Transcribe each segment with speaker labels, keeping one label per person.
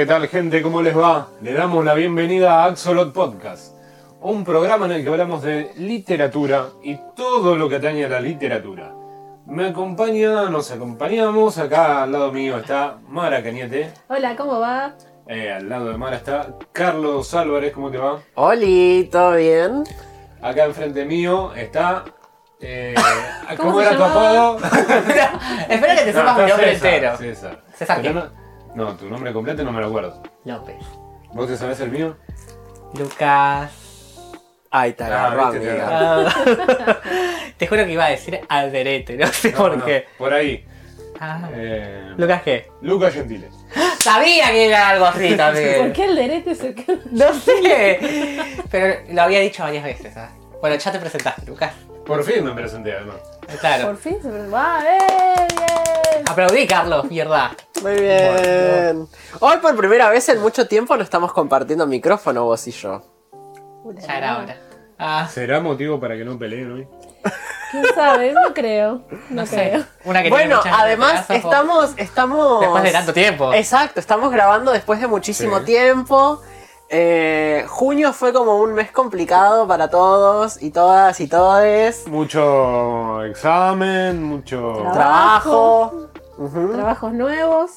Speaker 1: ¿qué tal gente? ¿Cómo les va? Le damos la bienvenida a Axolot Podcast, un programa en el que hablamos de literatura y todo lo que atañe a la literatura. Me acompaña, nos acompañamos, acá al lado mío está Mara Cañete,
Speaker 2: Hola, ¿cómo va?
Speaker 1: eh, al lado de Mara está Carlos Álvarez, ¿cómo te va?
Speaker 3: Oli, ¿todo bien?
Speaker 1: Acá enfrente mío está... eh, ¿Cómo,
Speaker 2: ¿Cómo
Speaker 1: era tu apodo?
Speaker 4: Espero que te
Speaker 1: No,
Speaker 4: sepas mi nombre
Speaker 1: César,
Speaker 4: entero.
Speaker 1: César.
Speaker 4: ¿César
Speaker 1: Pero
Speaker 4: qué?
Speaker 1: no, no, tu nombre completo no me lo acuerdo.
Speaker 4: López.
Speaker 1: ¿Vos te sabés el mío?
Speaker 4: Lucas.
Speaker 3: Ay, te
Speaker 1: Ah,
Speaker 3: agarró,
Speaker 1: viste, te
Speaker 3: amiga.
Speaker 4: Ah. te juro que iba a decir Alderete, no sé
Speaker 1: No,
Speaker 4: por
Speaker 1: no,
Speaker 4: qué.
Speaker 1: Por ahí.
Speaker 4: Ah.
Speaker 1: Eh,
Speaker 4: ¿Lucas qué?
Speaker 1: Lucas Gentile.
Speaker 4: Sabía que era algo así
Speaker 2: ¿Por
Speaker 4: también.
Speaker 2: qué el derete se queda?
Speaker 4: No sé. Pero lo había dicho varias veces. ¿sabes? Bueno, ya te presentaste, Lucas.
Speaker 1: Por fin me presenté además.
Speaker 4: Claro.
Speaker 2: Por fin se presentó. ¡Ah, eh! Bien.
Speaker 4: Aplaudí, Carlos, mierda.
Speaker 3: Muy bien. Hoy por primera vez en mucho tiempo no estamos compartiendo micrófono vos y yo.
Speaker 4: Ya era hora. Ah,
Speaker 1: ¿Será motivo para que no peleen hoy?
Speaker 2: ¿Quién sabe? No creo. No,
Speaker 4: no
Speaker 2: creo.
Speaker 4: sé. Una que tiene
Speaker 3: Bueno,
Speaker 4: muchas
Speaker 3: además estamos, estamos...
Speaker 4: Después de tanto tiempo.
Speaker 3: Exacto, estamos grabando después de muchísimo
Speaker 1: Sí.
Speaker 3: tiempo. Eh, junio fue como un mes complicado para todos y todas y todes.
Speaker 1: Mucho examen, mucho.
Speaker 3: Trabajo.
Speaker 2: Trabajos nuevos.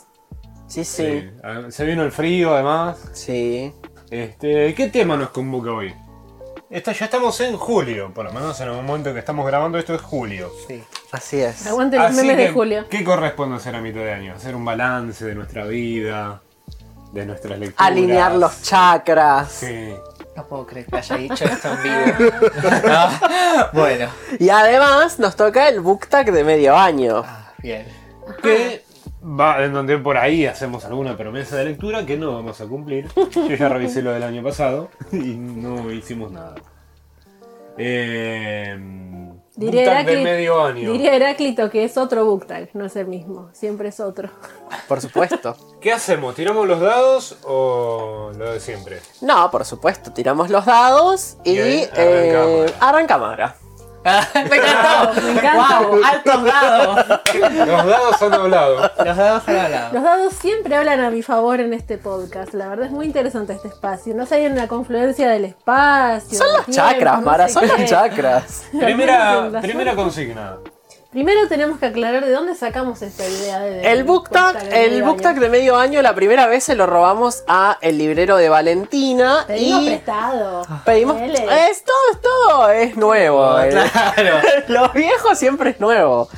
Speaker 3: Sí,
Speaker 1: Sí.
Speaker 3: sí.
Speaker 1: Se vino el frío además.
Speaker 3: Sí.
Speaker 1: Este, ¿Qué tema nos convoca hoy? Esta, ya estamos en julio, por lo menos en el momento que estamos grabando esto es julio.
Speaker 3: Sí, así es.
Speaker 2: Aguante los
Speaker 1: Así
Speaker 2: memes
Speaker 1: que,
Speaker 2: de Julio.
Speaker 1: ¿Qué corresponde hacer a mitad de año? Hacer un balance de nuestra vida, de nuestras lecturas.
Speaker 3: Alinear los chakras.
Speaker 1: Sí.
Speaker 4: No puedo creer que haya dicho esto en vivo. No. Bueno.
Speaker 3: Y además nos toca el book tag de medio año.
Speaker 4: Ah, bien.
Speaker 1: que va en donde por ahí hacemos alguna promesa de lectura que no vamos a cumplir. Yo ya revisé lo del año pasado y no hicimos nada. Eh,
Speaker 2: Diría
Speaker 1: book tag de
Speaker 2: Heracli-
Speaker 1: medio año.
Speaker 2: Diría Heráclito que es otro book tag, no es el mismo. Siempre es otro.
Speaker 3: Por supuesto.
Speaker 1: ¿Qué hacemos? ¿Tiramos los dados o lo de siempre?
Speaker 3: No, por supuesto. Tiramos los dados y,
Speaker 1: Y
Speaker 3: eh,
Speaker 1: arrancamos.
Speaker 3: arranca cámara.
Speaker 4: Ah, me encantó.
Speaker 2: Me encanta.
Speaker 4: Wow, altos dados.
Speaker 1: Los dados han hablado.
Speaker 4: Los dados han hablado.
Speaker 2: Los dados siempre hablan a mi favor en este podcast. La verdad es muy interesante este espacio. No sé, hay una confluencia del espacio.
Speaker 3: Son las
Speaker 2: tiempo,
Speaker 3: chakras,
Speaker 2: no
Speaker 3: Mara, son
Speaker 2: qué.
Speaker 3: las chakras.
Speaker 1: Primera,
Speaker 2: La
Speaker 1: primera consigna.
Speaker 2: Primero tenemos que aclarar de dónde sacamos esta idea de.
Speaker 3: El book tag,
Speaker 2: de
Speaker 3: el
Speaker 2: medio
Speaker 3: book de medio año, la primera vez se lo robamos a el librero de Valentina
Speaker 2: Pedimos
Speaker 3: y
Speaker 2: prestado.
Speaker 3: pedimos. Es todo, es todo, es nuevo. eh.
Speaker 4: Claro.
Speaker 3: Lo viejo siempre es nuevo.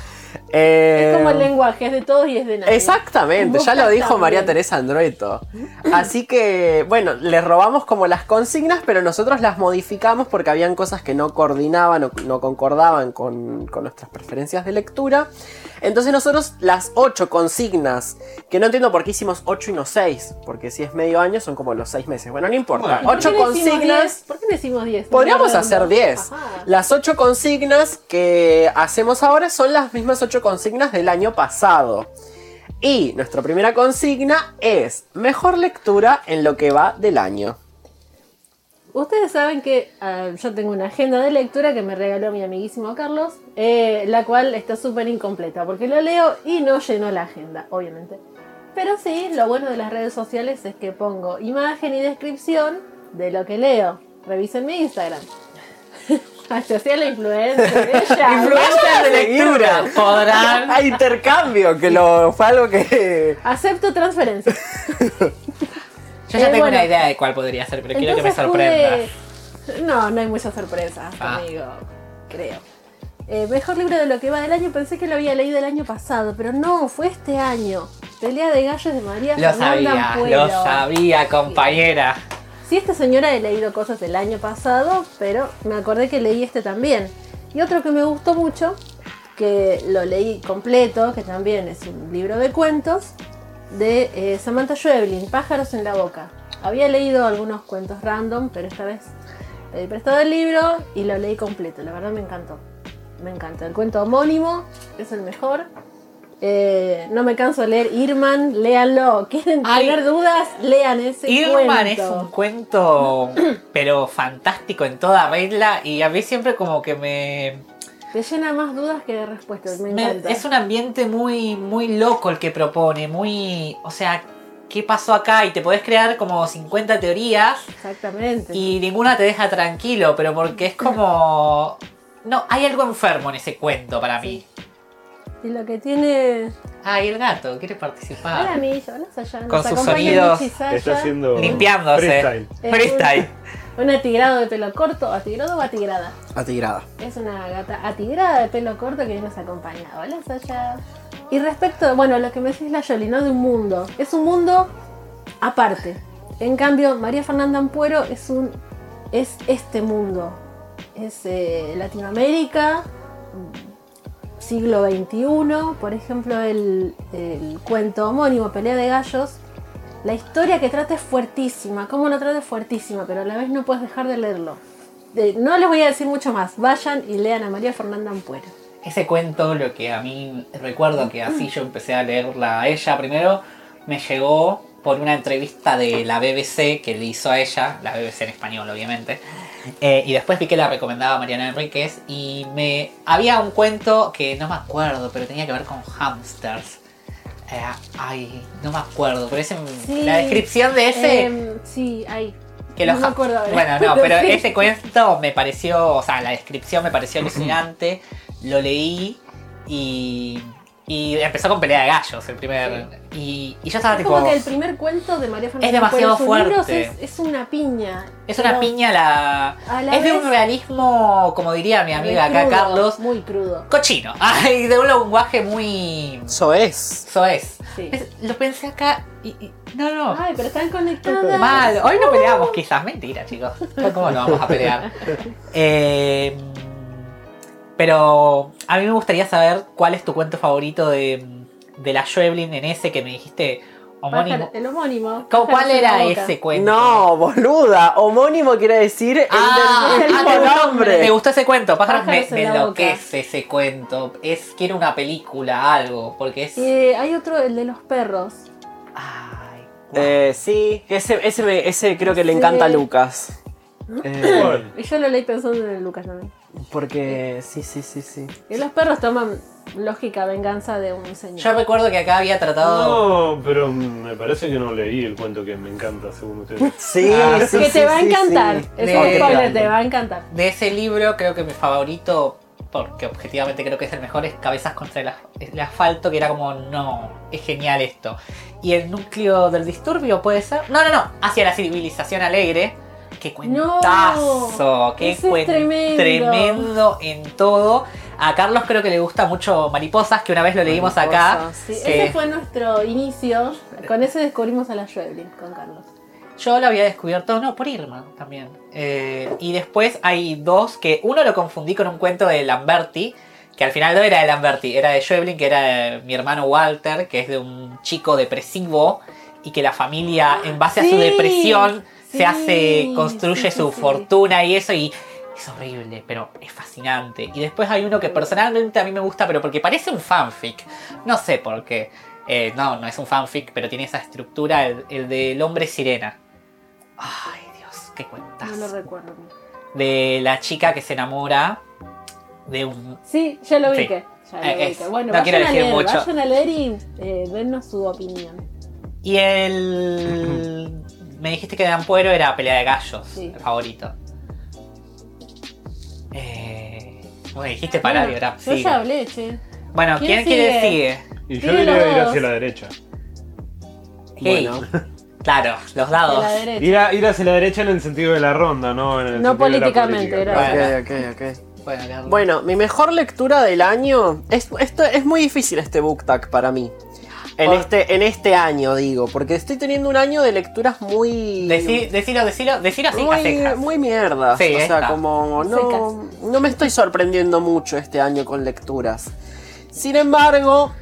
Speaker 3: Eh,
Speaker 2: Es como el lenguaje, es de todos y es de nadie.
Speaker 3: Exactamente, ya lo dijo
Speaker 2: también.
Speaker 3: María Teresa Andrueto. Así que, bueno, les robamos como las consignas, pero nosotros las modificamos porque habían cosas que no coordinaban o no concordaban con, con nuestras preferencias de lectura. Entonces nosotros las ocho consignas, que no entiendo por qué hicimos ocho y no seis, porque si es medio año son como los seis meses. Bueno, no importa.
Speaker 1: Bueno.
Speaker 3: Ocho
Speaker 2: ¿Por qué no hicimos
Speaker 3: consignas.
Speaker 2: 10? ¿Por qué hicimos 10?
Speaker 3: Podríamos hacer. 10.
Speaker 2: Ajá.
Speaker 3: Las 8 consignas que hacemos ahora son las mismas 8 consignas del año pasado. Y nuestra primera consigna es mejor lectura en lo que va del año.
Speaker 2: Ustedes saben que ah, yo tengo una agenda de lectura que me regaló mi amiguísimo Carlos, eh, la cual está súper incompleta, porque lo leo y no llenó la agenda, obviamente. Pero sí, lo bueno de las redes sociales es que pongo imagen y descripción de lo que leo. Revisen mi Instagram. Se hacía la influencer de ella.
Speaker 4: De lectura. Podrán.
Speaker 3: Hay intercambio, que lo, fue algo que...
Speaker 2: Acepto transferencia.
Speaker 4: Yo ya
Speaker 2: Eh,
Speaker 4: tengo
Speaker 2: bueno.
Speaker 4: una idea de cuál podría ser, pero quiero que me sorprendas.
Speaker 2: pude- No, no hay muchas sorpresas,
Speaker 4: Ah.
Speaker 2: amigo. Creo. Eh, mejor libro de lo que va del año, pensé que lo había leído el año pasado, pero no, fue este año. Pelea de gallos de María
Speaker 4: Lo
Speaker 2: Fernanda
Speaker 4: sabía, lo sabía, compañera.
Speaker 2: Sí, esta señora he leído cosas del año pasado, pero me acordé que leí este también. Y otro que me gustó mucho, que lo leí completo, que también es un libro de cuentos, de eh, Samantha Schweblin, Pájaros en la Boca. Había leído algunos cuentos random, pero esta vez pedí prestado el libro y lo leí completo. La verdad me encantó. Me encanta. El cuento homónimo es el mejor. Eh, no me canso de leer Irman, léanlo. ¿Quieren
Speaker 4: Ay.
Speaker 2: tener dudas? Lean ese
Speaker 4: Irman es un cuento, pero fantástico en toda regla y a mí siempre como que me...
Speaker 2: Te llena más dudas que de respuestas. Me
Speaker 4: me-
Speaker 2: encanta.
Speaker 4: es un ambiente muy, muy loco el que propone, muy... O sea, ¿qué pasó acá? Y te podés crear como 50 teorías
Speaker 2: Exactamente.
Speaker 4: y ninguna te deja tranquilo, pero porque es como... No, hay algo enfermo en ese cuento para mí.
Speaker 2: Y lo que tiene.
Speaker 4: Ay, el gato, quiere participar.
Speaker 2: Hola, hola, Saya. Nos
Speaker 4: Con sus
Speaker 2: acompaña
Speaker 4: sonidos.
Speaker 1: Está haciendo
Speaker 4: Limpiándose.
Speaker 1: freestyle.
Speaker 2: Es
Speaker 4: Freestyle.
Speaker 2: Un, un atigrado de pelo corto, atigrado o atigrada.
Speaker 3: Atigrada.
Speaker 2: Es una gata atigrada de pelo corto que nos acompaña. Hola, Saya. Y respecto, bueno, lo que me decís la Yoli, ¿no? De un mundo. Es un mundo aparte. En cambio, María Fernanda Ampuero es un. es este mundo. Es eh, Latinoamérica, siglo XXI. Por ejemplo, el, el cuento homónimo, Pelea de Gallos. La historia que trata es fuertísima. Cómo lo trata es fuertísima, pero a la vez no puedes dejar de leerlo. Eh, no les voy a decir mucho más. Vayan y lean a María Fernanda Ampuero.
Speaker 4: Ese cuento, lo que a mí recuerdo que así yo empecé a leerla a ella primero, me llegó por una entrevista de la BBC que le hizo a ella, la BBC en español obviamente, eh, y después vi que la recomendaba Mariana Enríquez y me había un cuento que no me acuerdo, pero tenía que ver con hamsters. Eh, ay, no me acuerdo, pero ese,
Speaker 2: Sí.
Speaker 4: la descripción de ese...
Speaker 2: Em, sí, ahí.
Speaker 4: Que
Speaker 2: no
Speaker 4: los
Speaker 2: me acuerdo ahora.
Speaker 4: Bueno, no, pero
Speaker 2: Sí.
Speaker 4: ese cuento me pareció, o sea, la descripción me pareció alucinante. Lo leí y, y empezó con pelea de gallos el primer. Y, y yo estaba
Speaker 2: Es
Speaker 4: tipo.
Speaker 2: como que el primer cuento de María Fernanda
Speaker 4: Es demasiado fuerte.
Speaker 2: Es, es una piña.
Speaker 4: Es una piña la. Es de un realismo, como diría mi amiga acá,
Speaker 2: crudo,
Speaker 4: Carlos,
Speaker 2: Muy crudo.
Speaker 4: cochino. Ay, de un lenguaje muy.
Speaker 3: Eso es.
Speaker 4: Eso es.
Speaker 2: Sí.
Speaker 4: Es- Lo pensé acá y. y- no, no.
Speaker 2: Ay, pero están conectadas.
Speaker 4: Mal, hoy no peleamos quizás, mentira chicos. ¿Cómo no vamos a pelear? Eh, pero a mí me gustaría saber cuál es tu cuento favorito de, de la Schweblin en ese que me dijiste homónimo.
Speaker 2: Pájaro- el homónimo.
Speaker 4: ¿Cómo- ¿Cuál era ese cuento?
Speaker 3: No, boluda. Homónimo quiere decir el
Speaker 4: Ah,
Speaker 3: del
Speaker 2: el
Speaker 3: mismo nombre.
Speaker 4: Me gustó ese cuento, pájaros, me,
Speaker 2: Pájaros
Speaker 4: me
Speaker 2: boca.
Speaker 4: enloquece ese cuento. Es, quiero una película, algo, porque es...
Speaker 2: Eh, hay otro, el de los perros.
Speaker 4: Ay.
Speaker 3: Eh, sí, ese, ese, me- ese creo que le encanta a Lucas. Eh,
Speaker 2: yo lo leí pensando en el Lucas también.
Speaker 3: Porque sí, sí, sí, sí.
Speaker 2: Y los perros toman lógica venganza de un señor.
Speaker 4: Yo recuerdo que acá había tratado...
Speaker 1: No, pero me parece que no leí el cuento que me encanta, según ustedes.
Speaker 3: Sí,
Speaker 4: Ah,
Speaker 3: sí,
Speaker 2: que
Speaker 3: sí,
Speaker 2: te va a encantar.
Speaker 3: sí.
Speaker 2: Es
Speaker 4: De-
Speaker 2: un spoiler, te va a encantar.
Speaker 4: De ese libro creo que mi favorito, porque objetivamente creo que es el mejor, es Cabezas contra el, el asfalto, que era como, no, es genial esto. Y el núcleo del disturbio puede ser... No, no, no, hacia la civilización alegre. Qué cuentazo, qué
Speaker 2: ese es
Speaker 4: cuen-
Speaker 2: tremendo.
Speaker 4: tremendo en todo. A Carlos creo que le gusta mucho Mariposas, que una vez lo leímos acá.
Speaker 2: Sí,
Speaker 4: que
Speaker 2: ese fue nuestro inicio. Con ese descubrimos a la Schweblin con Carlos.
Speaker 4: Yo lo había descubierto, no, por Irma también. Eh, y después hay dos que uno lo confundí con un cuento de Lamberti, que al final no era de Lamberti, era de Schweblin, que era de mi hermano Walter, que es de un chico depresivo y que la familia, en base a su depresión,
Speaker 2: sí,
Speaker 4: se hace, construye
Speaker 2: sí,
Speaker 4: su
Speaker 2: sí.
Speaker 4: fortuna y eso, y es horrible, pero es fascinante. Y después hay uno que personalmente a mí me gusta, pero porque parece un fanfic. No sé por qué. Eh, no, no es un fanfic, pero tiene esa estructura, el, el del hombre sirena. Ay, Dios, qué cuentas.
Speaker 2: No lo recuerdo.
Speaker 4: De la chica que se enamora de un...
Speaker 2: Sí, ya lo vi que. Ya lo
Speaker 4: Eh,
Speaker 2: ubiqué.
Speaker 4: es-
Speaker 2: Bueno,
Speaker 4: no quiero
Speaker 2: vayan a leer,
Speaker 4: mucho.
Speaker 2: vayan a leer y eh, denos su opinión.
Speaker 4: Y el... Me dijiste que de Ampuero era Pelea de Gallos,
Speaker 2: Sí.
Speaker 4: el favorito. Eh... Me dijiste parar y
Speaker 2: Bueno,
Speaker 4: ahora
Speaker 2: yo
Speaker 4: sigue.
Speaker 2: ya hablé, che.
Speaker 4: Bueno,
Speaker 2: ¿Quién
Speaker 4: ¿quién, quiere
Speaker 2: sigue?
Speaker 4: sigue?
Speaker 1: Y yo diría ir hacia la derecha.
Speaker 4: Hey,
Speaker 3: Bueno,
Speaker 4: claro, los dados.
Speaker 2: la derecha.
Speaker 1: Ir, a- ir hacia la derecha en el sentido de la ronda, no en el
Speaker 2: No
Speaker 1: sentido de la
Speaker 2: políticamente,
Speaker 1: política,
Speaker 2: era-
Speaker 1: claro.
Speaker 3: ok, ok, ok.
Speaker 4: Bueno.
Speaker 3: Bueno, mi mejor lectura del año. Es, esto, es muy difícil este book tag para mí. En
Speaker 4: Por-
Speaker 3: este, en este año, digo, porque estoy teniendo un año de lecturas muy.
Speaker 4: Decí- decilo, decilo, decilo así,
Speaker 3: muy,
Speaker 4: secas.
Speaker 3: muy mierdas.
Speaker 4: Sí,
Speaker 3: o
Speaker 4: esta.
Speaker 3: sea, como no, no me estoy sorprendiendo mucho este año con lecturas. Sin embargo,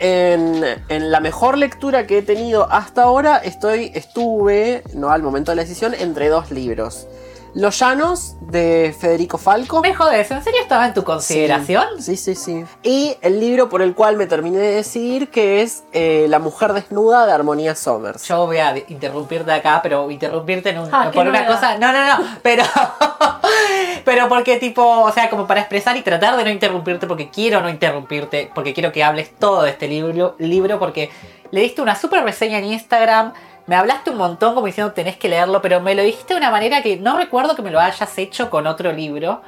Speaker 3: en, en la mejor lectura que he tenido hasta ahora, estoy, estuve, no al momento de la decisión, entre dos libros. Los Llanos de Federico Falco.
Speaker 4: Me jodes, ¿en serio estaba en tu consideración?
Speaker 3: Sí, sí, sí. Y el libro por el cual me terminé de decidir, que es eh, La mujer desnuda de Armonía Somers.
Speaker 4: Yo voy a interrumpirte acá, pero interrumpirte en un-
Speaker 2: Ah,
Speaker 4: por una
Speaker 2: novedad.
Speaker 4: cosa. No, no, no, pero Pero porque tipo, o sea, como para expresar y tratar de no interrumpirte porque quiero no interrumpirte, porque quiero que hables todo de este libro, libro porque le diste una super reseña en Instagram, me hablaste un montón como diciendo tenés que leerlo, pero me lo dijiste de una manera que no recuerdo que me lo hayas hecho con otro libro.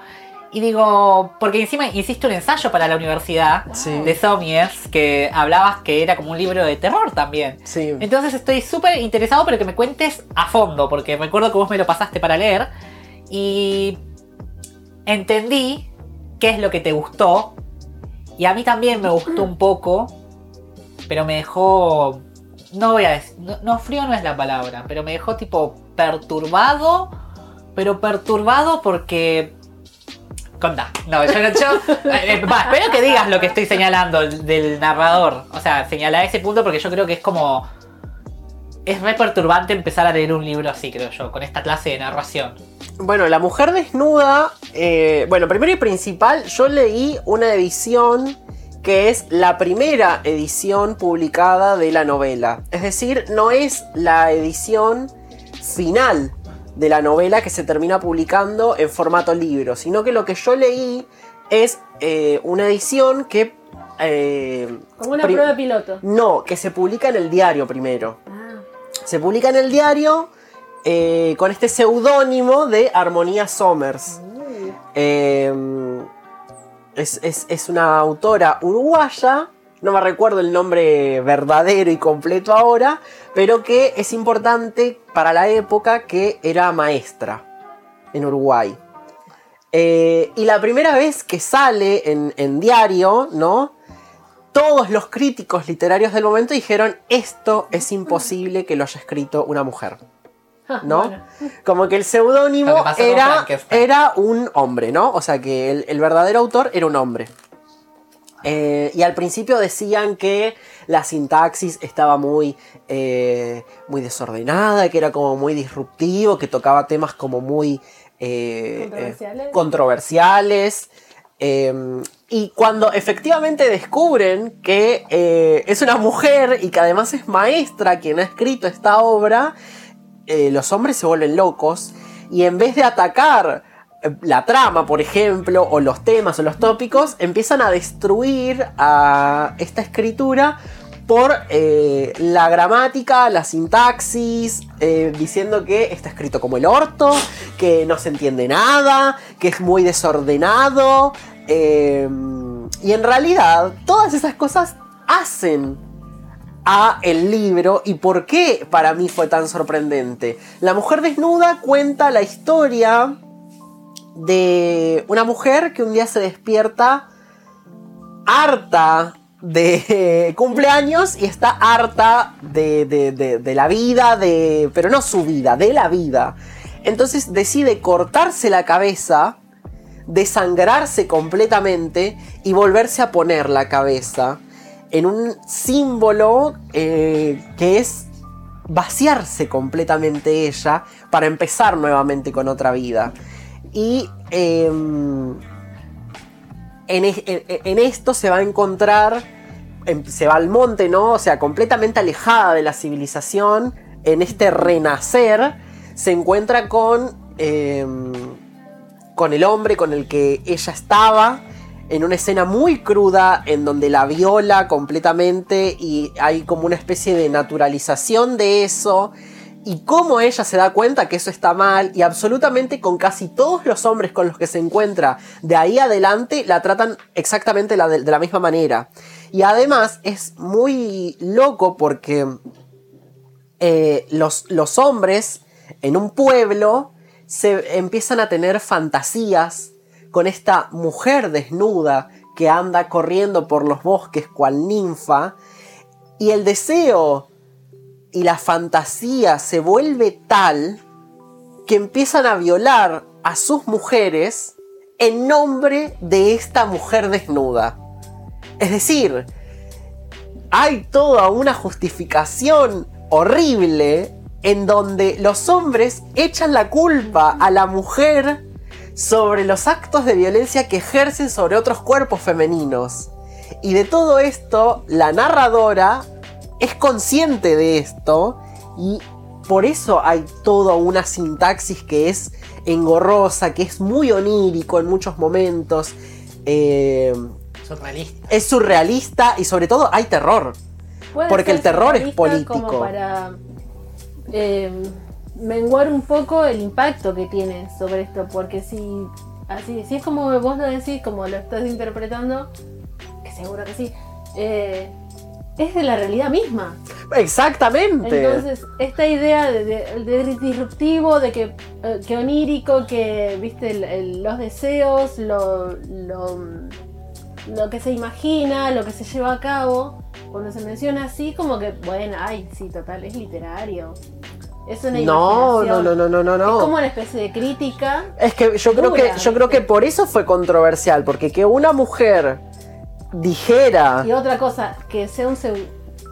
Speaker 4: Y digo, porque encima hiciste un ensayo para la universidad
Speaker 3: Sí.
Speaker 4: de Somies que hablabas que era como un libro de terror también.
Speaker 3: Sí.
Speaker 4: Entonces estoy súper interesado, pero que me cuentes a fondo, porque recuerdo que vos me lo pasaste para leer y entendí qué es lo que te gustó. Y a mí también me gustó un poco, pero me dejó. No voy a decir. No, frío no es la palabra, pero me dejó tipo perturbado. Pero perturbado porque. Contá. No, yo no. Yo, eh, espero que digas lo que estoy señalando del narrador. O sea, señala ese punto porque yo creo que es como. Es re perturbante empezar a leer un libro así, creo yo, con esta clase de narración.
Speaker 3: Bueno, La Mujer Desnuda. eh, bueno, primero y principal, yo leí una edición que es la primera edición publicada de la novela. Es decir, no es la edición final de la novela que se termina publicando en formato libro, sino que lo que yo leí es eh, una edición que... eh,
Speaker 2: Como una prueba piloto.
Speaker 3: No, que se publica en el diario primero.
Speaker 2: Ah,
Speaker 3: Se publica en el diario eh, con este seudónimo de Armonía Somers. Es, una autora uruguaya, no me recuerdo el nombre verdadero y completo ahora, pero que es importante para la época que era maestra en Uruguay. Eh, y la primera vez que sale en, en diario, ¿no? Todos los críticos literarios del momento dijeron, esto es imposible que lo haya escrito una mujer. ¿no?
Speaker 2: Bueno.
Speaker 3: Como que el seudónimo era, era un hombre, ¿no? O sea que el, el verdadero autor era un hombre. Eh, y al principio decían que la sintaxis estaba muy, eh, muy desordenada, que era como muy disruptivo, que tocaba temas como muy eh,
Speaker 2: Controversiales.
Speaker 3: eh, controversiales. Eh, y cuando efectivamente descubren que eh, es una mujer y que además es maestra quien ha escrito esta obra, eh, los hombres se vuelven locos y en vez de atacar eh, la trama, por ejemplo, o los temas o los tópicos, empiezan a destruir a esta escritura por eh, la gramática, la sintaxis, diciendo que está escrito como el orto, que no se entiende nada, que es muy desordenado. y en realidad, todas esas cosas hacen a el libro y por qué para mí fue tan sorprendente. La mujer desnuda cuenta la historia de una mujer que un día se despierta harta de cumpleaños y está harta de, de- de- de la vida, de, pero no su vida, de la vida. Entonces decide cortarse la cabeza, desangrarse completamente y volverse a poner la cabeza en un símbolo eh, que es vaciarse completamente ella para empezar nuevamente con otra vida. Y em, en, en esto se va a encontrar, em, se va al monte, ¿no? O sea, completamente alejada de la civilización, en este renacer, se encuentra con, em, con el hombre con el que ella estaba, en una escena muy cruda, en donde la viola completamente y hay como una especie de naturalización de eso. Y cómo ella se da cuenta que eso está mal y absolutamente con casi todos los hombres con los que se encuentra de ahí adelante la tratan exactamente la de, la misma manera. Y además es muy loco porque eh, los, los hombres en un pueblo se empiezan a tener fantasías con esta mujer desnuda que anda corriendo por los bosques cual ninfa y el deseo y la fantasía se vuelve tal que empiezan a violar a sus mujeres en nombre de esta mujer desnuda. Es decir, hay toda una justificación horrible en donde los hombres echan la culpa a la mujer sobre los actos de violencia que ejercen sobre otros cuerpos femeninos. Y de todo esto, la narradora es consciente de esto y por eso hay toda una sintaxis que es engorrosa, que es muy onírico en muchos momentos. eh,
Speaker 4: Surrealista.
Speaker 3: es surrealista y sobre todo hay terror.
Speaker 2: Puede
Speaker 3: Porque
Speaker 2: ser
Speaker 3: el terror es político.
Speaker 2: Como para eh, menguar un poco el impacto que tiene sobre esto, porque si así, si es como vos lo decís, como lo estás interpretando, que seguro que sí, eh, es de la realidad misma.
Speaker 3: Exactamente.
Speaker 2: Entonces, esta idea de, de- de disruptivo, de que, eh, que onírico, que viste el- el- los deseos, lo, lo, lo que se imagina, lo que se lleva a cabo, cuando se menciona así, como que, bueno, ay, sí, total, es literario. Es una
Speaker 3: no, no, no, no, no, no, no.
Speaker 2: Es como una especie de crítica.
Speaker 3: Es que yo creo que yo creo que por eso fue controversial, porque que una mujer dijera
Speaker 2: Y otra cosa, que sea un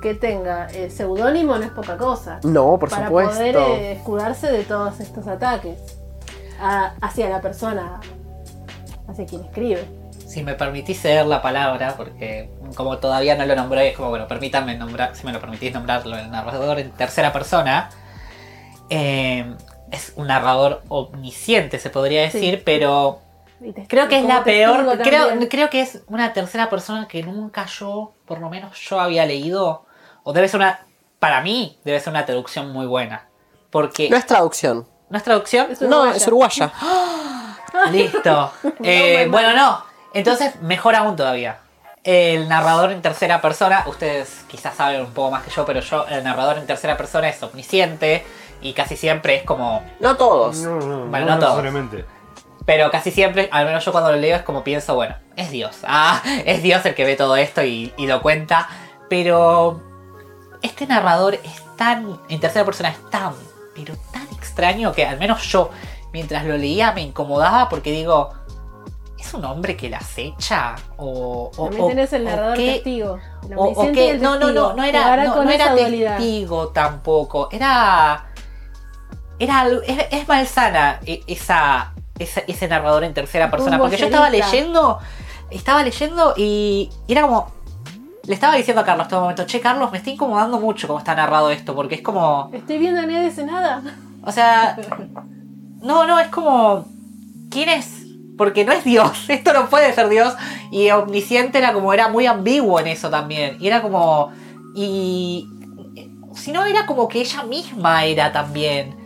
Speaker 2: que tenga eh, seudónimo no es poca cosa.
Speaker 3: no, por
Speaker 2: para
Speaker 3: supuesto.
Speaker 2: poder eh, escudarse de todos estos ataques a- hacia la persona, hacia quien escribe.
Speaker 4: Si me permitís ceder la palabra, porque como todavía no lo nombré, es como, bueno, permítanme nombrar, si me lo permitís nombrarlo, el narrador en tercera persona. Eh, es un narrador omnisciente, se podría decir,
Speaker 2: Sí.
Speaker 4: pero creo que es la peor. Creo, creo que es una tercera persona que nunca yo, por lo menos yo había leído. O debe ser una. Para mí, debe ser una traducción muy buena. Porque.
Speaker 3: No es traducción.
Speaker 4: ¿No es traducción?
Speaker 2: Es
Speaker 3: No,
Speaker 2: uruguaya.
Speaker 3: es uruguaya.
Speaker 4: Listo. Eh,
Speaker 2: No,
Speaker 4: bueno, no. Entonces, mejor aún todavía. El narrador en tercera persona, ustedes quizás saben un poco más que yo, pero yo, el narrador en tercera persona es omnisciente y casi siempre es como.
Speaker 3: No todos.
Speaker 1: No, no,
Speaker 4: Bueno,
Speaker 1: no
Speaker 4: no todos.
Speaker 1: necesariamente.
Speaker 4: Pero casi siempre, al menos yo cuando lo leo, es como pienso, bueno, es Dios. Ah, es Dios el que ve todo esto y, y lo cuenta. Pero este narrador es tan, en tercera persona, es tan, pero tan extraño que al menos yo, mientras lo leía, me incomodaba porque digo, ¿es un hombre que la acecha? O, o,
Speaker 2: También
Speaker 4: o-
Speaker 2: tenés el
Speaker 4: o
Speaker 2: narrador
Speaker 4: qué-
Speaker 2: testigo. el
Speaker 4: o, qué-
Speaker 2: el
Speaker 4: no, no, no,
Speaker 2: testigo,
Speaker 4: no
Speaker 2: que
Speaker 4: era, no, no era
Speaker 2: dualidad.
Speaker 4: testigo tampoco. Era. Era es, es malsana e- esa, esa- ese narrador en tercera persona. Porque yo estaba leyendo. Estaba leyendo y, y era como. Le estaba diciendo a Carlos todo momento, che Carlos, me está incomodando mucho cómo está narrado esto, porque es como.
Speaker 2: Estoy viendo a nadie dice nada.
Speaker 4: O sea. No, no, es como. ¿Quién es? Porque no es Dios. Esto no puede ser Dios. Y omnisciente era como. Era muy ambiguo en eso también. Y era como. Y. Si no, era como que ella misma era también.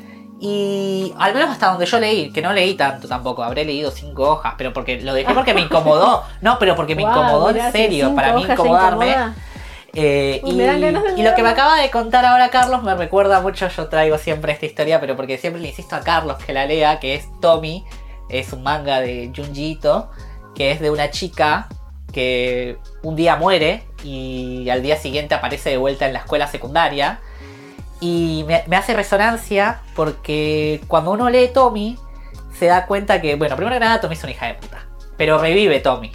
Speaker 4: Y al menos hasta donde yo leí, que no leí tanto tampoco, habré leído cinco hojas, pero porque lo dejé porque me incomodó. No, pero porque me incomodó en serio, para mí incomodarme.
Speaker 2: incomoda.
Speaker 4: Eh, y, lo que me acaba de contar ahora Carlos me recuerda mucho, yo traigo siempre esta historia, pero porque siempre le insisto a Carlos que la lea, que es Tommy, es un manga de Junji Ito, que es de una chica que un día muere y al día siguiente aparece de vuelta en la escuela secundaria. Y me, hace resonancia porque cuando uno lee Tommy se da cuenta que, bueno, primero que nada Tommy es una hija de puta, pero revive Tommy.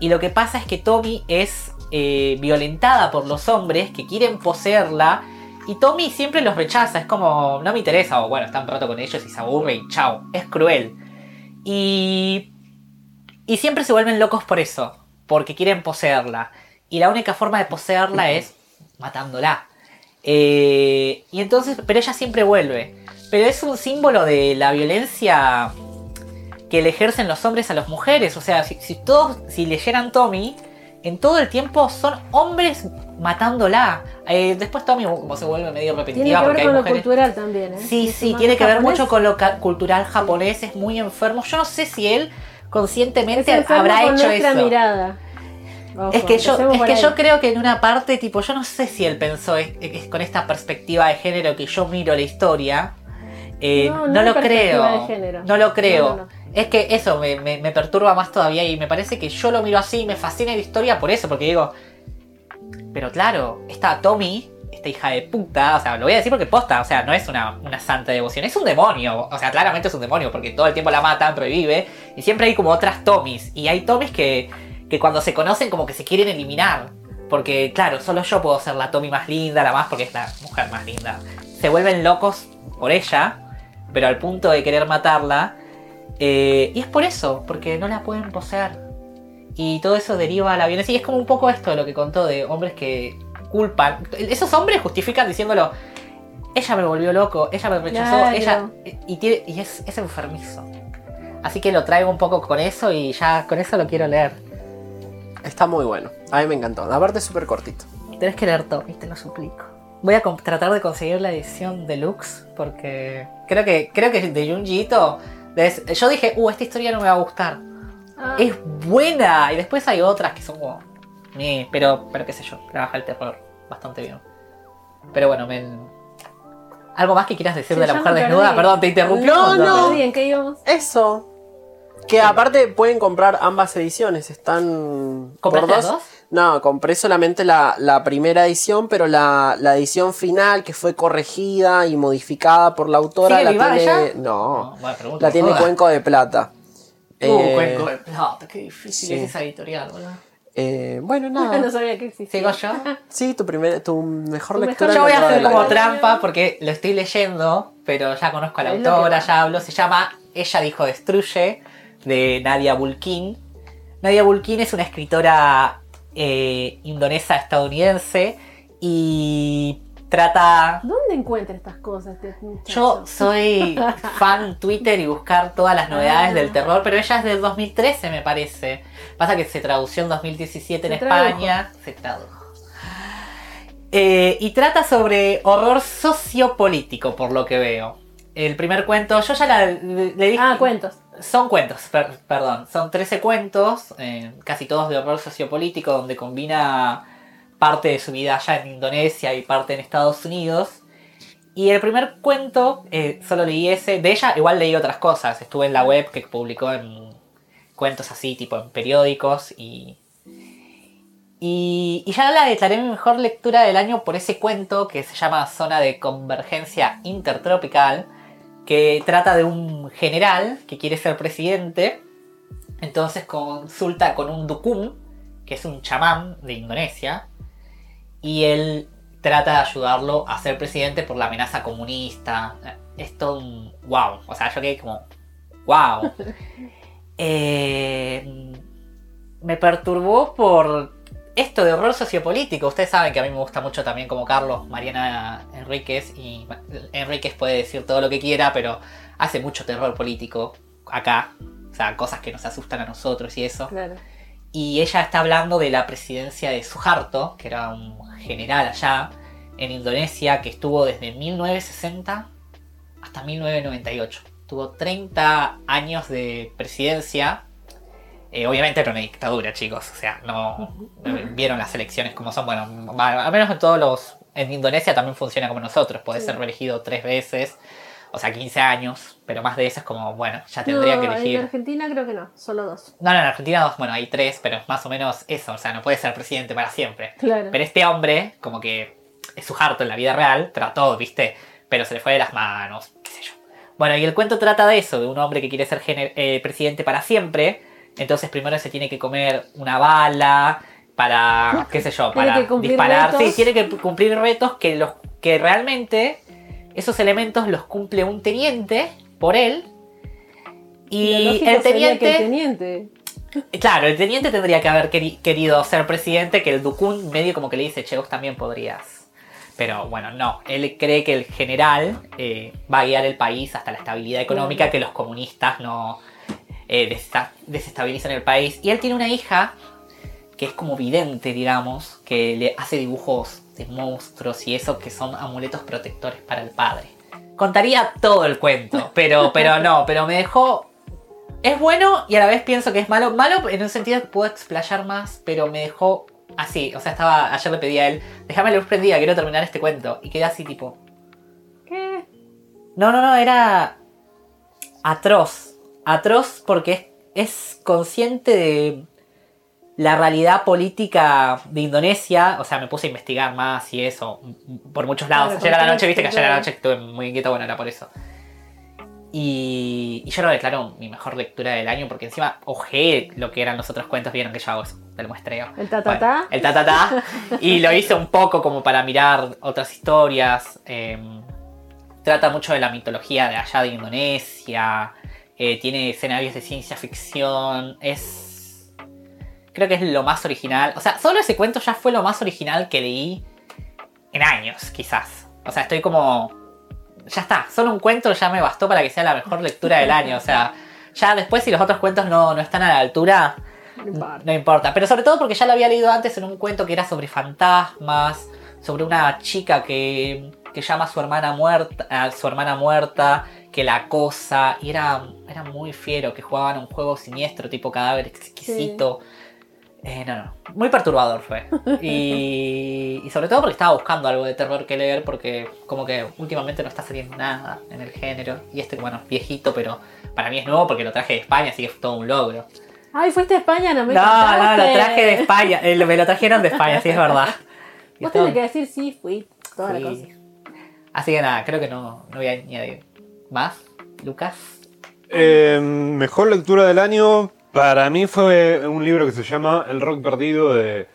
Speaker 4: Y lo que pasa es que Tommy es eh, violentada por los hombres que quieren poseerla. Y Tommy siempre los rechaza, es como, no me interesa, o bueno, está un rato con ellos y se aburre y chao, es cruel. Y, y siempre se vuelven locos por eso, porque quieren poseerla. Y la única forma de poseerla es matándola. Eh, y entonces, pero ella siempre vuelve. Pero es un símbolo de la violencia que le ejercen los hombres a las mujeres. O sea, si, si todos, si leyeran Tommy, en todo el tiempo son hombres matándola. Eh, después Tommy como se vuelve medio
Speaker 2: Tiene
Speaker 4: repetitiva
Speaker 2: que ver
Speaker 4: porque hay
Speaker 2: con lo
Speaker 4: mujeres.
Speaker 2: cultural también, ¿eh?
Speaker 4: Sí, sí, tiene que ver mucho con lo cultural japonés, es muy enfermo. Yo no sé si él conscientemente habrá hecho eso.
Speaker 2: mirada. Ojo,
Speaker 4: Es que yo, es que
Speaker 2: ahí.
Speaker 4: yo creo que en una parte, tipo, yo no sé si él pensó es- es con esta perspectiva de género que yo miro la historia. Eh,
Speaker 2: No,
Speaker 4: no, lo creo. No lo creo.
Speaker 2: No.
Speaker 4: Es que eso me, me- me perturba más todavía y me parece que yo lo miro así y me fascina la historia por eso, porque digo, pero claro, esta Tommy, esta hija de puta, o sea, lo voy a decir porque posta, o sea, no es una, una santa devoción, es un demonio, o sea, claramente es un demonio, porque todo el tiempo la matan, revive, y siempre hay como otras Tommys, y hay Tommys que, que cuando se conocen como que se quieren eliminar, porque claro, solo yo puedo ser la Tommy más linda, la más, porque es la mujer más linda. Se vuelven locos por ella, pero al punto de querer matarla, eh, y es por eso, porque no la pueden poseer. Y todo eso deriva a la violencia. Y es como un poco esto de lo que contó de hombres que culpan. Esos hombres justifican diciéndolo. ella me volvió loco, ella me rechazó,
Speaker 2: Claro.
Speaker 4: ella. Y, tiene- y es, es enfermizo. Así que lo traigo un poco con eso y ya con eso lo quiero leer.
Speaker 3: Está muy bueno. A mí me encantó. Aparte es súper cortito.
Speaker 4: Tenés que leer Tommy, te lo suplico. Voy a tratar de conseguir la edición deluxe porque creo que creo que de Junjiito des- yo dije, uh, esta historia no me va a gustar.
Speaker 2: Ah,
Speaker 4: Es buena y después hay otras que son como, "Meh", pero pero qué sé yo, trabaja el terror bastante bien. Pero bueno, men, algo más que quieras decir
Speaker 2: Sí,
Speaker 4: de la mujer
Speaker 2: me
Speaker 4: desnuda, perdón, te interrumpí.
Speaker 3: No, no.
Speaker 2: perdí, ¿en qué íbamos?
Speaker 3: Eso. Que aparte pueden comprar ambas ediciones. Están.
Speaker 4: ¿Compraste
Speaker 3: por
Speaker 4: dos?
Speaker 3: No, compré solamente la, la primera edición, pero la, la edición final que fue corregida y modificada por la autora
Speaker 4: ¿Sigue
Speaker 3: la
Speaker 4: viva
Speaker 3: tiene. No,
Speaker 4: bueno,
Speaker 3: la tiene
Speaker 4: joda.
Speaker 3: Cuenco de Plata.
Speaker 4: Uh,
Speaker 3: Eh,
Speaker 4: Cuenco de Plata, qué difícil
Speaker 3: sí.
Speaker 4: es esa editorial, boludo.
Speaker 3: eh, bueno,
Speaker 2: no
Speaker 3: nada.
Speaker 2: sabía que existía.
Speaker 4: ¿Sigo yo?
Speaker 3: Sí, tu, primer, tu mejor
Speaker 2: Tu
Speaker 3: lectura.
Speaker 2: mejor-
Speaker 4: Yo voy a hacer como trampa porque lo estoy leyendo, pero ya conozco a la autora, ya hablo. Se llama Ella dijo destruye, de Nadia Bulkin. Nadia Bulkin es una escritora eh, indonesa estadounidense y trata...
Speaker 2: ¿Dónde encuentra estas cosas este?
Speaker 4: Yo soy fan Twitter y buscar todas las novedades
Speaker 2: Ah.
Speaker 4: del terror, pero ella es del 2013 me parece. Pasa que se tradució en 2017 en
Speaker 2: Se tradujo.
Speaker 4: España. Se tradujo. Eh, y trata sobre horror sociopolítico, por lo que veo. El primer cuento, yo ya la- le dije...
Speaker 2: Ah, cuentos.
Speaker 4: Son cuentos, per- perdón. Son 13 cuentos, eh, casi todos de horror sociopolítico, donde combina parte de su vida allá en Indonesia y parte en Estados Unidos. Y el primer cuento, eh, solo leí ese. De ella igual leí otras cosas. Estuve en la web que publicó en cuentos así, tipo en periódicos. Y, y, y ya la declaré mi mejor lectura del año por ese cuento que se llama Zona de Convergencia Intertropical. Que trata de un general que quiere ser presidente. Entonces consulta con un dukum, que es un chamán de Indonesia. Y él trata de ayudarlo a ser presidente por la amenaza comunista. Es todo un wow. O sea, yo quedé como wow. Eh, me perturbó por esto de horror sociopolítico. Ustedes saben que a mí me gusta mucho también como Carlos, Mariana Enríquez. Y Enríquez puede decir todo lo que quiera, pero hace mucho terror político acá. O sea, cosas que nos asustan a nosotros y eso.
Speaker 2: Claro.
Speaker 4: Y ella está hablando de la presidencia de Suharto, que era un general allá en Indonesia, que estuvo desde 1960 hasta 1998. Tuvo 30 años de presidencia. Eh, obviamente era una dictadura, chicos. O sea, no vieron las elecciones como son. Bueno, al menos en todos los... En Indonesia también funciona como nosotros. Podés
Speaker 2: Sí.
Speaker 4: ser reelegido tres veces. O sea, 15 años. Pero más de eso es como, bueno, ya tendría
Speaker 2: no,
Speaker 4: que elegir.
Speaker 2: En Argentina creo que no, solo dos.
Speaker 4: No, no, en Argentina dos, bueno, hay tres, pero es más o menos eso, o sea, no puede ser presidente para siempre.
Speaker 2: Claro.
Speaker 4: Pero este hombre, como que es su harto en la vida real, trató, viste, pero se le fue de las manos, qué sé yo. Bueno, y el cuento trata de eso, de un hombre que quiere ser eh, presidente para siempre, entonces primero se tiene que comer una bala para, qué sé yo, para disparar, sí,
Speaker 2: retos.
Speaker 4: tiene que cumplir retos que, los, que realmente esos elementos los cumple un teniente por él. Y el teniente...
Speaker 2: el teniente.
Speaker 4: Claro, el teniente tendría que haber queri- querido ser presidente, que el Dukun medio como que le dice, che, vos también podrías. Pero bueno, no, él cree que el general eh, va a guiar el país hasta la estabilidad económica, que los comunistas no eh, desesta- desestabilizan el país. Y él tiene una hija que es como vidente, digamos, que le hace dibujos de monstruos y eso que son amuletos protectores para el padre. Contaría todo el cuento, pero, pero no, pero me dejó es bueno y a la vez pienso que es malo. Malo en un sentido que puedo explayar más, pero me dejó así. O sea, estaba. Ayer le pedí a él, déjame la luz prendida, quiero terminar este cuento. Y quedé así tipo.
Speaker 2: ¿Qué?
Speaker 4: No, no, no, era. atroz. Atroz porque es, es consciente de la realidad política de Indonesia. O sea, me puse a investigar más y eso. Por muchos lados.
Speaker 2: Claro,
Speaker 4: ayer a la noche, viste que ayer a la noche estuve muy inquieto, bueno, era por eso. Y, y yo lo declaro mi mejor lectura del año porque encima ojé lo que eran los otros cuentos, vieron que yo hago eso, del muestreo.
Speaker 2: El ta, ta, ta.
Speaker 4: el ta ta ta. Y lo hice un poco como para mirar otras historias. eh, trata mucho de la mitología de allá de Indonesia. Eh, tiene escenarios de ciencia ficción. Es. Creo que es lo más original. O sea, solo ese cuento ya fue lo más original que leí en años, quizás. O sea, estoy como ya está, solo un cuento ya me bastó para que sea la mejor lectura del año. O sea, ya después si los otros cuentos no, no están a la altura,
Speaker 2: No importa.
Speaker 4: no importa. Pero sobre todo porque ya lo había leído antes en un cuento que era sobre fantasmas, sobre una chica que, que llama a su hermana muerta, a su hermana muerta, que la acosa, y era, era muy fiero, que jugaban un juego siniestro, tipo cadáver exquisito. Eh, no, no, muy perturbador fue. Y, y sobre todo porque estaba buscando algo de terror que leer, porque como que últimamente no está saliendo nada en el género. Y este, bueno, viejito, pero para mí es nuevo porque lo traje de España, así que es todo un logro.
Speaker 2: Ay, fuiste a España, no me
Speaker 4: No, no,
Speaker 2: contaste.
Speaker 4: lo traje de España. eh, me lo trajeron de España, sí es verdad.
Speaker 2: Vos tenés que decir sí, fui. Toda la cosa.
Speaker 4: Así que nada, creo que no, no voy a añadir más. Lucas.
Speaker 1: Eh, mejor lectura del año para mí fue un libro que se llama El rock perdido de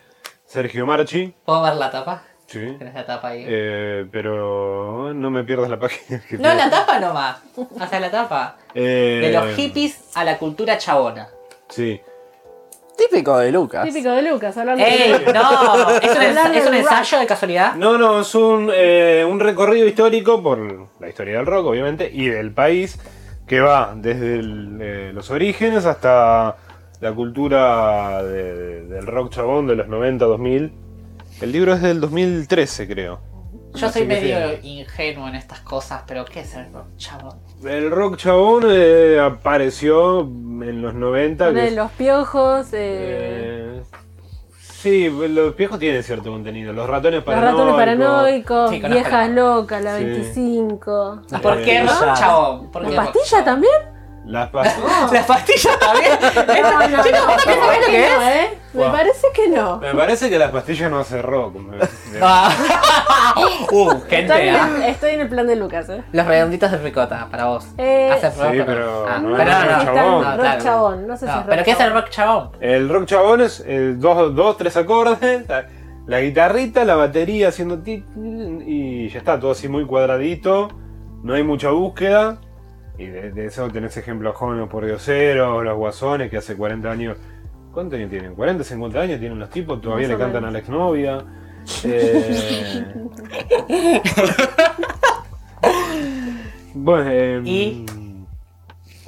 Speaker 1: Sergio Marchi.
Speaker 4: ¿Puedo ver la tapa?
Speaker 1: Sí.
Speaker 4: Tienes la tapa ahí.
Speaker 1: Eh, pero no me pierdas la página. que
Speaker 4: no,
Speaker 1: te-
Speaker 4: la tapa nomás. O sea, la tapa.
Speaker 1: Eh,
Speaker 4: De los hippies a la cultura chabona.
Speaker 1: Sí.
Speaker 3: Típico de Lucas.
Speaker 2: Típico de Lucas, hablando
Speaker 4: ¡Ey!
Speaker 2: de
Speaker 4: No, ¿es un, ens-
Speaker 2: Hablar
Speaker 4: ¿es un
Speaker 2: del rock.
Speaker 4: ensayo de casualidad?
Speaker 1: No, no, es un, eh, un recorrido histórico por la historia del rock, obviamente, y del país, que va desde el, eh, los orígenes hasta la cultura de- del rock chabón de los 90, 2000. El libro es del 2013, creo.
Speaker 4: Yo
Speaker 1: Así
Speaker 4: soy
Speaker 1: que
Speaker 4: medio
Speaker 1: sí.
Speaker 4: ingenuo en estas cosas, pero ¿qué es el rock chabón?
Speaker 1: El rock chabón eh, apareció en los 90. que
Speaker 2: de
Speaker 1: es-
Speaker 2: los piojos, eh,
Speaker 1: eh, sí, los viejos tienen cierto contenido. Los ratones
Speaker 2: los
Speaker 1: paranoicos.
Speaker 2: ratones paranoicos,
Speaker 4: Sí,
Speaker 2: viejas locas, la
Speaker 1: Sí.
Speaker 2: 25.
Speaker 1: Las
Speaker 4: ¿Por qué rock
Speaker 3: pastillas.
Speaker 4: chabón? ¿Por
Speaker 2: ¿La
Speaker 4: qué rock
Speaker 2: pastilla
Speaker 4: chabón?
Speaker 2: también?
Speaker 1: Las pastillas.
Speaker 4: ¿Las pastillas también?
Speaker 2: No, no, no,
Speaker 4: Chicos, ¿vos
Speaker 2: me
Speaker 4: no sabés
Speaker 2: parece
Speaker 4: lo que es?
Speaker 2: ¿eh? Me
Speaker 1: Wow.
Speaker 2: parece que no.
Speaker 1: Me parece que las pastillas no hacen rock. Me-
Speaker 4: Ah. uh,
Speaker 2: Estoy
Speaker 4: gente,
Speaker 2: en,
Speaker 4: ¿ah?
Speaker 2: el, estoy en el plan de Lucas, ¿eh?
Speaker 4: Los redonditos de ricota, para vos.
Speaker 2: Eh,
Speaker 4: Hacen rock,
Speaker 1: Sí, pero
Speaker 4: ah,
Speaker 1: no
Speaker 4: pero no,
Speaker 1: rock
Speaker 4: no.
Speaker 1: Chabón.
Speaker 2: rock
Speaker 4: No, claro.
Speaker 2: chabón, no sé
Speaker 4: No,
Speaker 2: si es rock
Speaker 4: ¿Pero qué es el
Speaker 2: chabón.
Speaker 4: rock chabón?
Speaker 1: El rock chabón es eh, dos, dos, tres acordes, la, la guitarrita, la batería haciendo tit y ya está, todo así muy cuadradito, no hay mucha búsqueda. Y de, de eso tenés ejemplos jóvenes por dioseros, los guasones que hace 40 años. ¿Cuántos años tienen? ¿40, 50 años tienen los tipos? Todavía
Speaker 2: Más
Speaker 1: le cantan a la exnovia. Eh, bueno, eh,
Speaker 4: Y-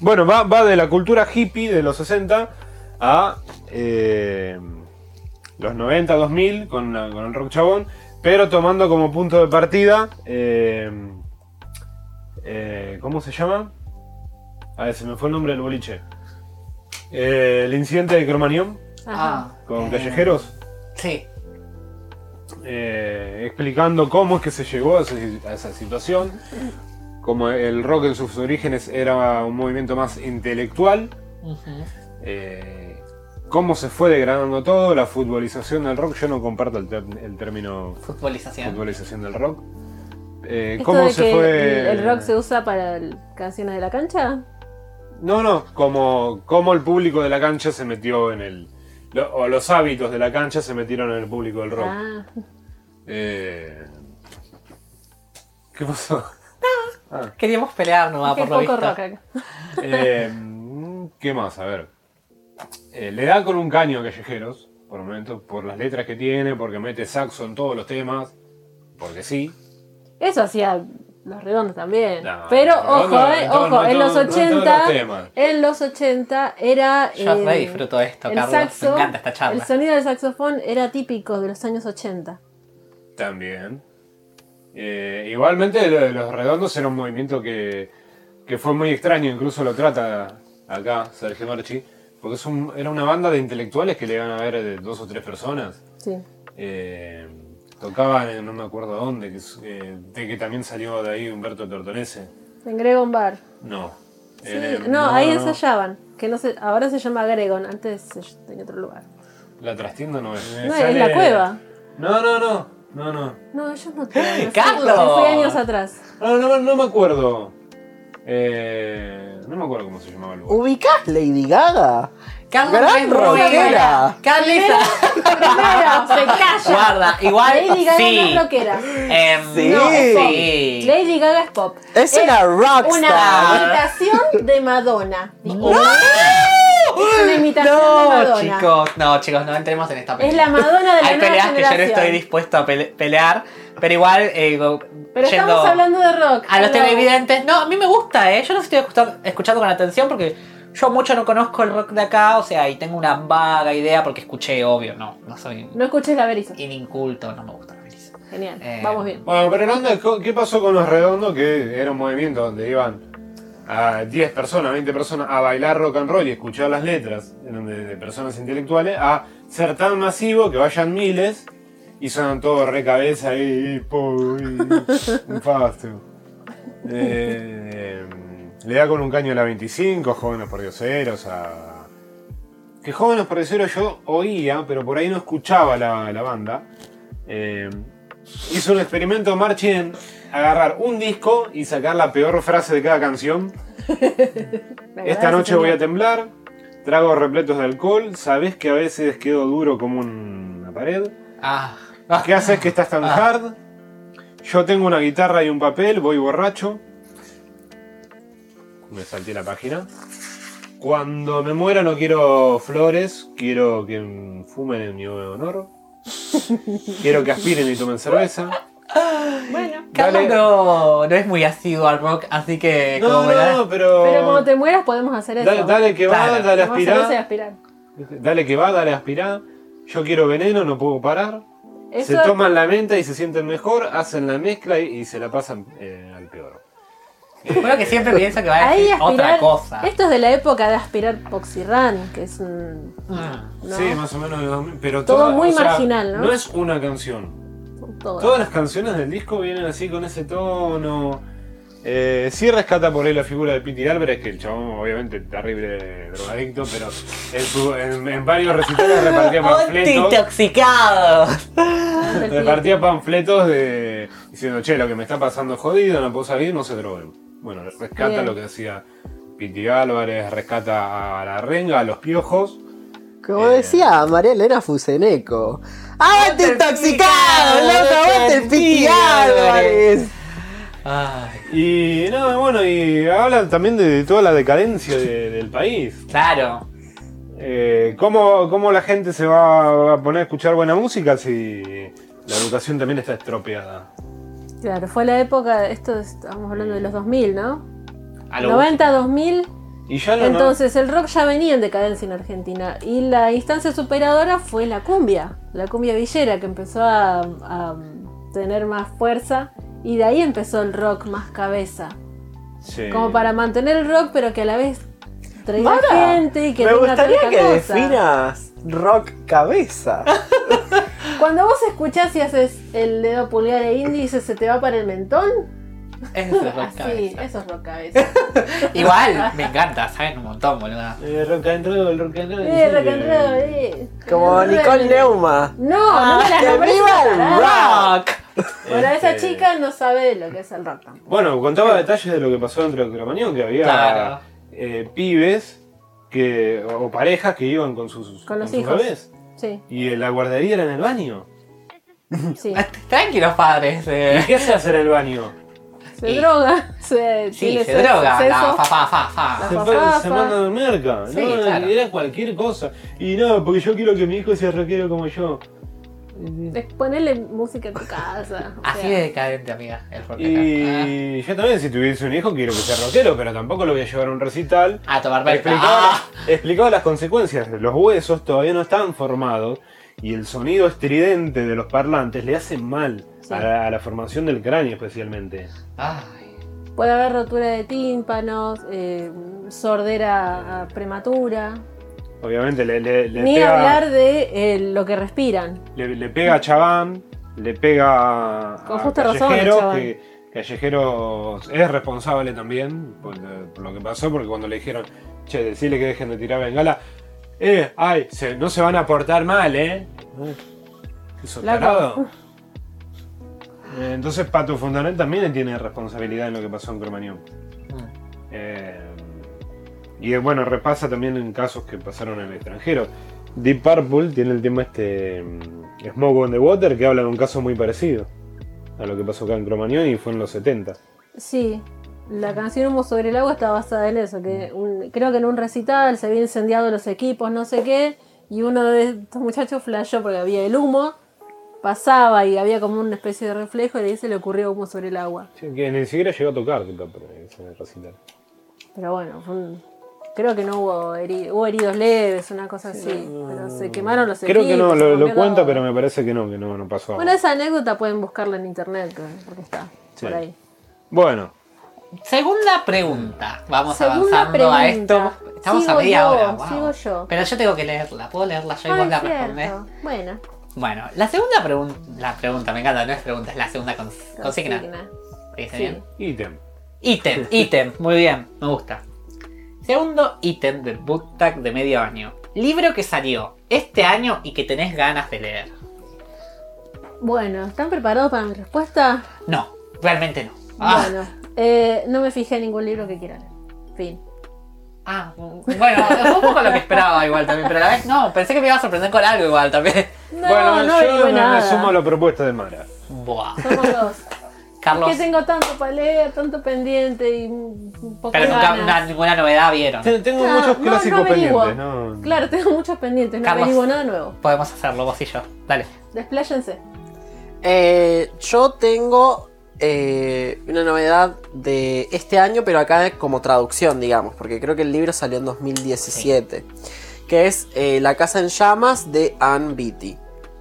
Speaker 1: bueno, va, va de la cultura hippie de los 60 a eh, los 90, 2000 con, la- con el rock chabón, pero tomando como punto de partida, eh, eh, ¿cómo se llama? A ver, se me fue el nombre del boliche. Eh, el incidente de Cromañón
Speaker 2: Ajá.
Speaker 1: con
Speaker 4: eh,
Speaker 1: callejeros,
Speaker 4: Sí.
Speaker 1: eh, explicando cómo es que se llegó a, ese- a esa situación, como el rock en sus orígenes era un movimiento más intelectual, eh, cómo se fue degradando todo, la futbolización del rock, yo no comparto el, término
Speaker 4: Futbolización.
Speaker 1: futbolización del rock. Eh,
Speaker 2: ¿Esto
Speaker 1: ¿Cómo
Speaker 2: de
Speaker 1: se
Speaker 2: que
Speaker 1: fue?
Speaker 2: el, el rock se usa para el- canciones de la cancha?
Speaker 1: No, no, como, como el público de la cancha se metió en el... lo- o los hábitos de la cancha se metieron en el público del rock.
Speaker 2: Ah,
Speaker 1: Eh, ¿Qué pasó?
Speaker 4: Queríamos pelear nomás,
Speaker 2: qué
Speaker 4: por lo
Speaker 2: poco
Speaker 4: visto.
Speaker 2: rock acá.
Speaker 1: Eh, ¿Qué más? A ver. Eh, le da con un caño a Callejeros, por momento, por las letras que tiene, porque mete saxo en todos los temas, porque sí.
Speaker 2: Eso hacía los redondos también.
Speaker 1: No,
Speaker 2: Pero ojo,
Speaker 1: no
Speaker 2: eh, ojo,
Speaker 1: no en
Speaker 2: los
Speaker 1: todo- no en todos
Speaker 2: 80,
Speaker 1: los temas.
Speaker 2: en los 80 era
Speaker 4: Yo
Speaker 2: eh,
Speaker 4: re disfruto esto,
Speaker 2: el
Speaker 4: Carlos.
Speaker 2: saxo,
Speaker 4: Me encanta esta charla.
Speaker 2: el sonido del saxofón era típico de los años 80.
Speaker 1: También. Eh, igualmente, lo de los redondos era un movimiento que, que fue muy extraño, incluso lo trata acá Sergio Marchi, porque es un- era una banda de intelectuales que le iban a ver de dos o tres personas.
Speaker 2: Sí.
Speaker 1: Eh, tocaban en no me acuerdo dónde, que, eh, de que también salió de ahí Humberto Tortonese.
Speaker 2: En Gregon Bar.
Speaker 1: No.
Speaker 2: Sí,
Speaker 1: el-
Speaker 2: no, ahí
Speaker 1: no.
Speaker 2: ensayaban. Que no se, ahora se llama Gregon, antes tenía otro lugar.
Speaker 1: La trastienda no es.
Speaker 2: No,
Speaker 1: sale-
Speaker 2: es la cueva.
Speaker 1: No, no, no. No, no.
Speaker 2: No, ellos no tienen.
Speaker 4: ¡Carlos!
Speaker 2: fui años atrás.
Speaker 1: No, no, no me acuerdo. Eh, no me acuerdo cómo se llamaba el lugar.
Speaker 3: ¿Ubicás Lady Gaga?
Speaker 4: Carlos
Speaker 3: Gran
Speaker 4: es rockera. Carlita.
Speaker 2: Se calla.
Speaker 4: Guarda, igual
Speaker 2: Lady Gaga
Speaker 4: sí.
Speaker 2: no es rockera.
Speaker 4: Em,
Speaker 3: Sí.
Speaker 2: No, es pop.
Speaker 4: sí.
Speaker 2: Lady Gaga es pop.
Speaker 3: Es una rockstar.
Speaker 2: Una imitación de Madonna. Disculpa. Es una imitación de
Speaker 4: No,
Speaker 2: Madonna.
Speaker 4: chicos, no, chicos, no entremos en esta pelea.
Speaker 2: Es la Madonna de la
Speaker 4: Hay
Speaker 2: nueva
Speaker 4: peleas que yo no
Speaker 2: generación.
Speaker 4: estoy dispuesto a pele- pelear, Pero igual, eh,
Speaker 2: Pero
Speaker 4: yendo
Speaker 2: estamos hablando de rock.
Speaker 4: a los televidentes, no, a mí me gusta, ¿eh? Yo los estoy escuchando, escuchando con atención porque yo mucho no conozco el rock de acá, o sea, y tengo una vaga idea porque escuché, obvio, no, no soy
Speaker 2: No escuches la beriza.
Speaker 4: inculto, no me gusta la Melissa.
Speaker 2: Genial.
Speaker 4: Eh,
Speaker 2: Vamos bien.
Speaker 1: Bueno, pero Nanda, ¿qué pasó con los redondos? Que era un movimiento donde iban a 10 personas, 20 personas a bailar rock and roll y escuchar las letras en donde- de personas intelectuales, a ser tan masivo que vayan miles y suenan todos re cabeza y, po, y un fasto. Eh, le da con un caño a la 25, jóvenes por dioseros, a. Que jóvenes por dioseros yo oía, pero por ahí no escuchaba la, la banda. Eh, hizo un experimento Marchi en agarrar un disco y sacar la peor frase de cada canción. Esta noche voy a temblar, trago repletos de alcohol, sabes que a veces quedo duro como una pared.
Speaker 4: Ah,
Speaker 1: ¿Qué haces que estás tan hard? Yo tengo una guitarra y un papel, voy borracho. Me salté la página. Cuando me muera no quiero flores, quiero que fumen en mi honor. Quiero que aspiren y tomen cerveza.
Speaker 2: Bueno.
Speaker 4: Carlos no, no es muy asiduo al rock, así que
Speaker 1: No,
Speaker 4: como verás-
Speaker 1: no, pero.
Speaker 2: Pero cuando te mueras podemos hacer eso.
Speaker 1: Dale, dale que va,
Speaker 4: Claro.
Speaker 1: dale aspirar.
Speaker 2: aspirar.
Speaker 1: Dale que va, dale aspirar. Yo quiero veneno, no puedo parar.
Speaker 2: Eso,
Speaker 1: Se toman la menta y se sienten mejor, hacen la mezcla y, y se la pasan eh.
Speaker 4: Bueno, que siempre pienso que va a decir
Speaker 2: aspirar.
Speaker 4: otra cosa.
Speaker 2: Esto es de la época de aspirar Poxirran, que es un. ¿no?
Speaker 1: Sí, más o menos. de 2000, Pero
Speaker 2: Todo
Speaker 1: toda-
Speaker 2: muy
Speaker 1: sea,
Speaker 2: marginal, ¿no?
Speaker 1: No es una canción. Todas las canciones del disco vienen así con ese tono. Eh, sí rescata por ahí la figura de Pete Álvarez, que el chabón obviamente terrible drogadicto, pero en, su- en- en varios recitales repartía panfletos.
Speaker 4: Intoxicados.
Speaker 1: Repartía panfletos de diciendo, che, lo que me está pasando es jodido, no puedo salir, no se droguen. Bueno, rescata
Speaker 2: Bien.
Speaker 1: lo que hacía Piti Álvarez, rescata a la renga, a los piojos.
Speaker 3: Como
Speaker 1: Eh.
Speaker 3: decía María Elena Fuseneco. ¡Aguante intoxicado! ¡Loco, aguante el Piti Álvarez!
Speaker 4: Ay,
Speaker 1: Y no, bueno, y hablan también de toda la decadencia de- del país.
Speaker 4: claro.
Speaker 1: Eh, ¿cómo, cómo la gente se va a poner a escuchar buena música si la educación también está estropeada?
Speaker 2: Claro, fue la época, esto es- estamos hablando de los 2000, ¿no?
Speaker 4: A lo
Speaker 2: 90, 2000.
Speaker 1: Y ya no,
Speaker 2: Entonces el rock ya venía en decadencia en Argentina y la instancia superadora fue la cumbia, la cumbia villera que empezó a, a tener más fuerza y de ahí empezó el rock más cabeza,
Speaker 1: Sí.
Speaker 2: como para mantener el rock pero que a la vez traiga
Speaker 3: Mara,
Speaker 2: gente y que
Speaker 3: Me
Speaker 2: tenga
Speaker 3: gustaría que
Speaker 2: cosa.
Speaker 3: definas rock cabeza.
Speaker 2: Cuando vos escuchás y haces el dedo pulgar e índice se te va para el mentón,
Speaker 4: Ese es rock
Speaker 2: así,
Speaker 4: cabeza.
Speaker 2: eso es rock cabeza.
Speaker 4: Igual, me encanta, saben un montón, boludo.
Speaker 1: Eh, rock and roll, rock and roll.
Speaker 2: Eh, rock and roll, eh.
Speaker 3: Como Nicole Neuma.
Speaker 2: No, no me las
Speaker 3: ¡Que
Speaker 2: nombres
Speaker 3: viva el rock!
Speaker 2: Bueno, esa
Speaker 1: Este,
Speaker 2: chica no sabe lo que es el rock tampoco.
Speaker 1: Bueno, contaba detalles de lo que pasó dentro de Cromañón, que había
Speaker 4: Claro.
Speaker 1: eh, pibes que, o parejas que iban con sus,
Speaker 2: Con los
Speaker 1: sus
Speaker 2: hijos.
Speaker 1: bebés.
Speaker 2: Sí,
Speaker 1: Y la guardería era en el baño.
Speaker 2: sí.
Speaker 4: Tranquilos padres.
Speaker 1: ¿Y
Speaker 4: eh.
Speaker 1: qué se hace en el baño?
Speaker 2: Se
Speaker 4: Y-
Speaker 2: droga, se
Speaker 4: Sí, se droga.
Speaker 2: sexo.
Speaker 4: La fa, fa, fa, fa.
Speaker 2: La
Speaker 1: Se,
Speaker 2: fa, fa,
Speaker 1: se
Speaker 2: fa.
Speaker 1: mandan al merca.
Speaker 4: Sí,
Speaker 1: no,
Speaker 4: claro.
Speaker 1: era cualquier cosa. Y no, porque yo quiero que mi hijo sea rockero como yo.
Speaker 2: Es ponerle música en tu casa. o
Speaker 4: Así
Speaker 2: sea,
Speaker 4: de decadente, amiga, el rock.
Speaker 1: Y yo también, si tuviese un hijo, quiero que sea rockero, pero tampoco lo voy a llevar a un recital.
Speaker 4: Ah, a tomar verga.
Speaker 1: Explicaba,
Speaker 4: Ah.
Speaker 1: explicaba las consecuencias. Los huesos todavía no están formados y el sonido estridente de los parlantes le hace mal
Speaker 2: Sí.
Speaker 1: a, la, a la formación del cráneo especialmente.
Speaker 4: Ay.
Speaker 2: Puede haber rotura de tímpanos, eh, sordera prematura.
Speaker 1: Obviamente le, le- le
Speaker 2: Ni
Speaker 1: pega,
Speaker 2: hablar de eh, lo que respiran.
Speaker 1: le, le pega a Chabán, le pega a,
Speaker 2: Con
Speaker 1: a
Speaker 2: justa razón a
Speaker 1: que Callejero es responsable también por, por lo que pasó, porque cuando le dijeron, che, decirle que dejen de tirar bengala, eh, ay, se- no se van a portar mal, eh. ¿Qué sos
Speaker 2: Flaco.
Speaker 1: tarado? Eh, Entonces Pato Fontanet también tiene responsabilidad en lo que pasó en Cromañón. Eh, y eh, bueno, repasa también en casos que pasaron en el extranjero. Deep Purple tiene el tema este mm, Smoke on the Water que habla de un caso muy parecido a lo que pasó acá en Cromañón y fue en los 70.
Speaker 2: Sí, la canción Humo sobre el agua está basada en eso, que un- creo que en un recital se habían incendiado los equipos, no sé qué, y uno de estos muchachos flashó porque había el humo, pasaba y había como una especie de reflejo y de ahí se le ocurrió humo sobre el agua.
Speaker 1: Sí, que ni siquiera llegó a tocar el recital.
Speaker 2: Pero bueno, fue un- creo que no hubo, heri- hubo heridos leves, una cosa así. pero se quemaron los
Speaker 1: Creo que no, lo, lo cuenta, pero me parece que no, que no, no pasó.
Speaker 2: Bueno, esa anécdota pueden buscarla en internet, porque está
Speaker 1: Sí.
Speaker 2: por ahí.
Speaker 1: Bueno,
Speaker 4: Segunda pregunta. Vamos
Speaker 2: Segunda
Speaker 4: avanzando a esto. Estamos
Speaker 2: Sigo
Speaker 4: a media
Speaker 2: yo,
Speaker 4: hora. wow.
Speaker 2: sigo yo.
Speaker 4: Pero yo tengo que leerla. ¿Puedo leerla yo y
Speaker 2: Ah,
Speaker 4: vos la respondés?
Speaker 2: Bueno,
Speaker 4: Bueno, la segunda pregunta. La pregunta, me encanta, no es pregunta, es la segunda cons- consigna.
Speaker 2: consigna.
Speaker 4: ¿Dice
Speaker 2: Sí.
Speaker 4: bien?
Speaker 1: ítem.
Speaker 4: Ítem, ítem, muy bien, me gusta. Segundo ítem del book tag de medio año. Libro que salió este año y que tenés ganas de leer.
Speaker 2: Bueno, ¿están preparados para mi respuesta?
Speaker 4: No, realmente no. Ah,
Speaker 2: Bueno, eh, no me fijé en ningún libro que quiera leer. Fin.
Speaker 4: ah, bueno, fue un poco lo que esperaba igual también, pero a la vez no, pensé que me iba a sorprender con algo igual también.
Speaker 2: No,
Speaker 1: bueno,
Speaker 2: no
Speaker 1: yo me,
Speaker 2: nada.
Speaker 1: me sumo a la propuesta de Mara.
Speaker 4: Buah.
Speaker 2: Somos dos.
Speaker 4: Carlos,
Speaker 2: que tengo tanto para leer, tanto pendiente y un poco
Speaker 4: pero nunca
Speaker 2: ganas.
Speaker 4: una- ninguna novedad vieron.
Speaker 1: Ten- Tengo
Speaker 2: Ah,
Speaker 1: muchos clásicos
Speaker 2: no
Speaker 1: pendientes, ¿no?
Speaker 2: Claro, tengo muchos pendientes, no
Speaker 4: Carlos.
Speaker 2: averiguo nada nuevo.
Speaker 4: Podemos hacerlo vos y yo. Dale.
Speaker 2: Despláyense.
Speaker 3: Eh, yo tengo eh, una novedad de este año, pero acá como traducción, digamos, porque creo que el libro salió en 2017, que es eh, La Casa en Llamas de Anne Beatty.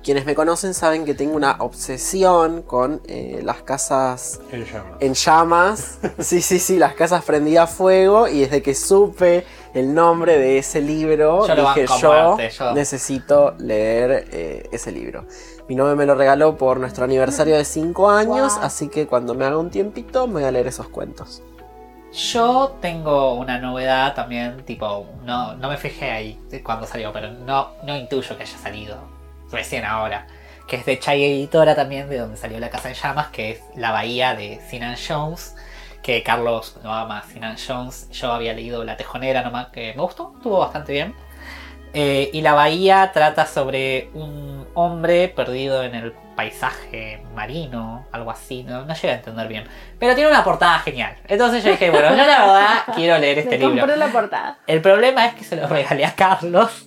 Speaker 3: Quienes me conocen saben que tengo una obsesión con eh, las casas
Speaker 1: En llamas.
Speaker 3: en llamas. Sí, sí, sí, las casas prendidas a fuego. Y desde que supe el nombre de ese libro,
Speaker 4: Yo lo
Speaker 3: dije yo
Speaker 4: yo".
Speaker 3: necesito leer eh, ese libro. Mi novio me lo regaló por nuestro aniversario de 5 años,
Speaker 2: Wow.
Speaker 3: así que cuando me haga un tiempito me voy a leer esos cuentos.
Speaker 4: Yo tengo una novedad también, tipo, no, no me fijé ahí de cuando salió, pero no, no intuyo que haya salido recién ahora. Que es de Chai Editora también, de donde salió La Casa en Llamas, que es La Bahía de Sinan Jones. Que Carlos no ama Sinan Jones. Yo había leído La Tejonera nomás, que me gustó, estuvo bastante bien. Eh, y La Bahía trata sobre un hombre perdido en el paisaje marino, algo así, no, no llega a entender bien. Pero tiene una portada genial. Entonces yo dije, bueno, yo la verdad quiero leer este libro.
Speaker 2: la portada.
Speaker 4: El problema es que se lo regalé a Carlos.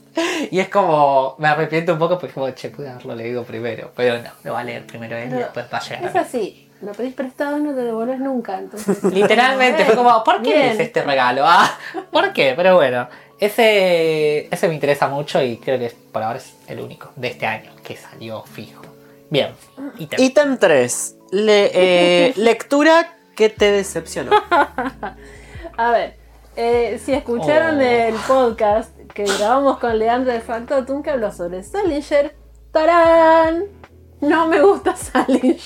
Speaker 4: Y es como, me arrepiento un poco porque como, che, pude haberlo leído primero. Pero no, lo va a leer primero él y
Speaker 2: Pero
Speaker 4: después va a llegar.
Speaker 2: Es así. Lo pedís prestado y no te devolves nunca. Entonces,
Speaker 4: Literalmente, fue como, ¿por qué es este regalo? Ah, ¿Por qué? Pero bueno, ese, ese me interesa mucho y creo que es- por ahora es el único de este año que salió fijo. Bien, ítem.
Speaker 3: Ítem 3. lectura que te decepcionó.
Speaker 2: A ver, eh, si escucharon
Speaker 4: Oh.
Speaker 2: el podcast que grabamos con Leandro de Factotum que habló sobre Salinger, ¡tarán! No me gusta Salinger.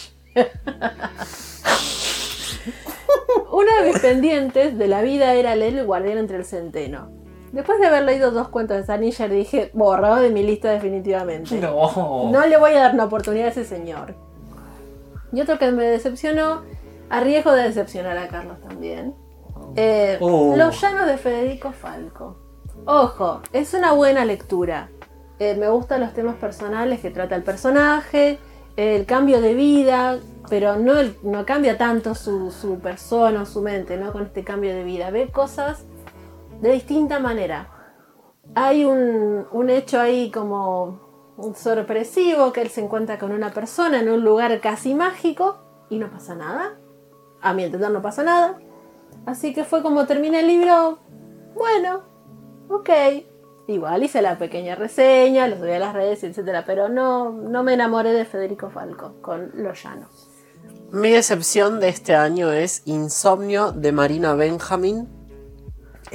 Speaker 2: Uno de mis pendientes de la vida era leer El Guardián entre el Centeno. Después de haber leído dos cuentos de Salinger dije, borrado de mi lista definitivamente.
Speaker 4: No.
Speaker 2: No le voy a dar una oportunidad a ese señor. Y otro que me decepcionó, a riesgo de decepcionar a Carlos también. eh,
Speaker 4: Uh.
Speaker 2: Los llanos de Federico Falco. Ojo, es una buena lectura. Eh, me gustan los temas personales que trata el personaje, el cambio de vida, pero no, no cambia tanto su, su persona o su mente, ¿no? Con este cambio de vida. Ve cosas de distinta manera. Hay un, un hecho ahí como sorpresivo que él se encuentra con una persona en un lugar casi mágico y no pasa nada. A mi entender no pasa nada. Así que fue como termina el libro. Bueno, ok. Igual hice la pequeña reseña, lo subí a las redes, etcétera, pero no, no me enamoré de Federico Falco con Los Llanos.
Speaker 3: Mi decepción de este año es Insomnio de Marina Benjamin.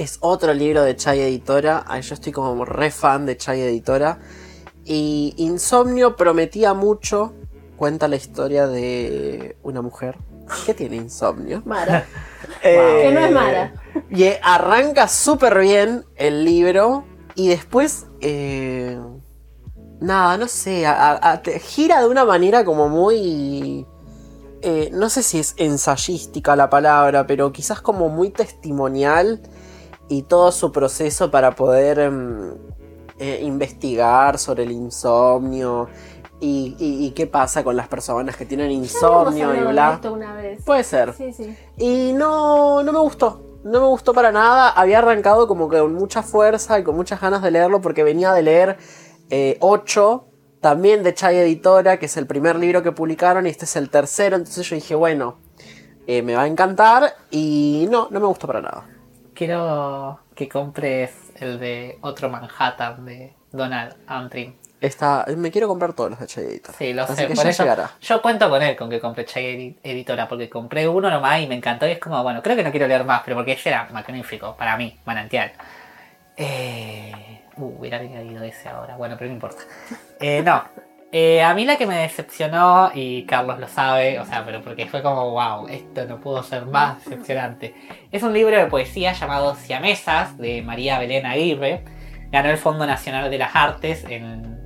Speaker 3: Es otro libro de Chai Editora. Yo estoy como re fan de Chai Editora. Y Insomnio prometía mucho. Cuenta la historia de una mujer que tiene insomnio.
Speaker 2: Mara,
Speaker 3: Eh,
Speaker 2: que no es Mara.
Speaker 3: Y eh, arranca súper bien el libro. Y después. eh, nada, no sé. a- a- a- te- gira de una manera como muy. eh, no sé si es ensayística la palabra, pero quizás como muy testimonial. Y todo su proceso para poder em, eh, investigar sobre el insomnio. Y, y- y qué pasa con las personas que tienen insomnio y bla.
Speaker 2: esto una vez.
Speaker 3: Puede ser.
Speaker 2: Sí, sí.
Speaker 3: Y no, no me gustó. No me gustó para nada. Había arrancado como que con mucha fuerza y con muchas ganas de leerlo porque venía de leer 8 también de Chai Editora, que es el primer libro que publicaron y este es el tercero, entonces yo dije, bueno, eh, me va a encantar y no, no me gustó para nada.
Speaker 4: Quiero que compres el de otro Manhattan de Donald Antrim.
Speaker 3: Está, me quiero comprar todos los de Chai Editora.
Speaker 4: Sí, lo
Speaker 3: Así
Speaker 4: sé.
Speaker 3: que
Speaker 4: por
Speaker 3: ya
Speaker 4: eso
Speaker 3: llegará.
Speaker 4: yo cuento con él, con que compré Chai Edi- Editora, porque compré uno nomás y me encantó. Y es como, bueno, creo que no quiero leer más, pero porque ese era magnífico para mí, manantial. Eh, uh, hubiera añadido ese ahora. Bueno, pero no importa. Eh, no. Eh, a mí la que me decepcionó, y Carlos lo sabe, o sea, pero porque fue como, wow, esto no pudo ser más decepcionante. Es un libro de poesía llamado Siamesas, de María Belén Aguirre. Ganó el Fondo Nacional de las Artes en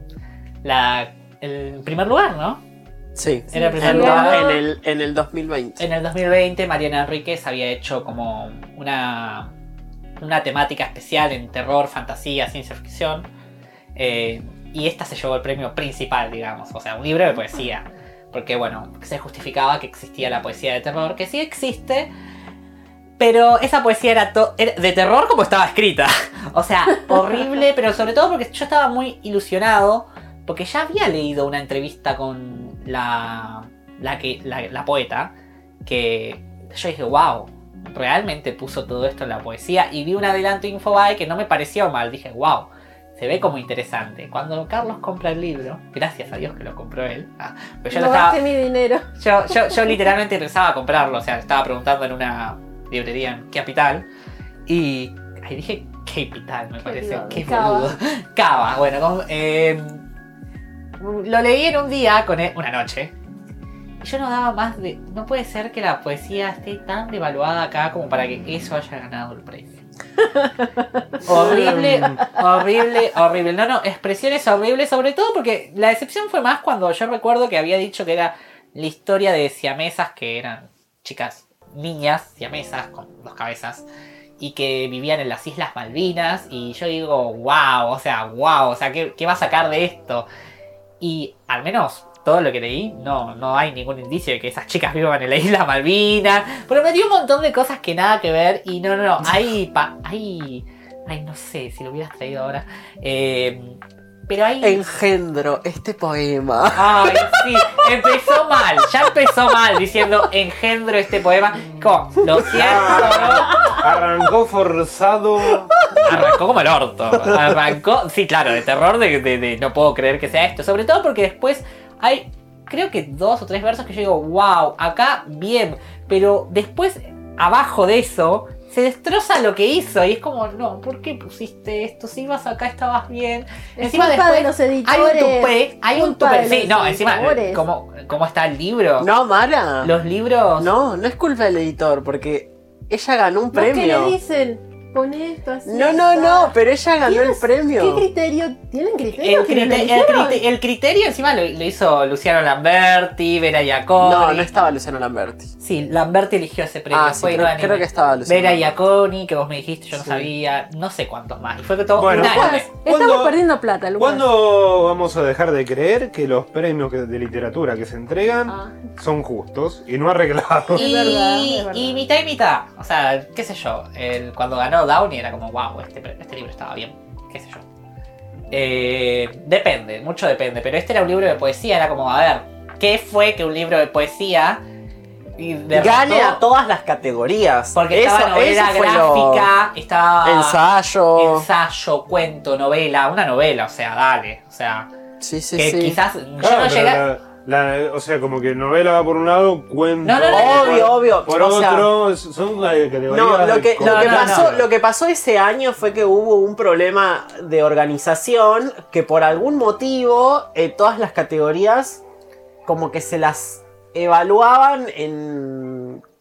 Speaker 4: la, el primer lugar, ¿no?
Speaker 3: Sí,
Speaker 4: Era el primer
Speaker 3: en,
Speaker 4: lugar.
Speaker 3: en el, en el 2020.
Speaker 4: En el 2020 Mariana Enríquez había hecho como una, una temática especial en terror, fantasía, ciencia ficción. eh, y esta se llevó el premio principal, digamos. O sea, un libro de poesía. Porque, bueno, se justificaba que existía la poesía de terror, que sí existe. Pero esa poesía era, era de terror como estaba escrita. O sea, horrible, pero sobre todo porque yo estaba muy ilusionado. Porque ya había leído una entrevista con la, la, que, la, la poeta. Que yo dije, wow, realmente puso todo esto en la poesía. Y vi un adelanto Infobae que no me pareció mal. Dije, wow, se ve como interesante. Cuando Carlos compra el libro, gracias a Dios que lo compró él. ah, pero yo,
Speaker 2: No
Speaker 4: estaba,
Speaker 2: mi dinero.
Speaker 4: yo, yo, yo literalmente pensaba comprarlo, o sea, estaba preguntando en una librería en Capital y ahí dije Capital, me parece, qué boludo. Cava, bueno, eh, lo leí en un día, con él- una noche, y yo no daba más de... No puede ser que la poesía esté tan devaluada acá como para que eso haya ganado el premio. horrible, horrible, horrible. No, no, expresiones horribles, sobre todo porque la decepción fue más cuando yo recuerdo que había dicho que era la historia de siamesas que eran chicas, niñas siamesas con dos cabezas y que vivían en las Islas Malvinas y yo digo, wow, o sea, wow, o sea, ¿qué, qué va a sacar de esto? Y al menos todo lo que leí, no, no hay ningún indicio de que esas chicas vivan en la isla Malvinas. Pero me dio un montón de cosas que nada que ver. Y no, no, no. Hay. pa- hay. Ay, no sé si lo hubieras traído ahora. Eh, pero hay.
Speaker 3: Engendro este poema.
Speaker 4: Ay, sí, empezó mal, ya empezó mal diciendo engendro este poema. Como, lo siento,
Speaker 1: Arrancó forzado.
Speaker 4: Arrancó como el orto. Arrancó, sí, claro, de terror de, de- de no puedo creer que sea esto. Sobre todo porque después hay, creo que dos o tres versos que yo digo, wow, acá bien. Pero después, abajo de eso, se destroza lo que hizo. Y es como, no, ¿por qué pusiste esto? Si ibas acá estabas bien.
Speaker 2: Es culpa de los
Speaker 4: hay
Speaker 2: editores.
Speaker 4: un tupé, hay un tupé. Sí, no, encima. ¿cómo, ¿cómo está el libro?
Speaker 3: No, Mara.
Speaker 4: Los libros.
Speaker 3: No, no es culpa del editor, porque ella ganó un
Speaker 2: ¿No es que le
Speaker 3: premio.
Speaker 2: dicen? Pon esto así.
Speaker 3: No, no, no, pero ella ganó el
Speaker 2: ¿Tienes-
Speaker 3: premio.
Speaker 2: ¿Qué criterio? ¿Tienen criterio?
Speaker 4: El, criterio encima lo, lo hizo Luciano Lamberti, Vera Iaconi.
Speaker 3: No, no estaba Luciano Lamberti.
Speaker 4: Sí, Lamberti eligió ese premio.
Speaker 3: Ah, sí,
Speaker 4: fue
Speaker 3: creo, que estaba Luciano.
Speaker 4: Vera. Iaconi, que vos me dijiste, yo no
Speaker 3: Sí.
Speaker 4: sabía, no sé cuántos más. Y fue todo
Speaker 1: Bueno,
Speaker 2: Estamos
Speaker 1: ¿Cuándo-
Speaker 2: perdiendo plata, Lucas.
Speaker 1: ¿Cuándo vamos a dejar de creer que los premios de literatura que se entregan
Speaker 2: Ah.
Speaker 1: son justos y no arreglados?
Speaker 4: Y,
Speaker 2: Es verdad, es verdad.
Speaker 4: y mitad y mitad. O sea, qué sé yo. el- cuando ganó Downey era como, wow, este, este libro estaba bien. Qué sé yo. Eh, depende, mucho depende. Pero este era un libro de poesía. Era como, a ver, ¿qué fue que un libro de poesía y?
Speaker 3: Gane a todas las categorías.
Speaker 4: Porque
Speaker 3: Eso-
Speaker 4: estaba novela
Speaker 3: eso fue lo-
Speaker 4: gráfica, estaba
Speaker 3: Ensayo.
Speaker 4: ensayo, cuento, novela, una novela, o sea, dale. O sea,
Speaker 3: Sí, sí,
Speaker 4: que
Speaker 3: sí.
Speaker 4: quizás
Speaker 1: Claro,
Speaker 4: yo no llegué.
Speaker 1: La- o sea, como que novela va por un lado, cuento
Speaker 4: No, no, no,
Speaker 1: por-
Speaker 3: Obvio, obvio.
Speaker 1: por
Speaker 3: o sea,
Speaker 1: otro, son categorías
Speaker 3: No, lo
Speaker 1: de
Speaker 3: que, pasó, lo que pasó ese año fue que hubo un problema de organización que por algún motivo eh, todas las categorías como que se las evaluaban en...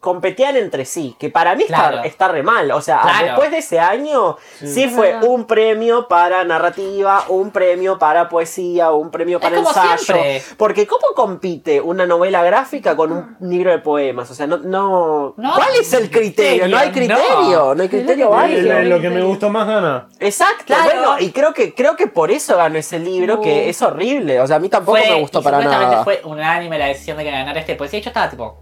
Speaker 3: competían entre sí, que para mí
Speaker 4: Claro.
Speaker 3: está, está re mal. O sea,
Speaker 4: Claro.
Speaker 3: después de ese año sí,
Speaker 1: Sí.
Speaker 3: fue un premio para narrativa, un premio para poesía, un premio para ensayo.
Speaker 4: siempre.
Speaker 3: Porque ¿cómo compite una novela gráfica con un libro de poemas? O sea, no... no...
Speaker 4: No,
Speaker 3: ¿Cuál es el criterio? No hay
Speaker 4: criterio,
Speaker 3: no, hay criterio
Speaker 2: Es lo que
Speaker 3: válido.
Speaker 1: lo que me gustó más gana.
Speaker 3: Exacto,
Speaker 4: Claro.
Speaker 3: bueno, y creo que, creo que por eso ganó ese libro, que es horrible. O sea, a mí tampoco
Speaker 4: Fue-
Speaker 3: me gustó
Speaker 4: y
Speaker 3: para nada.
Speaker 4: fue unánime la decisión de que ganara este poesía. Yo estaba tipo,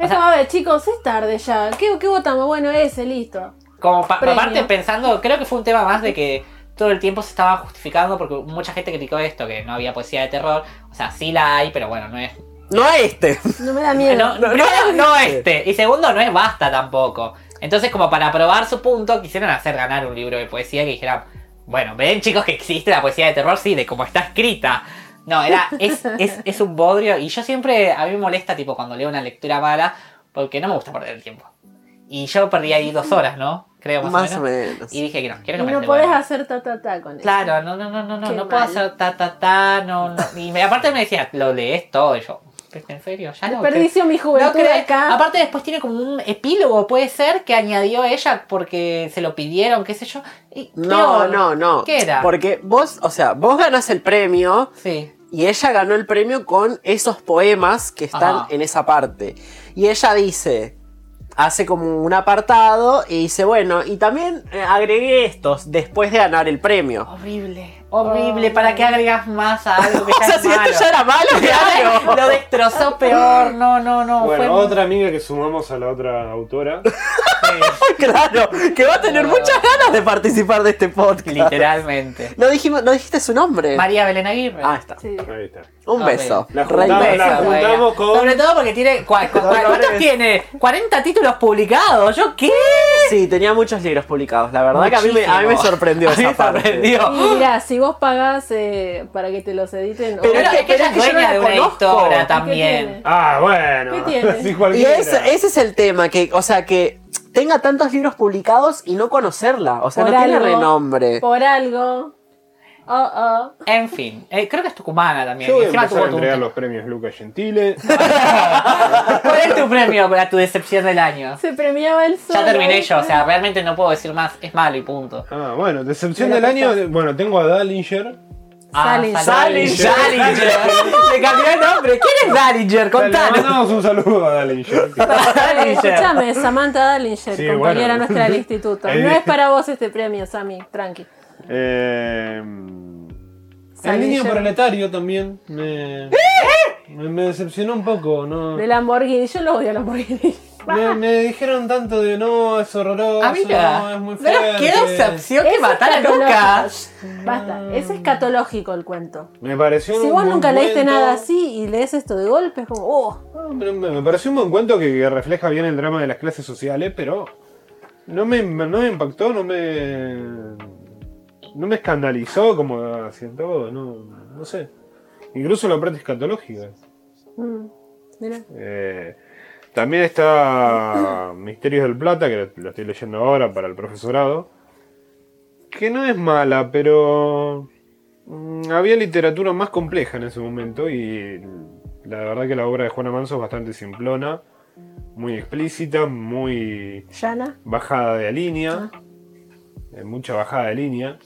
Speaker 2: Es como, a ver, chicos, es tarde ya. ¿Qué, qué votamos? Bueno, ese, listo.
Speaker 4: como pa-
Speaker 2: Premio.
Speaker 4: aparte pensando, creo que fue un tema más de que todo el tiempo se estaba justificando porque mucha gente criticó esto, que no había poesía de terror. O sea, sí la hay, pero bueno, no es
Speaker 3: No este.
Speaker 2: No me da miedo.
Speaker 4: no,
Speaker 3: no,
Speaker 4: primero,
Speaker 3: no
Speaker 4: no
Speaker 3: existe.
Speaker 4: este. Y segundo, no es basta tampoco. Entonces, como para probar su punto, quisieron hacer ganar un libro de poesía que dijera, bueno, ven chicos que existe la poesía de terror, sí, de cómo está escrita. No, era, es, es, es un bodrio. Y yo siempre, a mí me molesta, tipo, cuando leo una lectura mala, porque no me gusta perder el tiempo. Y yo perdí ahí dos horas, ¿no? Creo más,
Speaker 3: Más
Speaker 4: o
Speaker 3: o
Speaker 4: menos.
Speaker 3: menos.
Speaker 4: Y dije que no, quiero
Speaker 2: Y
Speaker 4: que me
Speaker 2: no podés hacer ta ta ta con eso.
Speaker 4: Claro, no, no, no, no, no,
Speaker 2: Qué
Speaker 4: no puedo hacer ta ta ta, no, no. Y me- aparte me decía, lo lees todo, y yo, ¿en serio? Ya no.
Speaker 2: Desperdicio mi
Speaker 4: No
Speaker 2: juventud
Speaker 4: crees.
Speaker 2: acá.
Speaker 4: Aparte después tiene como un epílogo, puede ser, que añadió ella porque se lo pidieron, qué sé yo. Y
Speaker 3: No,
Speaker 4: peor.
Speaker 3: no, no.
Speaker 4: ¿Qué era?
Speaker 3: Porque vos, o sea, vos ganás el premio
Speaker 4: Sí.
Speaker 3: Y ella ganó el premio con esos poemas que están
Speaker 4: Ajá.
Speaker 3: en esa parte. Y ella dice, hace como un apartado y dice, bueno, y también eh, agregué estos después de ganar el premio.
Speaker 4: Horrible, horrible. ¿Para qué agregas más a algo que
Speaker 3: O
Speaker 4: ya
Speaker 3: sea,
Speaker 4: es
Speaker 3: si
Speaker 4: malo?
Speaker 3: esto ya era malo, claro.
Speaker 4: Lo destrozó peor, no, no, no.
Speaker 1: Bueno,
Speaker 4: fue
Speaker 1: otra amiga que sumamos a la otra autora.
Speaker 3: claro, que va a tener muchas ganas de participar de este podcast.
Speaker 4: Literalmente.
Speaker 3: No, dijimos, no dijiste su nombre.
Speaker 4: María Belén Aguirre.
Speaker 3: Ah, está.
Speaker 2: Sí.
Speaker 1: Ahí está.
Speaker 3: Un beso.
Speaker 1: Juntamos,
Speaker 3: beso.
Speaker 1: juntamos con-
Speaker 4: Sobre todo porque tiene. cua- cua-
Speaker 3: Dolores.
Speaker 4: ¿Cuántos tiene? 40 títulos publicados. ¿Yo qué?
Speaker 3: Sí, tenía muchos libros publicados. La verdad que a mí me, a mí me
Speaker 4: Muchísimo.
Speaker 3: sorprendió esa
Speaker 4: me
Speaker 3: parte.
Speaker 4: sorprendió.
Speaker 2: Y mirá, si vos pagás eh, para que te los editen.
Speaker 3: Pero
Speaker 2: o-
Speaker 4: Pero
Speaker 3: es que-
Speaker 4: es que ella es
Speaker 3: pero es que yo
Speaker 4: dueña
Speaker 3: no
Speaker 4: de una
Speaker 3: conozco.
Speaker 4: editora
Speaker 3: ¿Qué
Speaker 2: ¿Qué
Speaker 4: también.
Speaker 2: tiene?
Speaker 1: Ah, bueno.
Speaker 2: ¿Qué tiene?
Speaker 1: Sí,
Speaker 3: Y ese, ese es el tema, que, o sea, que tenga tantos libros publicados y no conocerla. O sea,
Speaker 2: Por
Speaker 3: no tiene
Speaker 2: algo.
Speaker 3: renombre.
Speaker 2: Por algo. Oh, oh.
Speaker 4: En fin, eh, creo que es tucumana también.
Speaker 1: Yo voy a
Speaker 4: Encima
Speaker 1: empezar a
Speaker 4: tuvo tu-
Speaker 1: entregar los premios Lucas Gentile.
Speaker 4: ¿Cuál es tu premio para tu decepción del año?
Speaker 2: Se premiaba el sol.
Speaker 4: Ya terminé yo, o sea, realmente no puedo decir más. Es malo y punto.
Speaker 1: Ah, bueno, decepción del año.
Speaker 2: estás-
Speaker 1: Bueno, tengo a Dallinger.
Speaker 4: Ah,
Speaker 2: Salinger.
Speaker 4: Salinger. Salinger. Le cambió el nombre. ¿Quién es Salinger?
Speaker 1: Le
Speaker 4: Contanos.
Speaker 1: mandamos un saludo a Dallinger.
Speaker 2: Escuchame, Samantha Dallinger,
Speaker 1: Sí,
Speaker 2: compañera
Speaker 1: bueno.
Speaker 2: nuestra del instituto.
Speaker 1: Eh,
Speaker 2: No es para vos este premio, Sammy, tranqui.
Speaker 1: Eh, el niño proletario también me, me, me decepcionó un poco, ¿no?
Speaker 2: De Lamborghini, yo lo odio a Lamborghini.
Speaker 1: Me, me dijeron tanto de no, es horroroso,
Speaker 4: Ah, mira.
Speaker 1: no, es muy fuerte.
Speaker 4: queda decepción que
Speaker 2: Ese
Speaker 4: matar a. Lucas.
Speaker 2: Basta, es escatológico el cuento.
Speaker 1: Me pareció
Speaker 2: Si
Speaker 1: un
Speaker 2: vos
Speaker 1: buen
Speaker 2: nunca leíste nada así y lees esto de golpe, es como, oh,
Speaker 1: No, pero me, me pareció un buen cuento que, que refleja bien el drama de las clases sociales, pero no me, no me impactó, no me. No me escandalizó como hacían todo, no, no sé. Incluso la parte escatológica.
Speaker 2: mm, mira.
Speaker 1: Eh, también está Misterios del Plata, que lo, estoy leyendo ahora para el profesorado. Que no es mala, pero mm, había literatura más compleja en ese momento y la verdad que la obra de Juana Manso es bastante simplona, muy explícita, muy
Speaker 2: Yana.
Speaker 1: bajada de línea, eh, mucha bajada de línea,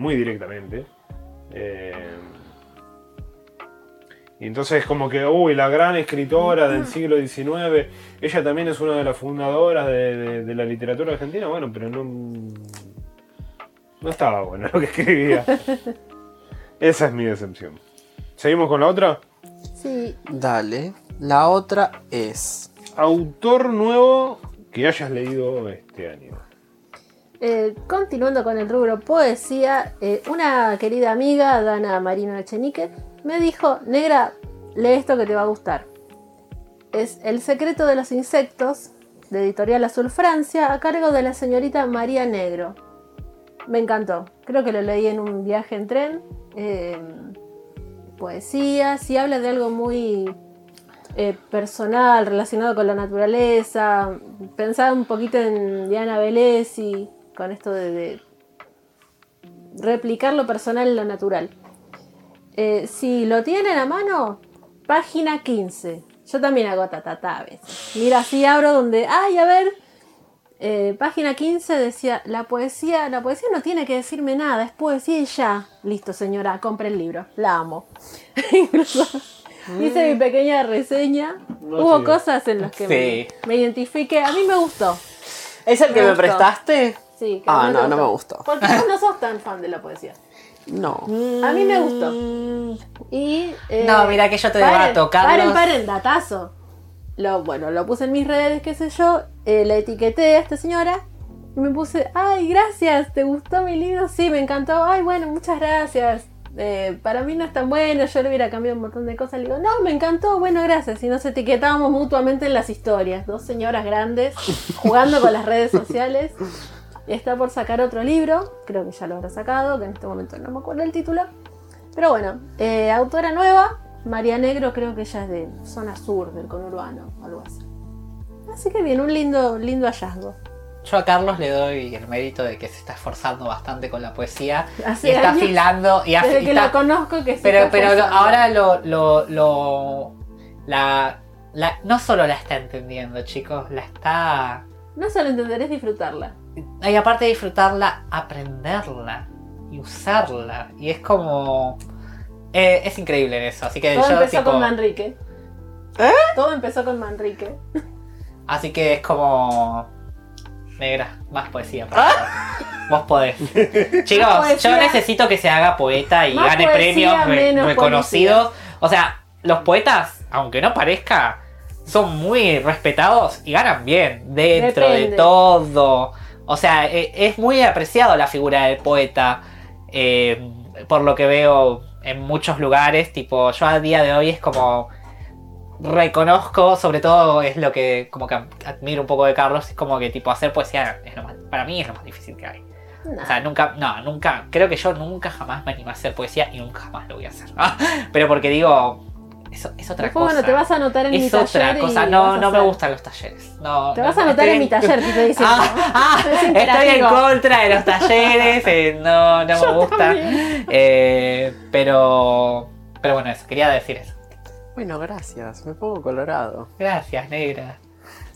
Speaker 1: muy directamente. Eh, y entonces como que, uy, la gran escritora del siglo XIX, ella también es una de las fundadoras de, de- de la literatura argentina, bueno, pero no... No estaba bueno lo que escribía. Esa es mi decepción. ¿Seguimos con la otra?
Speaker 2: Sí,
Speaker 3: Dale. La otra es.
Speaker 1: Autor nuevo que hayas leído este año.
Speaker 2: Eh, continuando con el rubro poesía, eh, una querida amiga, Dana Marino Echenique, me dijo, negra, lee esto que te va a gustar. Es El secreto de los insectos, de Editorial Azul Francia, a cargo de la señorita María Negro. Me encantó, creo que lo leí en un viaje en tren. eh, poesía, si habla de algo muy eh, personal, relacionado con la naturaleza. Pensaba un poquito en Diana Velesi, con esto de, de replicar lo personal en lo natural. Eh, si lo tienen a mano, página 15. Yo también hago tatatá a veces. Mira, así abro donde, ay, a ver, eh, página 15 decía, la poesía, la poesía no tiene que decirme nada, es poesía y ya. Listo, señora, compre el libro, la amo. Incluso hice mi pequeña reseña.
Speaker 1: No,
Speaker 2: Hubo
Speaker 1: sí.
Speaker 2: cosas en las que
Speaker 4: Sí.
Speaker 2: me, me identifiqué. A mí me gustó.
Speaker 3: ¿Es el que
Speaker 2: Me
Speaker 3: prestaste?
Speaker 2: Sí, que
Speaker 3: Ah, no, no me gustó.
Speaker 2: Porque vos no sos tan fan de la poesía.
Speaker 3: No.
Speaker 2: A mí me gustó. Y, eh,
Speaker 4: No, mira que yo te
Speaker 2: paren,
Speaker 4: debato, Carlos.
Speaker 2: Paren, paren, datazo. Lo, bueno, lo puse en mis redes, qué sé yo. eh, la etiqueté a esta señora. Y me puse, ay, gracias, ¿te gustó mi libro? Sí, me encantó. Ay, bueno, muchas gracias. Eh, para mí no es tan bueno, yo le hubiera cambiado un montón de cosas. Le digo, no, me encantó, bueno, gracias. Y nos etiquetábamos mutuamente en las historias. Dos señoras grandes jugando con las redes sociales. Está por sacar otro libro, creo que ya lo habrá sacado, que en este momento no me acuerdo el título. Pero bueno, eh, autora nueva, María Negro, creo que ella es de zona sur del conurbano, algo así. Así que bien, un lindo, lindo hallazgo.
Speaker 4: Yo a Carlos le doy el mérito de que se está esforzando bastante con la poesía.
Speaker 2: Hace
Speaker 4: y está
Speaker 2: años,
Speaker 4: afilando. Y
Speaker 2: Desde
Speaker 4: afi-
Speaker 2: que
Speaker 4: está-
Speaker 2: lo conozco que se
Speaker 4: pero
Speaker 2: está
Speaker 4: pero lo- ahora lo, lo, lo- la, la- no solo la está entendiendo, chicos, la está.
Speaker 2: No solo entender, es disfrutarla.
Speaker 4: Y aparte de disfrutarla, aprenderla y usarla. Y es como. eh, es increíble en eso. Así que
Speaker 2: Todo
Speaker 4: yo
Speaker 2: empezó
Speaker 4: tipo-
Speaker 2: con Manrique.
Speaker 3: ¿Eh?
Speaker 2: Todo empezó con Manrique.
Speaker 4: Así que es como. Negra, más poesía. por favor. Vos podés. Chicos,
Speaker 2: poesía.
Speaker 4: yo necesito que se haga poeta y
Speaker 2: Más
Speaker 4: gane
Speaker 2: poesía,
Speaker 4: premios re- reconocidos. O sea, los poetas, aunque no parezca, son muy respetados y ganan bien dentro
Speaker 2: Depende.
Speaker 4: de todo. O sea, e- es muy apreciado la figura del poeta. eh, por lo que veo en muchos lugares. Tipo, yo a día de hoy es como reconozco, sobre todo es lo que como que admiro un poco de Carlos, es como que tipo hacer poesía es lo más- para mí es lo más difícil que hay. O sea, nunca, no, nunca, creo que yo nunca jamás me animé a hacer poesía y nunca jamás lo voy a hacer. Pero porque digo, eso es otra
Speaker 2: Después,
Speaker 4: cosa.
Speaker 2: bueno, te vas a anotar en mi
Speaker 4: es
Speaker 2: taller.
Speaker 4: otra cosa, no, no me gustan los talleres. No,
Speaker 2: Te
Speaker 4: no,
Speaker 2: vas a anotar en mi taller, te diciendo.
Speaker 4: Ah, ah,
Speaker 2: Es
Speaker 4: estoy en contra de los talleres, eh, no, no me
Speaker 2: Yo
Speaker 4: gusta. Eh, pero, pero bueno, eso, quería decir eso.
Speaker 3: Bueno, gracias. Me pongo colorado.
Speaker 4: Gracias, negra.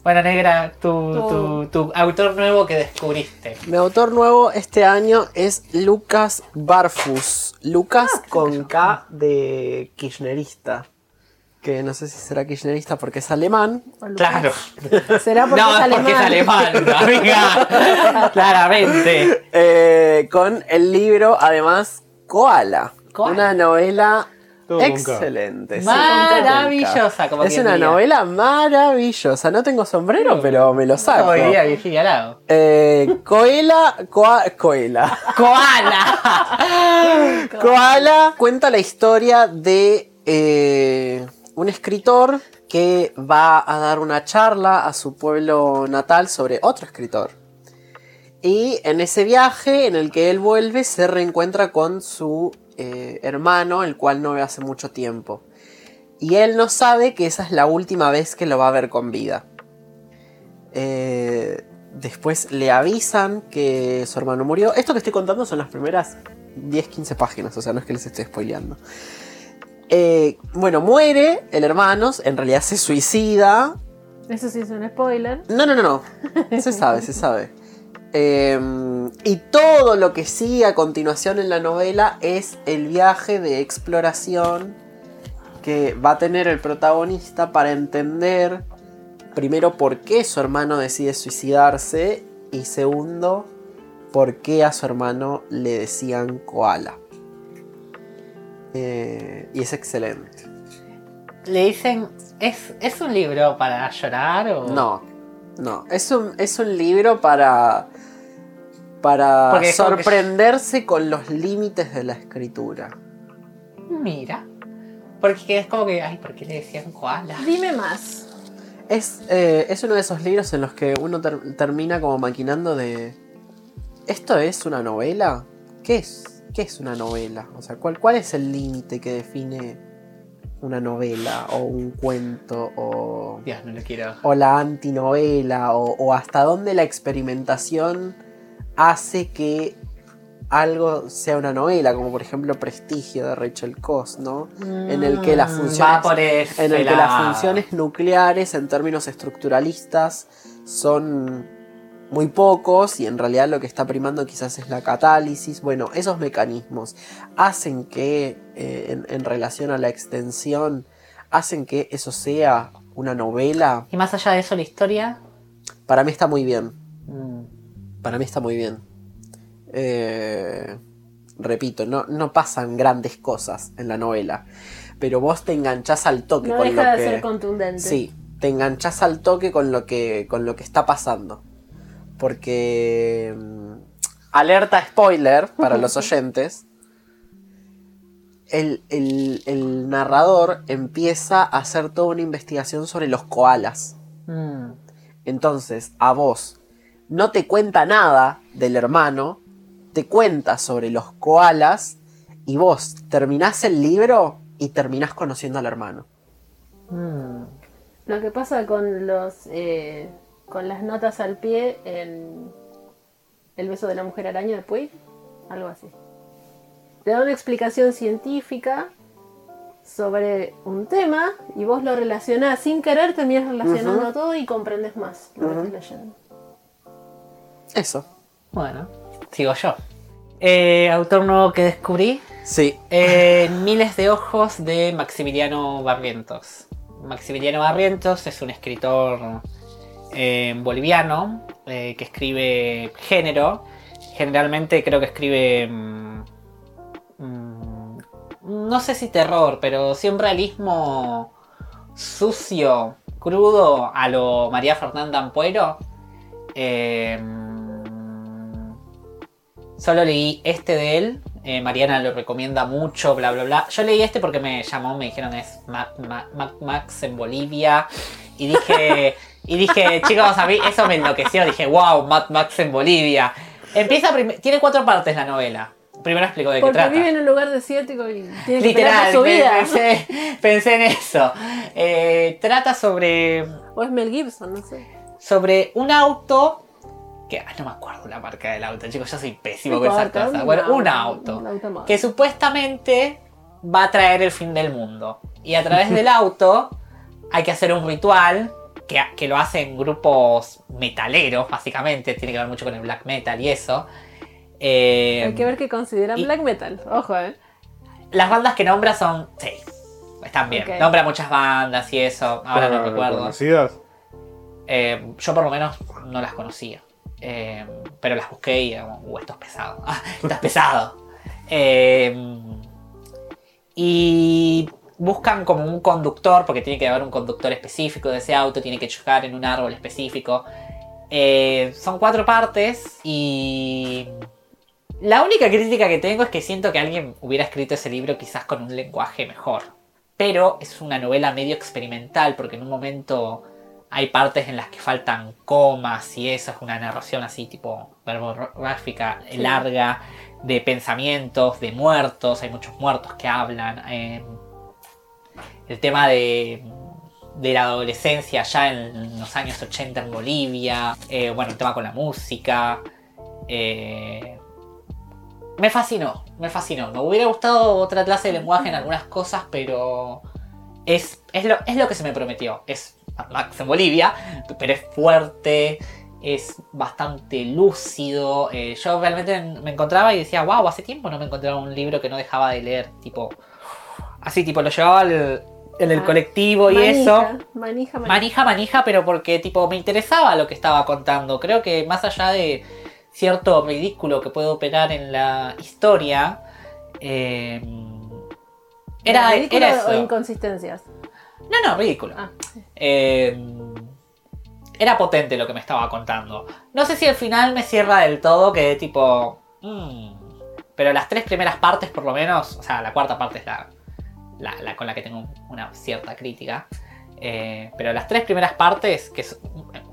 Speaker 4: Bueno, negra, tu, tu, tu autor nuevo que descubriste.
Speaker 3: Mi autor nuevo este año es Lucas Barfus. Lucas con K de kirchnerista. Que no sé si será kirchnerista porque es alemán.
Speaker 4: Claro.
Speaker 2: Será porque
Speaker 4: no,
Speaker 2: es alemán.
Speaker 4: porque es alemán, amiga. Claramente.
Speaker 3: Eh, con el libro, además, Koala.
Speaker 4: Koala.
Speaker 3: Una novela
Speaker 1: Todo
Speaker 3: excelente. sí,
Speaker 4: Maravillosa, como
Speaker 3: Es una
Speaker 4: diría.
Speaker 3: novela maravillosa. No tengo sombrero, pero me lo saco.
Speaker 4: Como diría Virginia Lago.
Speaker 3: Eh, Coela, Coa- Coela.
Speaker 4: ¡Koala!
Speaker 3: Koala cuenta la historia de eh, un escritor que va a dar una charla a su pueblo natal sobre otro escritor. Y en ese viaje en el que él vuelve se reencuentra con su eh, hermano, el cual no ve hace mucho tiempo. Y él no sabe que esa es la última vez que lo va a ver con vida. Eh, después le avisan que su hermano murió. Esto que estoy contando son las primeras 10-15 páginas, o sea, no es que les esté spoileando. Eh, bueno, muere el hermano, en realidad se suicida.
Speaker 2: Eso sí es un spoiler.
Speaker 3: No, no, no, no. Se sabe, se sabe. Eh, y todo lo que sigue a continuación en la novela es el viaje de exploración que va a tener el protagonista para entender, primero, por qué su hermano decide suicidarse y segundo, por qué a su hermano le decían koala. Eh, y es excelente.
Speaker 4: Le dicen, ¿es, ¿es un libro para llorar o...?
Speaker 3: No, no. Es un, es un libro para. Para
Speaker 4: Porque
Speaker 3: sorprenderse con los límites de la escritura.
Speaker 4: Mira. Porque es como que, ay, ¿por qué le decían koala?
Speaker 2: Dime más.
Speaker 3: Es, eh, es uno de esos libros en los que uno ter- termina como maquinando de. ¿Esto es una novela? ¿Qué es? ¿Qué es una novela? O sea, ¿cuál, cuál es el límite que define una novela o un cuento o.
Speaker 4: Dios, no lo quiero.
Speaker 3: o la antinovela o, o hasta dónde la experimentación hace que algo sea una novela, como por ejemplo Prestigio de Rachel Cost, ¿no? En el que las
Speaker 4: Mm,
Speaker 3: funciones, en el que las funciones nucleares en términos estructuralistas son muy pocos y en realidad lo que está primando quizás es la catálisis. Bueno, esos mecanismos hacen que eh, en, en relación a la extensión, hacen que eso sea una novela.
Speaker 4: Y más allá de eso, la historia...
Speaker 3: Para mí está muy bien.
Speaker 4: mm,
Speaker 3: Para mí está muy bien. Eh, repito, no, no pasan grandes cosas en la novela. Pero vos te enganchás al toque
Speaker 2: No
Speaker 3: con
Speaker 2: deja
Speaker 3: lo
Speaker 2: de
Speaker 3: que.
Speaker 2: ser contundente.
Speaker 3: Sí, te enganchás al toque con lo que, con lo que está pasando. Porque... mm, Alerta spoiler para los oyentes. El, el- el narrador empieza a hacer toda una investigación sobre los koalas.
Speaker 4: Mm.
Speaker 3: Entonces, a vos no te cuenta nada del hermano, te cuenta sobre los koalas y vos terminás el libro y terminás conociendo al hermano.
Speaker 4: Mm.
Speaker 2: Lo que pasa con los eh, con las notas al pie en El beso de la mujer araña de Puig, algo así. Te da una explicación científica sobre un tema y vos lo relacionás sin querer, terminas relacionando todo y comprendes más lo que estás leyendo.
Speaker 3: Eso.
Speaker 4: Bueno, sigo yo. Eh, autor nuevo que descubrí.
Speaker 3: Sí.
Speaker 4: Eh, Miles de ojos de Maximiliano Barrientos. Maximiliano Barrientos es un escritor eh, boliviano que escribe género. Generalmente creo que escribe... mm, mm, no sé si terror, pero sí un realismo sucio, crudo a lo María Fernanda Ampuero. Eh, Solo leí este de él. eh, Mariana lo recomienda mucho, bla, bla, bla. Yo leí este porque me llamó, me dijeron es Ma- Ma- Ma- Max en Bolivia. Y dije, y dije, chicos, a mí eso me enloqueció. Dije, wow, Mad Max en Bolivia. Empieza, tiene cuatro partes la novela. Primero explico de qué
Speaker 2: Porque
Speaker 4: trata.
Speaker 2: vive en un lugar desértico y tiene
Speaker 4: Literal,
Speaker 2: su vida.
Speaker 4: pensé, pensé en eso. Eh, trata sobre
Speaker 2: O es Mel Gibson, no sé.
Speaker 4: sobre un auto que ah, no me acuerdo la marca del auto, chicos, yo soy pésimo con esas cosas. Bueno, un
Speaker 2: auto,
Speaker 4: auto
Speaker 2: un automóvil.
Speaker 4: que supuestamente va a traer el fin del mundo. Y a través del auto hay que hacer un ritual que, que lo hacen grupos metaleros, básicamente, tiene que ver mucho con el black metal y eso. Eh,
Speaker 2: Hay que ver qué consideran
Speaker 4: y-
Speaker 2: black metal. Ojo, eh.
Speaker 4: Las bandas que nombra son. Sí, están bien.
Speaker 2: Ok.
Speaker 4: Nombra muchas bandas y eso, ahora no
Speaker 1: Ah,
Speaker 4: recuerdo.
Speaker 1: ¿Conocidas?
Speaker 4: Eh, yo por lo menos no las conocía. Eh, pero las busqué y "Uh, esto es pesado. Ah, esto es pesado. Eh, y buscan como un conductor, porque tiene que haber un conductor específico de ese auto, tiene que chocar en un árbol específico. Eh, son cuatro partes y... La única crítica que tengo es que siento que alguien hubiera escrito ese libro quizás con un lenguaje mejor. Pero es una novela medio experimental porque en un momento hay partes en las que faltan comas y eso es una narración así tipo verbográfica
Speaker 2: Sí.
Speaker 4: larga de pensamientos, de muertos, hay muchos muertos que hablan. eh, el tema de, de la adolescencia ya en los años 80 en Bolivia, eh, bueno, el tema con la música. eh, me fascinó, me fascinó. Me hubiera gustado otra clase de lenguaje en algunas cosas, pero es, es, lo, es lo que se me prometió. Es Max en Bolivia, pero es fuerte, es bastante lúcido. Eh, yo realmente me encontraba y decía, wow, hace tiempo no me encontraba un libro que no dejaba de leer. Tipo, así, tipo, lo llevaba al- en el
Speaker 2: Ah,
Speaker 4: colectivo y eso.
Speaker 2: Manija, manija, manija.
Speaker 4: Manija, pero porque tipo me interesaba lo que estaba contando. Creo que más allá de cierto ridículo que puede operar en la historia, eh, era,
Speaker 2: ¿Ridículo
Speaker 4: era
Speaker 2: o
Speaker 4: eso.
Speaker 2: inconsistencias?
Speaker 4: No, no, ridículo.
Speaker 2: Ah,
Speaker 4: Eh, era potente lo que me estaba contando. No sé si al final me cierra del todo, que tipo... mm, pero las tres primeras partes por lo menos, o sea, la cuarta parte es la, la, con la que tengo una cierta crítica. Eh, pero las tres primeras partes, que es-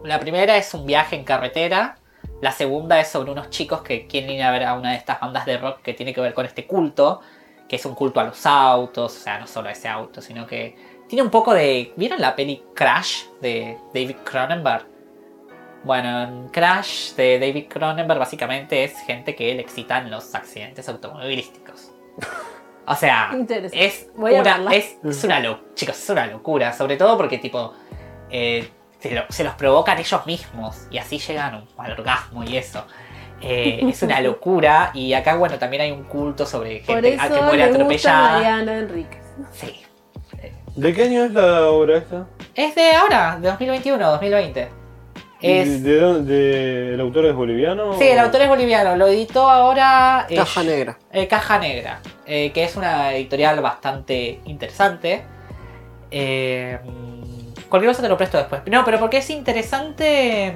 Speaker 4: la primera es un viaje en carretera, la segunda es sobre unos chicos que quieren ir a ver a una de estas bandas de rock que tiene que ver con este culto, que es un culto a los autos, o sea, no solo a ese auto, sino que tiene un poco de... ¿Vieron la peli Crash de David Cronenberg? Bueno, en Crash de David Cronenberg básicamente es gente que le excitan los accidentes automovilísticos. O sea, es una, es, es una locura, chicos, es una locura. Sobre todo porque tipo eh, se, lo- se los provocan ellos mismos y así llegan al orgasmo y eso. Eh, es una locura y acá bueno también hay un culto sobre
Speaker 2: Por
Speaker 4: gente
Speaker 2: eso
Speaker 4: a- que muere atropellada.
Speaker 2: Mariana Enríquez.
Speaker 4: Sí.
Speaker 1: ¿De qué año es la obra esta?
Speaker 4: Es de ahora, de 2021, 2020. Es,
Speaker 1: ¿De, de dónde- ¿El autor es boliviano?
Speaker 4: sí, el autor es boliviano, lo editó ahora eh,
Speaker 3: Caja negra.
Speaker 4: eh, Caja Negra, eh, que es una editorial bastante interesante. Eh, cualquier cosa te lo presto después. No, pero porque es interesante.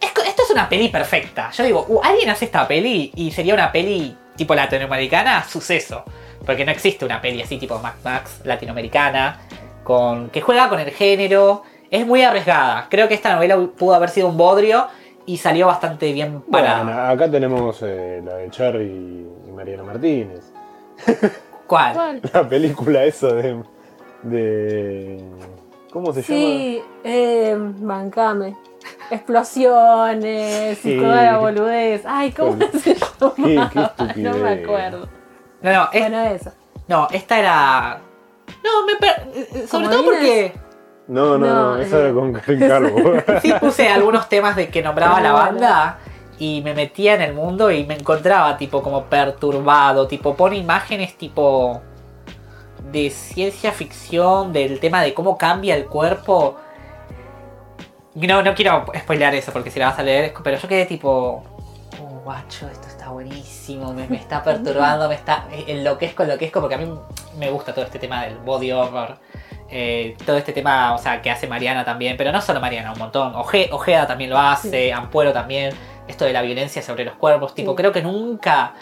Speaker 4: Es co- esto es una peli perfecta. Yo digo, uh, alguien hace esta peli y sería una peli tipo latinoamericana, suceso. Porque no existe una peli así tipo Max Max latinoamericana, con, que juega con el género. Es muy arriesgada. Creo que esta novela pudo haber sido un bodrio y salió bastante bien parada.
Speaker 1: Bueno, acá tenemos eh, la de Charlie y Mariana Martínez.
Speaker 4: ¿Cuál?
Speaker 2: ¿Cuál?
Speaker 1: La película esa de. de ¿Cómo se llama?
Speaker 2: Sí, eh, bancame. Explosiones y
Speaker 1: Sí.
Speaker 2: toda la boludez. Ay, ¿cómo
Speaker 1: Qué-
Speaker 2: se
Speaker 1: qué
Speaker 2: llama?
Speaker 1: estupidez.
Speaker 2: No me acuerdo.
Speaker 4: No, no, es-
Speaker 2: Bueno, eso.
Speaker 4: no, esta era. No, me per- Sobre todo porque.
Speaker 1: No, no, no,
Speaker 2: eh.
Speaker 1: era con Karin Calvo.
Speaker 4: Sí puse algunos temas de que nombraba la banda y me metía en el mundo y me encontraba tipo como perturbado, tipo pone imágenes tipo de ciencia ficción, del tema de cómo cambia el cuerpo. No, no quiero spoilear eso porque si la vas a leer, pero yo quedé tipo, oh, guacho, esto está buenísimo, me, me está perturbando, me está enloquezco, enloquezco, porque a mí me gusta todo este tema del body horror. Eh, todo este tema, o sea, que hace Mariana también, pero no solo Mariana, un montón. Oje- Ojeda también lo hace, Ampuero también. Esto de la violencia sobre los cuerpos, tipo,
Speaker 2: Sí.
Speaker 4: creo que nunca.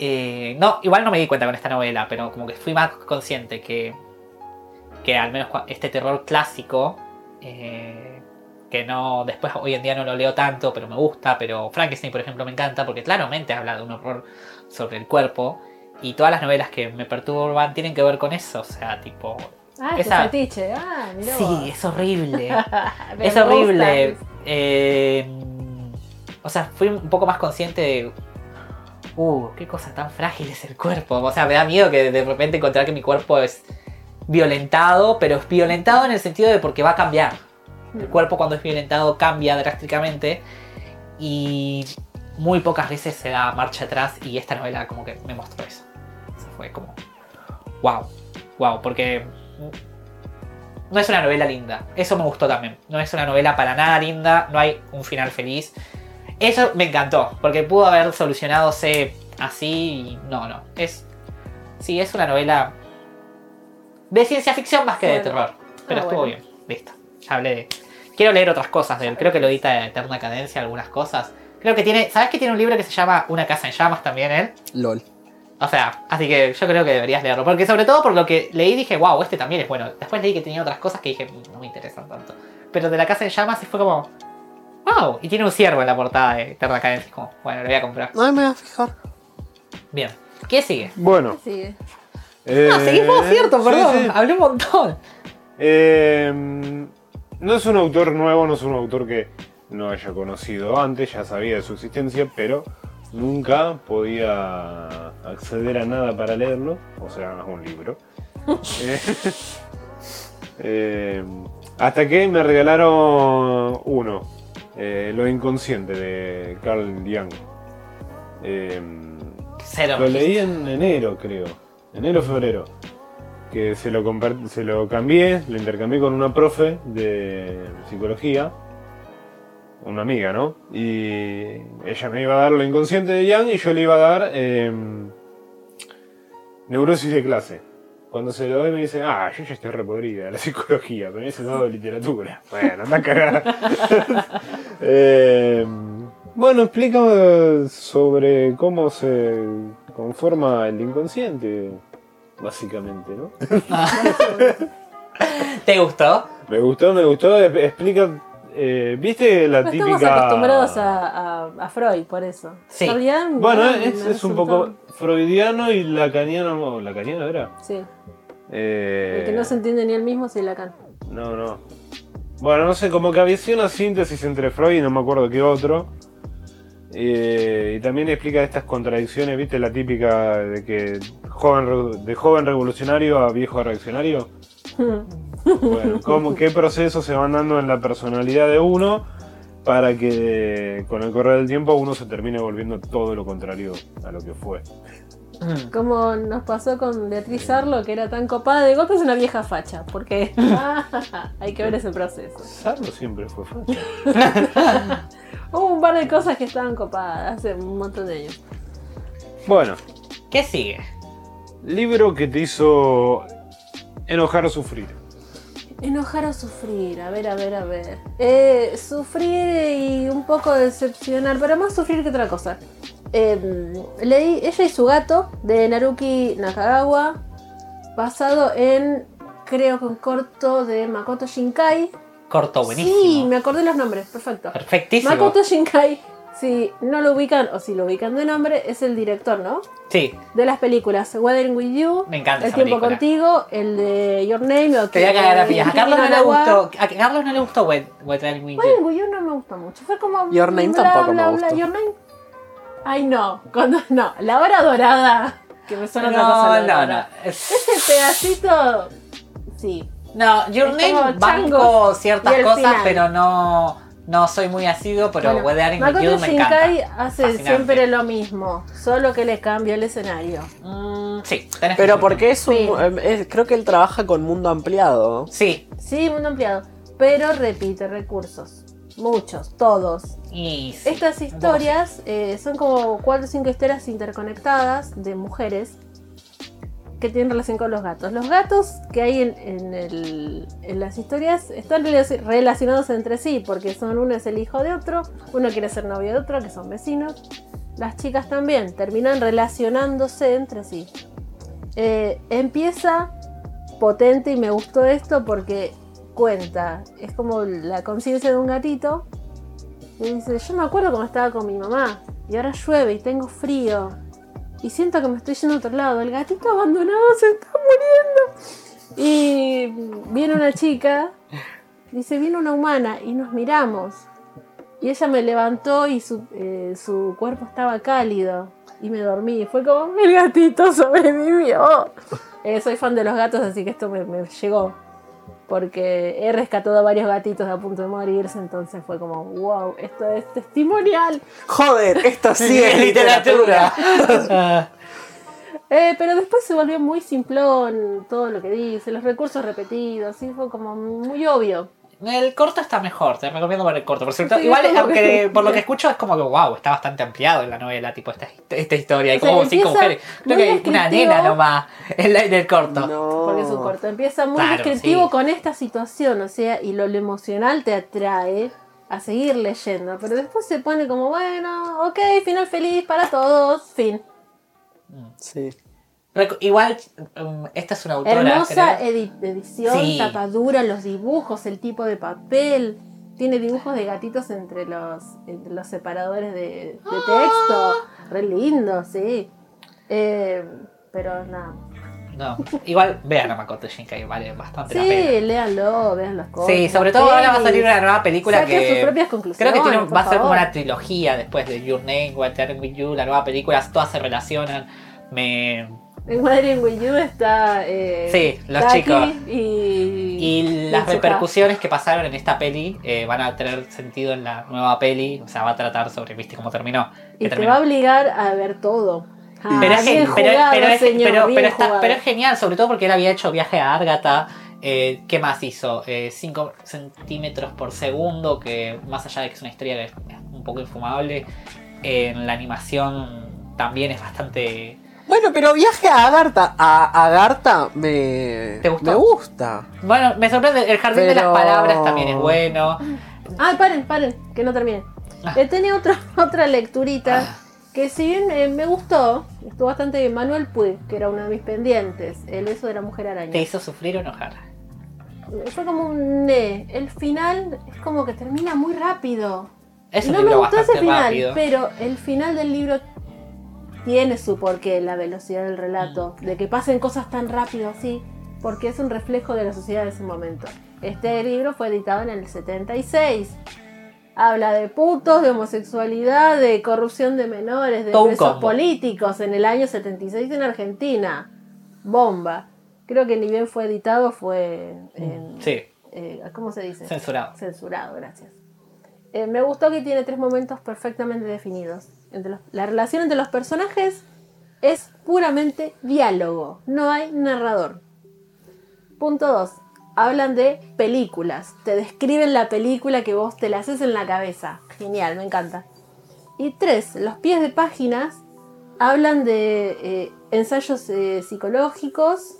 Speaker 4: eh, no, igual no me di cuenta con esta novela, pero como que fui más consciente que. que al menos este terror clásico. eh, que no. Después hoy en día no lo leo tanto, pero me gusta. Pero Frankenstein, por ejemplo, me encanta porque claramente habla de un horror sobre el cuerpo. Y todas las novelas que me perturban tienen que ver con eso. O sea, tipo.
Speaker 2: Ah, es
Speaker 4: Esa-
Speaker 2: tu fetiche. Ah, mirá
Speaker 4: Sí, es horrible. Es horrible. Eh, o sea, fui un poco más consciente de. Uh, qué cosa tan frágil es el cuerpo. O sea, me da miedo que de repente encontrar que mi cuerpo es violentado, pero es violentado en el sentido de porque va a cambiar. El cuerpo cuando es violentado cambia drásticamente y muy pocas veces se da marcha atrás y esta novela como que me mostró eso. Eso fue como, wow, wow, porque no es una novela linda. Eso me gustó también. No es una novela para nada linda, no hay un final feliz. Eso me encantó, porque pudo haber solucionadose así y no, no. Es, sí, es una novela de ciencia ficción más que de terror. Pero
Speaker 2: Ah,
Speaker 4: estuvo
Speaker 2: bueno.
Speaker 4: bien, listo. Ya hablé de... Quiero leer otras cosas de él. Creo que lo edita de Eterna Cadencia, algunas cosas. Creo que tiene... ¿Sabes que tiene un libro que se llama Una casa en llamas también él?
Speaker 3: LOL.
Speaker 4: O sea, así que yo creo que deberías leerlo. Porque sobre todo por lo que leí dije, wow, este también es bueno. Después leí que tenía otras cosas que dije, "Mm, no me interesan tanto. Pero de la casa en llamas sí fue como, wow. Y tiene un ciervo en la portada de Eterna Cadencia. Como, bueno, lo voy a comprar.
Speaker 3: No me voy a fijar.
Speaker 4: Bien. ¿Qué sigue?
Speaker 1: Bueno.
Speaker 2: Sí.
Speaker 1: Eh,
Speaker 4: No, seguimos cierto,
Speaker 1: sí,
Speaker 4: perdón.
Speaker 1: sí.
Speaker 4: Hablé un montón.
Speaker 1: Eh, no es un autor nuevo, no es un autor que no haya conocido antes, ya sabía de su existencia, pero nunca podía acceder a nada para leerlo, o sea, un libro. Eh, eh, hasta que me regalaron uno, eh, Lo Inconsciente de Carl Jung.
Speaker 4: Cero.
Speaker 1: lo leí en enero, creo. Enero, febrero. Que se lo, se lo cambié, lo intercambié con una profe de psicología. Una amiga, ¿no? Y ella me iba a dar lo inconsciente de Young y yo le iba a dar eh, neurosis de clase. Cuando se lo doy me dice, ah, yo ya estoy repodrida de la psicología, pero ese dado de literatura. Bueno, anda a cagar. Eh, bueno, explica sobre cómo se conforma el inconsciente, básicamente, ¿no?
Speaker 4: ¿Te gustó?
Speaker 1: Me gustó, me gustó, explica, eh, ¿viste la
Speaker 2: No
Speaker 1: típica...
Speaker 2: estamos acostumbrados a, a- a Freud, por eso.
Speaker 4: Sí.
Speaker 1: Bueno,
Speaker 2: no,
Speaker 1: es, un poco freudiano y lacaniano, ¿lacaniano era?
Speaker 2: Sí.
Speaker 1: Eh,
Speaker 2: El que no se entiende ni él mismo es Lacan.
Speaker 1: No, no. Bueno, no sé, como que había sido una síntesis entre Freud y no me acuerdo qué otro. Eh, y también explica estas contradicciones, ¿viste? La típica de que joven, de joven revolucionario a viejo reaccionario. Bueno, cómo, qué procesos se van dando en la personalidad de uno para que con el correr del tiempo uno se termine volviendo todo lo contrario a lo que fue.
Speaker 4: Mm.
Speaker 2: Como nos pasó con Beatriz Arlo, que era tan copada, de golpe es una vieja facha. Porque hay que ver ese proceso.
Speaker 1: Sarlo siempre fue facha.
Speaker 2: Hubo un par de cosas que estaban copadas hace un montón de años.
Speaker 1: Bueno,
Speaker 4: ¿Qué sigue?
Speaker 1: libro que te hizo enojar o sufrir.
Speaker 2: Enojar o sufrir, a ver, a ver, a ver. Eh, sufrir y un poco decepcionar, pero más sufrir que otra cosa. Eh, leí Ella y su gato de Naruki Nakagawa, basado en, creo que un corto de Makoto Shinkai.
Speaker 4: Corto buenísimo.
Speaker 2: Sí, me acordé los nombres, perfecto.
Speaker 4: Perfectísimo.
Speaker 2: Makoto Shinkai, si no lo ubican o si lo ubican de nombre, es el director, ¿no?
Speaker 4: Sí,
Speaker 2: De las películas Weathering with You,
Speaker 4: Me encanta
Speaker 2: El
Speaker 4: esa
Speaker 2: tiempo
Speaker 4: película.
Speaker 2: contigo, el de Your Name, o
Speaker 4: te voy a cagar a pillas. A Carlos no le gustó. A Carlos no le gustó Wet, Dream With You.
Speaker 2: Weathering with You no me gustó mucho. Fue como.
Speaker 3: Your Name
Speaker 2: bla,
Speaker 3: tampoco me gustó.
Speaker 2: Your Name. Ay, no. Cuando, no. La hora dorada. Que me suena otra cosa.
Speaker 4: No,
Speaker 2: la
Speaker 4: no,
Speaker 2: dorada.
Speaker 4: no. Es-
Speaker 2: Ese pedacito. Sí.
Speaker 4: No, Your
Speaker 2: Es como
Speaker 4: Name banco
Speaker 2: changos
Speaker 4: ciertas
Speaker 2: y el
Speaker 4: cosas,
Speaker 2: final.
Speaker 4: pero no, no soy muy asiduo, pero
Speaker 2: Bueno,
Speaker 4: Wet Dream With
Speaker 2: Makoto
Speaker 4: You me encanta.
Speaker 2: Shinkai hace
Speaker 4: Fascinante.
Speaker 2: siempre lo mismo. Solo que le cambia el escenario.
Speaker 4: Mm, sí, tenés
Speaker 3: Pero porque es un.
Speaker 2: Sí.
Speaker 3: eh, es- creo que él trabaja con mundo ampliado.
Speaker 4: Sí,
Speaker 2: Sí, mundo ampliado. Pero repite recursos. Muchos, todos.
Speaker 4: y sí,
Speaker 2: Estas historias eh, son como cuatro o cinco historias interconectadas de mujeres que tienen relación con los gatos. Los gatos que hay en, las historias están relaci- relacionados entre sí porque son uno es el hijo de otro, uno quiere ser novio de otro, que son vecinos. Las chicas también terminan relacionándose entre sí. Eh, empieza potente y me gustó esto porque cuenta, es como la conciencia de un gatito y dice, yo me acuerdo cuando estaba con mi mamá y ahora llueve y tengo frío y siento que me estoy yendo a otro lado. El gatito abandonado se está muriendo. Y viene una chica, dice, viene una humana y nos miramos. Y ella me levantó y su, eh, su cuerpo estaba cálido y me dormí. Fue como, el gatito sobrevivió. Eh, soy fan de los gatos, así que esto me, me llegó. Porque he rescatado a varios gatitos a punto de morirse, entonces fue como, wow, esto es testimonial.
Speaker 3: Joder, esto sí es literatura.
Speaker 2: Eh, pero después se volvió muy simplón todo lo que dice, los recursos repetidos, y fue como muy obvio.
Speaker 4: El corto está mejor, te recomiendo ver el corto. Por cierto,
Speaker 2: Sí,
Speaker 4: igual, aunque
Speaker 2: que-
Speaker 4: por lo que escucho es como que wow, está bastante ampliado en la novela, tipo esta, esta historia. Hay como cinco mujeres. Creo que hay una nena nomás en, la- en el corto.
Speaker 3: No.
Speaker 2: Porque es un corto. Empieza muy
Speaker 4: Claro,
Speaker 2: descriptivo
Speaker 4: sí.
Speaker 2: con esta situación, o sea, y lo, lo emocional te atrae a seguir leyendo. Pero después se pone como, bueno, ok, final feliz para todos, fin.
Speaker 3: Sí.
Speaker 4: Igual, um, esta es una autora.
Speaker 2: Hermosa edi- edición,
Speaker 4: Sí.
Speaker 2: tapadura, los dibujos, el tipo de papel. Tiene dibujos de gatitos entre los, entre los separadores de, de texto. Re lindo, sí. Eh, pero nada.
Speaker 4: No, igual vean a Makoto Shinkai, vale bastante la pena.
Speaker 2: Sí, léanlo, vean las cosas.
Speaker 4: Sí, sobre todo ahora va a salir una nueva película
Speaker 2: Saquen
Speaker 4: que.
Speaker 2: sus propias
Speaker 4: Creo que tiene- va a ser como una trilogía después de Your Name, What With You, la nueva película, todas se relacionan. Me.
Speaker 2: En Weathering with You está. Eh,
Speaker 4: Sí, los
Speaker 2: Taki
Speaker 4: chicos.
Speaker 2: Y,
Speaker 4: Y las repercusiones que pasaron en esta peli eh, van a tener sentido en la nueva peli. O sea, va a tratar sobre, viste, cómo terminó.
Speaker 2: Y te va a obligar a ver todo. Ah,
Speaker 4: pero, es
Speaker 2: bien
Speaker 4: gen- pero-
Speaker 2: jugado,
Speaker 4: pero es-
Speaker 2: señor,
Speaker 4: pero-
Speaker 2: bien
Speaker 4: pero está-
Speaker 2: jugado.
Speaker 4: pero es genial, sobre todo porque él había hecho viaje a Argata. Eh, ¿Qué más hizo? 5 centímetros por segundo, que más allá de que es una historia que es un poco infumable, en la animación también es bastante...
Speaker 3: Bueno, pero viaje a Agartha. A Agartha me.
Speaker 4: ¿Te gustó?
Speaker 3: Me gusta.
Speaker 4: Bueno, me sorprende, el jardín de las palabras también es bueno.
Speaker 2: Ah, paren, paren, que no termine.
Speaker 4: Ah.
Speaker 2: Eh, tenía otra, otra lecturita que si bien eh, me gustó, estuvo bastante bien. Manuel Puig, que era uno de mis pendientes, El beso de la mujer araña.
Speaker 4: ¿Te hizo sufrir o enojar?
Speaker 2: Fue como un ne. El final es como que termina muy rápido. No me gustó ese final,
Speaker 4: rápido.
Speaker 2: pero el final del libro tiene su porqué, la velocidad del relato, de que pasen cosas tan rápido así, porque es un reflejo de la sociedad de ese momento. Este libro fue editado en el 76. Habla de putos, de homosexualidad, de corrupción de menores, de
Speaker 4: Todo
Speaker 2: presos políticos en el año 76 en Argentina. Bomba. Creo que ni bien fue editado, fue en,
Speaker 4: Sí,
Speaker 2: eh, ¿cómo se dice?
Speaker 4: censurado.
Speaker 2: Censurado, gracias. Eh, me gustó que tiene tres momentos perfectamente definidos. La relación entre los personajes es puramente diálogo, no hay narrador. Punto 2. Hablan de películas, te describen la película que vos te la haces en la cabeza. Genial, me encanta. Y tres, los pies de páginas hablan de eh, ensayos eh, psicológicos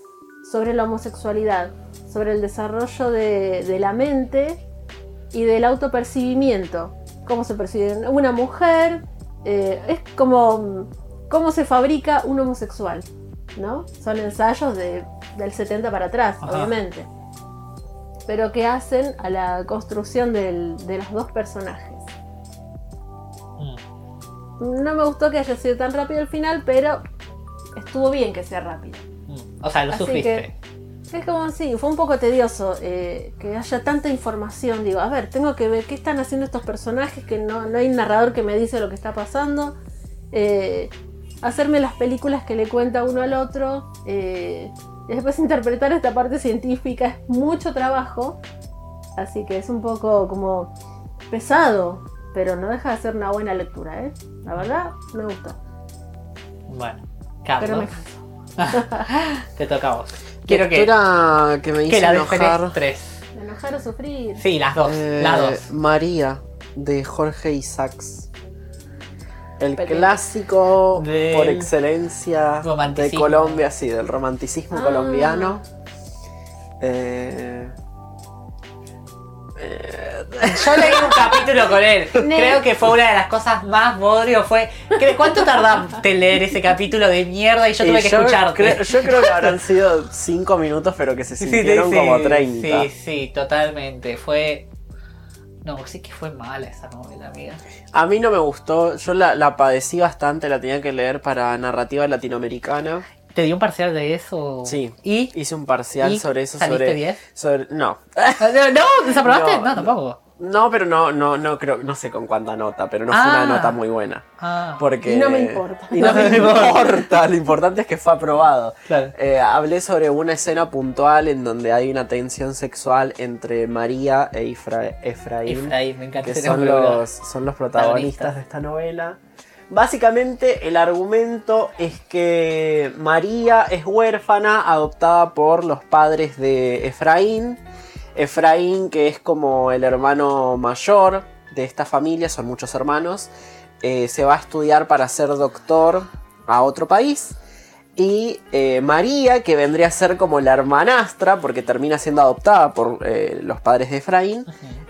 Speaker 2: sobre la homosexualidad, sobre el desarrollo de, de la mente y del autopercibimiento. Cómo se percibe una mujer, eh, es como cómo se fabrica un homosexual, ¿no? Son ensayos de, del 70 para atrás,
Speaker 4: Ajá.
Speaker 2: obviamente. Pero que hacen a la construcción del- de los dos personajes.
Speaker 4: Mm,
Speaker 2: No me gustó que haya sido tan rápido el final, pero estuvo bien que sea rápido.
Speaker 4: mm. O sea, lo
Speaker 2: Así
Speaker 4: sufriste.
Speaker 2: Es como sí, fue un poco tedioso eh, que haya tanta información. Digo, a ver, tengo que ver qué están haciendo estos personajes, que no, no hay narrador que me dice lo que está pasando. Eh, hacerme las películas que le cuenta uno al otro. eh, y después interpretar esta parte científica es mucho trabajo. Así que es un poco como pesado, pero no deja de ser una buena lectura, ¿eh? La verdad, me gustó.
Speaker 4: Bueno,
Speaker 2: Pero me
Speaker 4: Carlos, te toca a vos. Quiero que,
Speaker 3: que me hizo
Speaker 4: que la
Speaker 3: enojar.
Speaker 4: tres.
Speaker 2: Enojar o sufrir.
Speaker 4: Sí, las dos,
Speaker 3: Eh,
Speaker 4: las dos.
Speaker 3: María, de Jorge Isaacs. El clásico
Speaker 4: Del
Speaker 3: por excelencia de. Colombia, sí, del romanticismo
Speaker 2: Ah.
Speaker 3: colombiano. Eh,
Speaker 4: Yo leí un capítulo con él. Creo que fue una de las cosas más bodrio. Fue. ¿qué- ¿Cuánto tardaste en leer ese capítulo de mierda y yo
Speaker 3: y
Speaker 4: tuve que
Speaker 3: yo
Speaker 4: escucharte?
Speaker 3: creo- yo creo que habrán sido 5 minutos, pero que se
Speaker 4: sí,
Speaker 3: sintieron
Speaker 4: sí,
Speaker 3: como 30.
Speaker 4: Sí, sí, totalmente. Fue. No, sí que fue mala esa novela, amiga.
Speaker 3: A mí no me gustó, yo la, la padecí bastante, la tenía que leer para narrativa latinoamericana.
Speaker 4: ¿Te dio un parcial de eso?
Speaker 3: Sí.
Speaker 4: ¿Y?
Speaker 3: Hice un parcial
Speaker 4: ¿Y?
Speaker 3: sobre eso.
Speaker 4: ¿Saliste
Speaker 3: sobre,
Speaker 4: 10?
Speaker 3: sobre- No.
Speaker 4: No, ¿desaprobaste?
Speaker 3: No,
Speaker 4: No, tampoco.
Speaker 3: No, pero no, no, no creo, no sé con cuánta nota, pero no fue
Speaker 4: Ah.
Speaker 3: una nota muy buena.
Speaker 4: Ah,
Speaker 3: Porque...
Speaker 2: Y no me importa.
Speaker 3: Y no me importa, lo importante es que fue aprobado.
Speaker 4: claro.
Speaker 3: Eh, hablé sobre una escena puntual en donde hay una tensión sexual entre María e Efra- Efraín,
Speaker 4: Efraín, me encanta
Speaker 3: que son los, son los protagonistas de esta novela. Básicamente el argumento es que María es huérfana adoptada por los padres de Efraín. Efraín, que es como el hermano mayor de esta familia, son muchos hermanos, eh, se va a estudiar para ser doctor a otro país. Y eh, María, que vendría a ser como la hermanastra, porque termina siendo adoptada por eh, los padres de Efraín,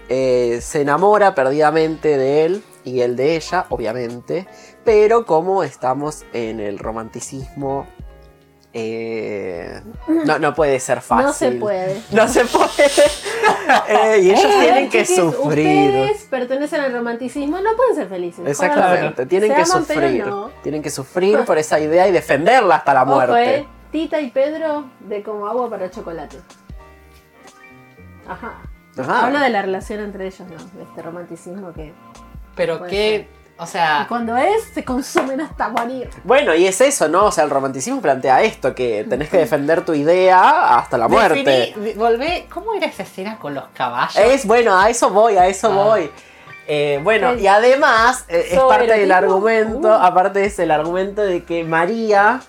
Speaker 3: se enamora perdidamente de él y él de ella, obviamente. Pero como estamos en el romanticismo, eh, no, no puede ser fácil.
Speaker 2: No se puede.
Speaker 3: No se puede. Eh, y ellos
Speaker 2: Eh,
Speaker 3: tienen que
Speaker 2: chiquis,
Speaker 3: sufrir.
Speaker 2: Ustedes pertenecen al romanticismo, no pueden ser felices.
Speaker 3: Exactamente, tienen
Speaker 2: Se
Speaker 3: que
Speaker 2: aman,
Speaker 3: sufrir.
Speaker 2: no.
Speaker 3: Tienen que sufrir por esa idea y defenderla hasta la
Speaker 2: Ojo,
Speaker 3: muerte.
Speaker 2: eh, Tita y Pedro de como agua para chocolate. Ajá.
Speaker 3: Ajá.
Speaker 2: Habla de la relación entre ellos, ¿no? De este romanticismo que
Speaker 4: Pero
Speaker 2: Puede
Speaker 4: qué. O sea.
Speaker 2: cuando es, se consumen hasta morir.
Speaker 3: Bueno, y es eso, ¿no? O sea, el romanticismo plantea esto, que tenés que defender tu idea hasta la muerte.
Speaker 4: definí- de- volvé. ¿Cómo era esa escena con los caballos?
Speaker 3: Es bueno, a eso voy, a eso
Speaker 4: Ah.
Speaker 3: voy. Eh, bueno,
Speaker 2: El-
Speaker 3: y además eh, es parte del argumento,
Speaker 2: uh.
Speaker 3: aparte es el argumento de que María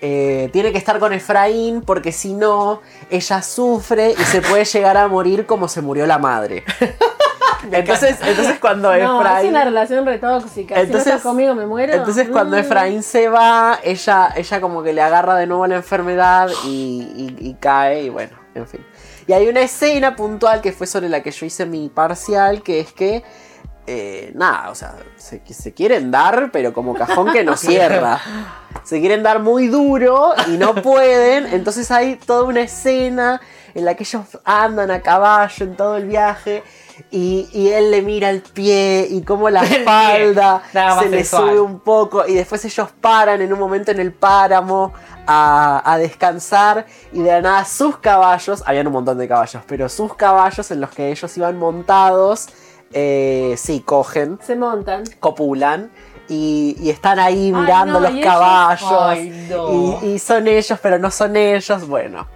Speaker 3: eh, tiene que estar con Efraín porque si no, ella sufre y se puede llegar a morir como se murió la madre. entonces, entonces cuando
Speaker 2: No, es
Speaker 3: Efraín...
Speaker 2: una relación retóxica. si
Speaker 3: Entonces-
Speaker 2: no estás conmigo me muero.
Speaker 3: Entonces cuando
Speaker 2: Mm.
Speaker 3: Efraín se va, ella, ella como que le agarra de nuevo la enfermedad y, y- y cae y bueno, en fin. Y hay una escena puntual que fue sobre la que yo hice mi parcial, que es que, eh, nada, o sea, se, se quieren dar, pero como cajón que no cierra. Se quieren dar muy duro y no pueden, entonces hay toda una escena en la que ellos andan a caballo en todo el viaje. Y, y él le mira el pie y como la espalda se le sube un poco y después ellos paran en un momento en el páramo a, a descansar y de la nada sus caballos, habían un montón de caballos, pero sus caballos en los que ellos iban montados, eh, sí, cogen,
Speaker 2: Se montan.
Speaker 3: copulan y, y están ahí
Speaker 2: Ay,
Speaker 3: mirando
Speaker 2: no,
Speaker 3: los
Speaker 2: ellos-
Speaker 3: caballos
Speaker 4: Ay, no.
Speaker 3: y, y son ellos pero no son ellos, bueno.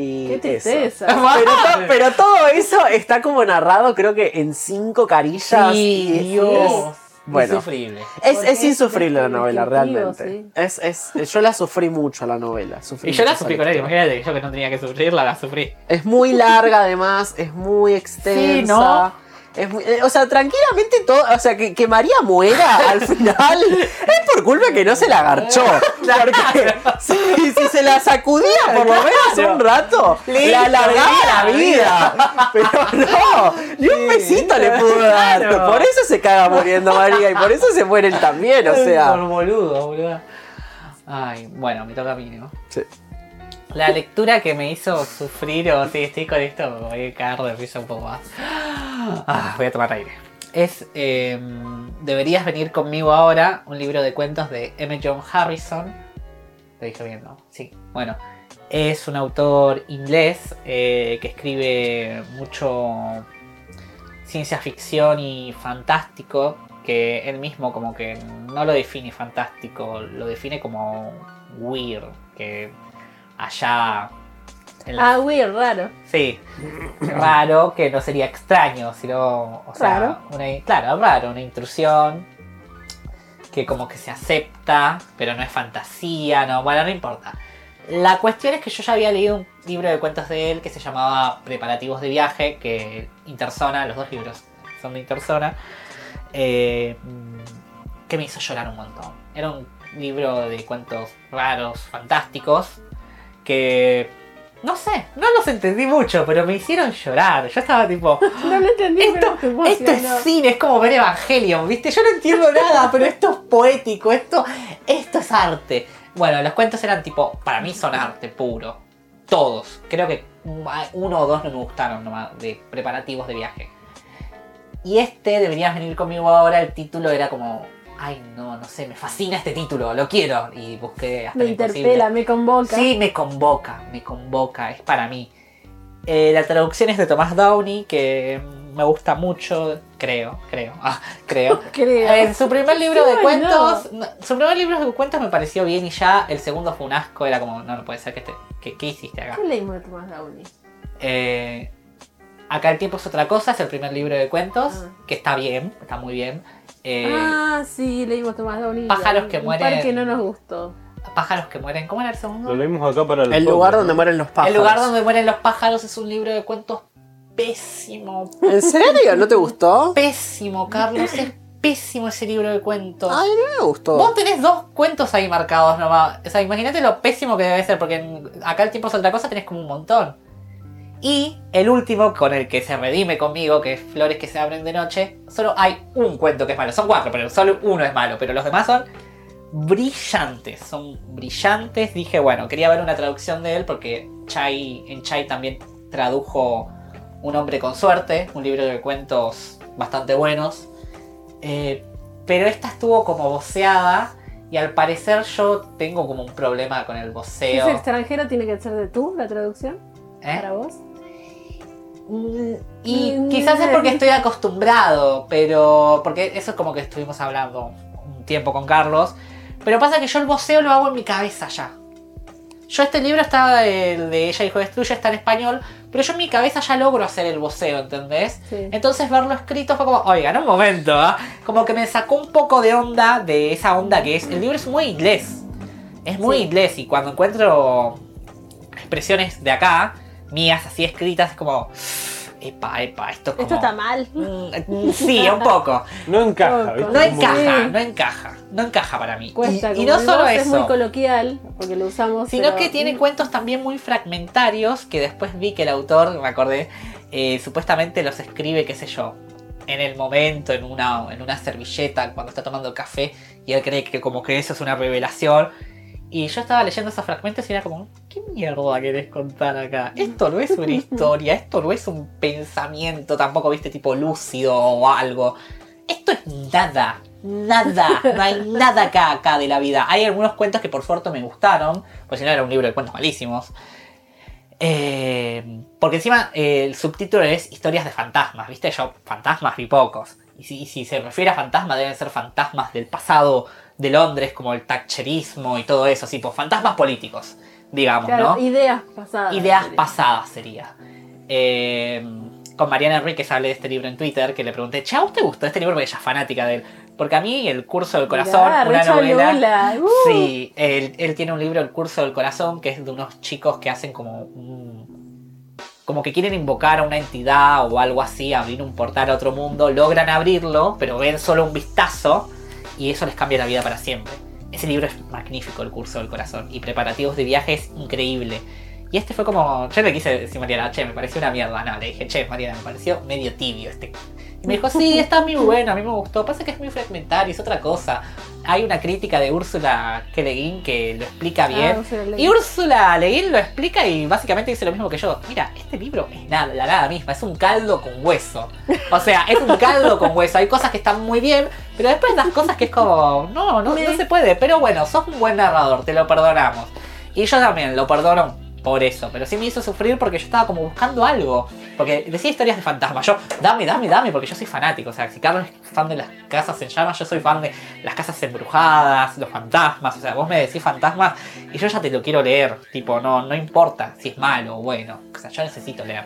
Speaker 3: Y
Speaker 2: Qué
Speaker 3: eso.
Speaker 2: tristeza.
Speaker 3: Pero, to- pero todo eso está como narrado creo que en cinco carillas.
Speaker 4: Sí,
Speaker 3: y es-
Speaker 4: Dios.
Speaker 3: bueno.
Speaker 4: Insufrible.
Speaker 3: Es, es
Speaker 2: es
Speaker 3: insufrible la novela, realmente.
Speaker 2: sí.
Speaker 3: Es, es, yo la sufrí mucho, la novela. sufrí
Speaker 4: Y yo la sufrí con él, imagínate, yo que no tenía que sufrirla, la sufrí.
Speaker 3: Es muy larga, además, es muy extensa.
Speaker 4: Sí, ¿no?
Speaker 3: Es muy- eh, o sea, tranquilamente todo. O sea, que, que María muera al final es por culpa que no se la agarchó. Porque si, si se la sacudía por lo menos un rato, le alargaba la vida. Pero no, ni un besito le pudo dar. Por eso se caga muriendo María y por eso se mueren también. O
Speaker 4: Por
Speaker 3: sea,
Speaker 4: boludo, boludo. Ay, bueno, me toca a mí, ¿no?
Speaker 3: Sí.
Speaker 4: La lectura que me hizo sufrir, o si estoy con esto, voy a cagar de risa un poco más. Ah, voy a tomar aire. Es eh, Deberías venir conmigo ahora, un libro de cuentos de M. John Harrison. Lo dije bien, ¿no? Sí. Bueno, es un autor inglés eh, que escribe mucho ciencia ficción y fantástico, que él mismo como que no lo define fantástico, lo define como weird, que allá... en la-
Speaker 2: Ah, weird, raro.
Speaker 4: Sí, raro, que no sería extraño, sino, o sea,
Speaker 2: Raro.
Speaker 4: una, claro, raro, una intrusión que como que se acepta, pero no es fantasía, no, bueno, no importa. La cuestión es que yo ya había leído un libro de cuentos de él que se llamaba Preparativos de viaje, que Intersona, los dos libros son de Intersona, eh, mm, que me hizo llorar un montón. Era un libro de cuentos raros, fantásticos, que no sé, no los entendí mucho, pero me hicieron llorar. Yo estaba tipo,
Speaker 2: No lo entendí,
Speaker 4: esto,
Speaker 2: pero
Speaker 4: es cine, es como ver Evangelion, ¿viste? Yo no entiendo nada, pero esto es poético, esto, esto es arte. Bueno, los cuentos eran tipo, para mí son arte puro. Todos. Creo que uno o dos no me gustaron nomás, de preparativos de viaje. Y este, deberías venir conmigo ahora, el título era como, ay no, no sé, me fascina este título, lo quiero. Y busqué hasta
Speaker 2: Me
Speaker 4: imposible.
Speaker 2: interpela, me convoca.
Speaker 4: Sí, me convoca, me convoca, es para mí. Eh, la traducción es de Tomás Downey, que me gusta mucho, creo, creo, ah, creo.
Speaker 2: Creo.
Speaker 4: Eh, su primer libro de cuentos, no, su primer libro de cuentos me pareció bien y ya el segundo fue un asco, era como, no, no puede ser que este, ¿qué, qué hiciste acá?
Speaker 2: ¿Qué leímos de Tomás Downey?
Speaker 4: Eh, acá el tiempo es otra cosa, es el primer libro de cuentos,
Speaker 2: Ah.
Speaker 4: que está bien, está muy bien. Eh,
Speaker 2: ah, sí, leímos Tomás Downey.
Speaker 4: Pájaros
Speaker 2: Un
Speaker 4: que
Speaker 2: par
Speaker 4: mueren.
Speaker 2: que no nos gustó.
Speaker 4: Pájaros que mueren, ¿cómo era el segundo?
Speaker 1: Lo leímos acá para el,
Speaker 3: el lugar donde mueren los pájaros.
Speaker 4: El lugar donde mueren los pájaros es un libro de cuentos pésimo,
Speaker 3: ¿En serio? ¿No te gustó?
Speaker 4: pésimo, Carlos. Es pésimo ese libro de cuentos.
Speaker 3: Ay, no me gustó.
Speaker 4: Vos tenés dos cuentos ahí marcados nomás. O sea, imagínate lo pésimo que debe ser, porque acá el tiempo es otra cosa, tenés como un montón. Y el último, con el que se redime conmigo, que es Flores que se abren de noche, solo hay un cuento que es malo. Son cuatro, pero solo uno es malo. Pero los demás son brillantes. Son brillantes. Dije, bueno, quería ver una traducción de él porque Chai, en Chai también tradujo Un hombre con suerte, un libro de cuentos bastante buenos. Eh, pero esta estuvo como voceada y al parecer yo tengo como un problema con el voceo.
Speaker 2: es extranjero, tiene que ser de tú la traducción
Speaker 4: ¿eh?
Speaker 2: para vos.
Speaker 4: Y quizás es porque estoy acostumbrado, pero porque eso es como que estuvimos hablando un tiempo con Carlos. Pero pasa que yo el voceo lo hago en mi cabeza ya. Yo este libro está, el de Ella Hijo Destruye, está en español, pero yo en mi cabeza ya logro hacer el voceo, ¿entendés?
Speaker 2: Sí.
Speaker 4: Entonces verlo escrito fue como, oigan, un momento, ¿ah? como que me sacó un poco de onda, de esa onda que es, el libro es muy inglés, es muy
Speaker 2: Sí.
Speaker 4: inglés y cuando encuentro expresiones de acá, mías así escritas, es como, epa, epa, esto como...
Speaker 2: Esto está mal.
Speaker 4: Mm, mm, sí, un poco.
Speaker 1: No encaja,
Speaker 2: Poco.
Speaker 1: ¿viste?
Speaker 4: No encaja,
Speaker 2: Sí.
Speaker 4: no encaja, no encaja para mí.
Speaker 2: Cuesta,
Speaker 4: y, y no solo
Speaker 2: vos es muy
Speaker 4: eso,
Speaker 2: coloquial, porque lo usamos.
Speaker 4: sino
Speaker 2: pero-
Speaker 4: que tiene cuentos también muy fragmentarios que después vi que el autor, me acordé, eh, supuestamente los escribe, qué sé yo, en el momento, en una, en una servilleta, cuando está tomando café, y él cree que como que eso es una revelación. Y yo estaba leyendo esos fragmentos y era como, ¿qué mierda querés contar acá? Esto no es una historia, esto no es un pensamiento, tampoco viste tipo lúcido o algo. Esto es nada, nada, no hay nada acá, acá de la vida. Hay algunos cuentos que por suerte me gustaron, pues si no era un libro de cuentos malísimos. Eh, porque encima eh, el subtítulo es historias de fantasmas, ¿viste? Yo fantasmas vi pocos. Y si, y si se refiere a fantasmas, deben ser fantasmas del pasado de Londres, como el thatcherismo y todo eso, tipo fantasmas políticos, digamos,
Speaker 2: Claro,
Speaker 4: ¿no?
Speaker 2: ideas pasadas.
Speaker 4: Ideas
Speaker 2: sería.
Speaker 4: pasadas sería. Eh, con Mariana Enríquez hablé de este libro en Twitter, que le pregunté, che, ¿a te gustó este libro? Porque ella es fanática de él. Porque a mí el curso del corazón,
Speaker 2: Mirá,
Speaker 4: una novela...
Speaker 2: Uh.
Speaker 4: Sí, él, él tiene un libro, El curso del corazón, que es de unos chicos que hacen como un- como que quieren invocar a una entidad o algo así, abrir un portal a otro mundo, logran abrirlo, pero ven solo un vistazo y eso les cambia la vida para siempre. Ese libro es magnífico, El curso del corazón, y preparativos de viaje es increíble. Y este fue como. Yo le quise decir Mariana, che, me pareció una mierda. No, le dije, che, Mariana, me pareció medio tibio este. Y me dijo, sí, está muy bueno, a mí me gustó. Pasa que es muy fragmentario, es otra cosa. Hay una crítica de Úrsula Guin que lo explica bien.
Speaker 2: Ah, Guin.
Speaker 4: y Úrsula Guin lo explica y básicamente dice lo mismo que yo. Mira, este libro es nada, la nada misma, es un caldo con hueso. O sea, es un caldo con hueso. Hay cosas que están muy bien, pero después las cosas que es como, no, no, no se puede. Pero bueno, sos un buen narrador, te lo perdonamos. Y yo también lo perdono por eso, pero sí me hizo sufrir porque yo estaba como buscando algo. Porque decía historias de fantasmas. Yo, dame, dame, dame, porque yo soy fanático. O sea, si Carlos es fan de las casas en llamas, yo soy fan de las casas embrujadas, los fantasmas. O sea, vos me decís fantasmas y yo ya te lo quiero leer. Tipo, no, no importa si es malo o bueno. O sea, yo necesito leer.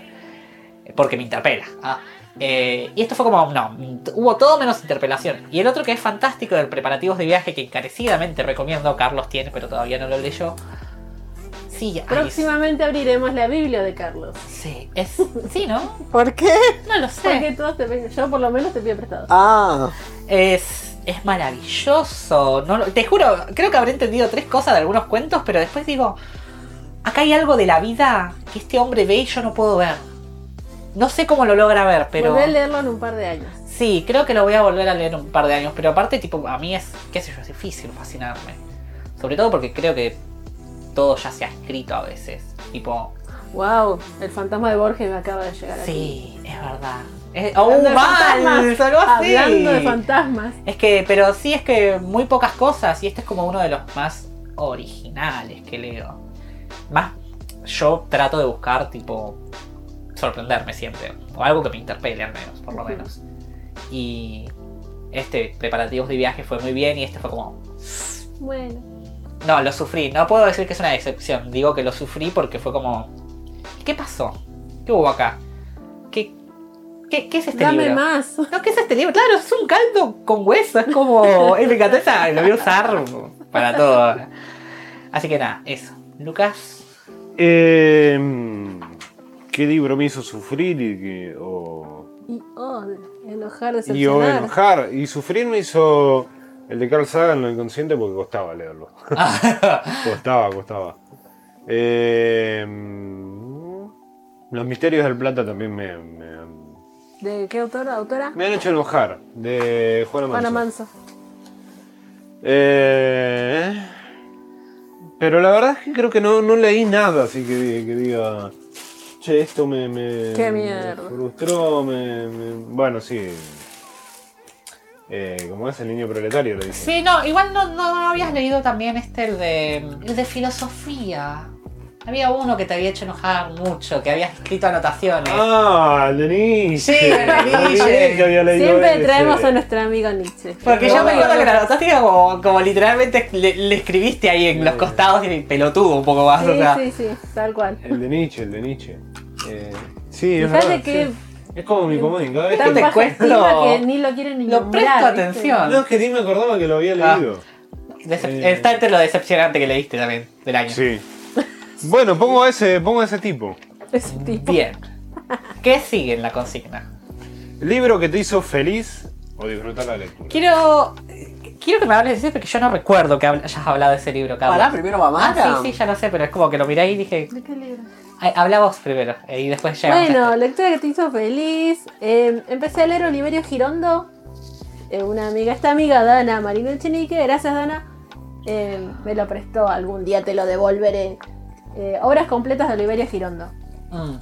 Speaker 4: Porque me interpela. Ah, eh, y esto fue como, no, hubo todo menos interpelación. Y el otro que es fantástico del preparativos de viaje que encarecidamente recomiendo, Carlos tiene, pero todavía no lo leyó. Sí, ay,
Speaker 2: Próximamente abriremos la Biblia de Carlos.
Speaker 4: Sí, es. Sí, ¿no?
Speaker 3: ¿Por qué?
Speaker 4: No lo sé.
Speaker 2: Porque todos te piden- yo por lo menos te pido prestado.
Speaker 3: Ah,
Speaker 4: Es, es maravilloso. No, lo- te juro, creo que habré entendido tres cosas de algunos cuentos, pero después digo, acá hay algo de la vida que este hombre ve y yo no puedo ver. No sé cómo lo logra ver, pero...
Speaker 2: Volvé a leerlo en un par de años.
Speaker 4: Sí, creo que lo voy a volver a leer en un par de años, pero aparte, tipo, a mí es, qué sé yo, es difícil fascinarme. Sobre todo porque creo que todo ya se ha escrito a veces. Tipo,
Speaker 2: Wow, el fantasma de Borges me acaba de llegar aquí.
Speaker 4: sí, es verdad. Es, ¡Oh,
Speaker 2: Hablando
Speaker 4: mal! así.
Speaker 2: Hablando de fantasmas.
Speaker 4: Es que, pero sí es que muy pocas cosas y este es como uno de los más originales que leo. Más, yo trato de buscar tipo sorprenderme siempre o algo que me interpele al menos, por lo menos. Y este preparativos de viaje fue muy bien y este fue como
Speaker 2: Bueno.
Speaker 4: No, lo sufrí. No puedo decir que es una excepción. Digo que lo sufrí porque fue como ¿qué pasó? ¿Qué hubo acá? ¿Qué qué, qué es este
Speaker 2: Dame
Speaker 4: libro?
Speaker 2: más.
Speaker 4: No, ¿qué es este libro? Claro, es un caldo con hueso. Es como. Es me encantó esa, Lo voy a usar para todo. Así que nada, eso. Lucas.
Speaker 1: Eh, ¿Qué libro me hizo sufrir y, que- o,
Speaker 2: Y oh, enojar,
Speaker 1: y o
Speaker 2: decepcionar.
Speaker 1: enojar? Y sufrir me hizo el de Carl Sagan, lo inconsciente, porque costaba leerlo. costaba, costaba. Eh, los misterios del plata también me, me,
Speaker 2: ¿De qué autora? ¿Autora?
Speaker 1: me han hecho enojar. De Juana Manso.
Speaker 2: Juana Manso.
Speaker 1: Eh, pero la verdad es que creo que no, no leí nada así que, que diga, che, esto me, me,
Speaker 2: Qué
Speaker 1: me
Speaker 2: mierda.
Speaker 1: frustró, me, me- bueno, sí. Eh, como es el niño proletario, lo dice.
Speaker 4: Sí, no, igual no, no habías leído también este, el de. El de filosofía. Había uno que te había hecho enojar mucho, que habías escrito anotaciones.
Speaker 1: Ah, el de Nietzsche.
Speaker 4: Sí, el de Nietzsche.
Speaker 1: que había leído
Speaker 2: Siempre
Speaker 1: ese.
Speaker 2: traemos a nuestro amigo Nietzsche.
Speaker 4: Porque yo
Speaker 1: No,
Speaker 4: me acuerdo
Speaker 1: no.
Speaker 4: que la anotaste como, como literalmente le, le escribiste ahí en los costados y pelotudo un poco más. o
Speaker 2: Sí,
Speaker 4: sea.
Speaker 2: sí, sí, tal cual.
Speaker 1: El de Nietzsche, el de Nietzsche. Eh, sí, es
Speaker 2: Fíjate
Speaker 1: verdad,
Speaker 2: que
Speaker 1: sí. Es como mi comodín, cada vez
Speaker 2: tan
Speaker 1: que...
Speaker 4: cuento-
Speaker 2: estima que ni lo quieren ni
Speaker 4: Lo presto atención.
Speaker 1: No, es que ni me acordaba que lo había
Speaker 4: Ah.
Speaker 1: leído.
Speaker 4: Decep-
Speaker 1: Eh.
Speaker 4: Está entre lo decepcionante que leíste también del año.
Speaker 1: Sí. Bueno, pongo a ese, pongo ese tipo.
Speaker 2: Ese tipo.
Speaker 4: Bien. ¿Qué sigue en la consigna?
Speaker 1: Libro que te hizo feliz o disfrutar la lectura.
Speaker 4: Quiero. Quiero que me hables de ese porque yo no recuerdo que habl- hayas hablado de ese libro.
Speaker 3: Pará, primero va
Speaker 4: Ah, sí, sí, ya lo sé, pero es como que lo miré y dije.
Speaker 2: ¿De qué libro?
Speaker 4: "Ay, Habla vos primero. eh, Y después llegamos a
Speaker 2: Bueno, lectura que te hizo feliz. Eh, empecé a leer Oliverio Girondo. Eh, una amiga, esta amiga Dana Marino Echenique, gracias Dana, eh, me lo prestó. Algún día te lo devolveré. Eh, obras completas de Oliverio Girondo.
Speaker 4: Mm.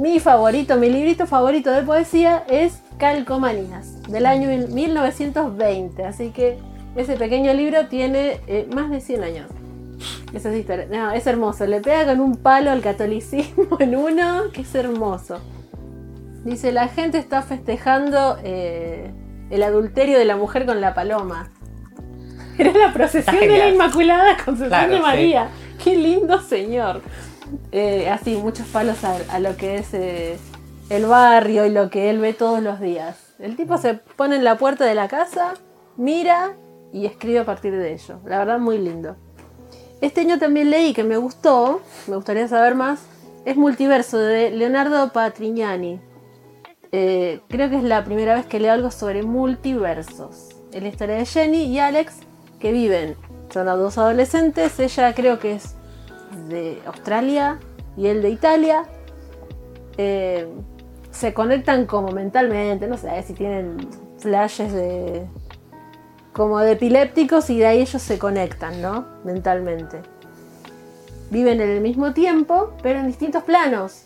Speaker 2: Mi favorito, mi librito favorito de poesía es Calcomanías, del año mil- 1920. Así que ese pequeño libro tiene eh, más de 100 años. Esa es historia. No, es hermoso. Le pega con un palo al catolicismo en uno, que es hermoso. Dice, la gente está festejando eh, el adulterio de la mujer con la paloma. Era la procesión de la. Inmaculada Concepción
Speaker 4: Claro,
Speaker 2: de
Speaker 4: sí.
Speaker 2: María. Qué lindo señor. Eh, así, muchos palos a, a lo que es eh, el barrio y lo que él ve todos los días. El tipo se pone en la puerta de la casa, mira y escribe a partir de ello. La verdad, muy lindo. Este año también leí que me gustó, me gustaría saber más, es Multiverso de Leonardo Patrignani. Eh, creo que es la primera vez que leo algo sobre multiversos. Es la historia de Jenny y Alex que viven. Son dos adolescentes. Ella creo que es de Australia y él de Italia. Eh, se conectan como mentalmente, no sé si tienen flashes de. Como de epilépticos y de ahí ellos se conectan, ¿no? Mentalmente. Viven en el mismo tiempo, pero en distintos planos.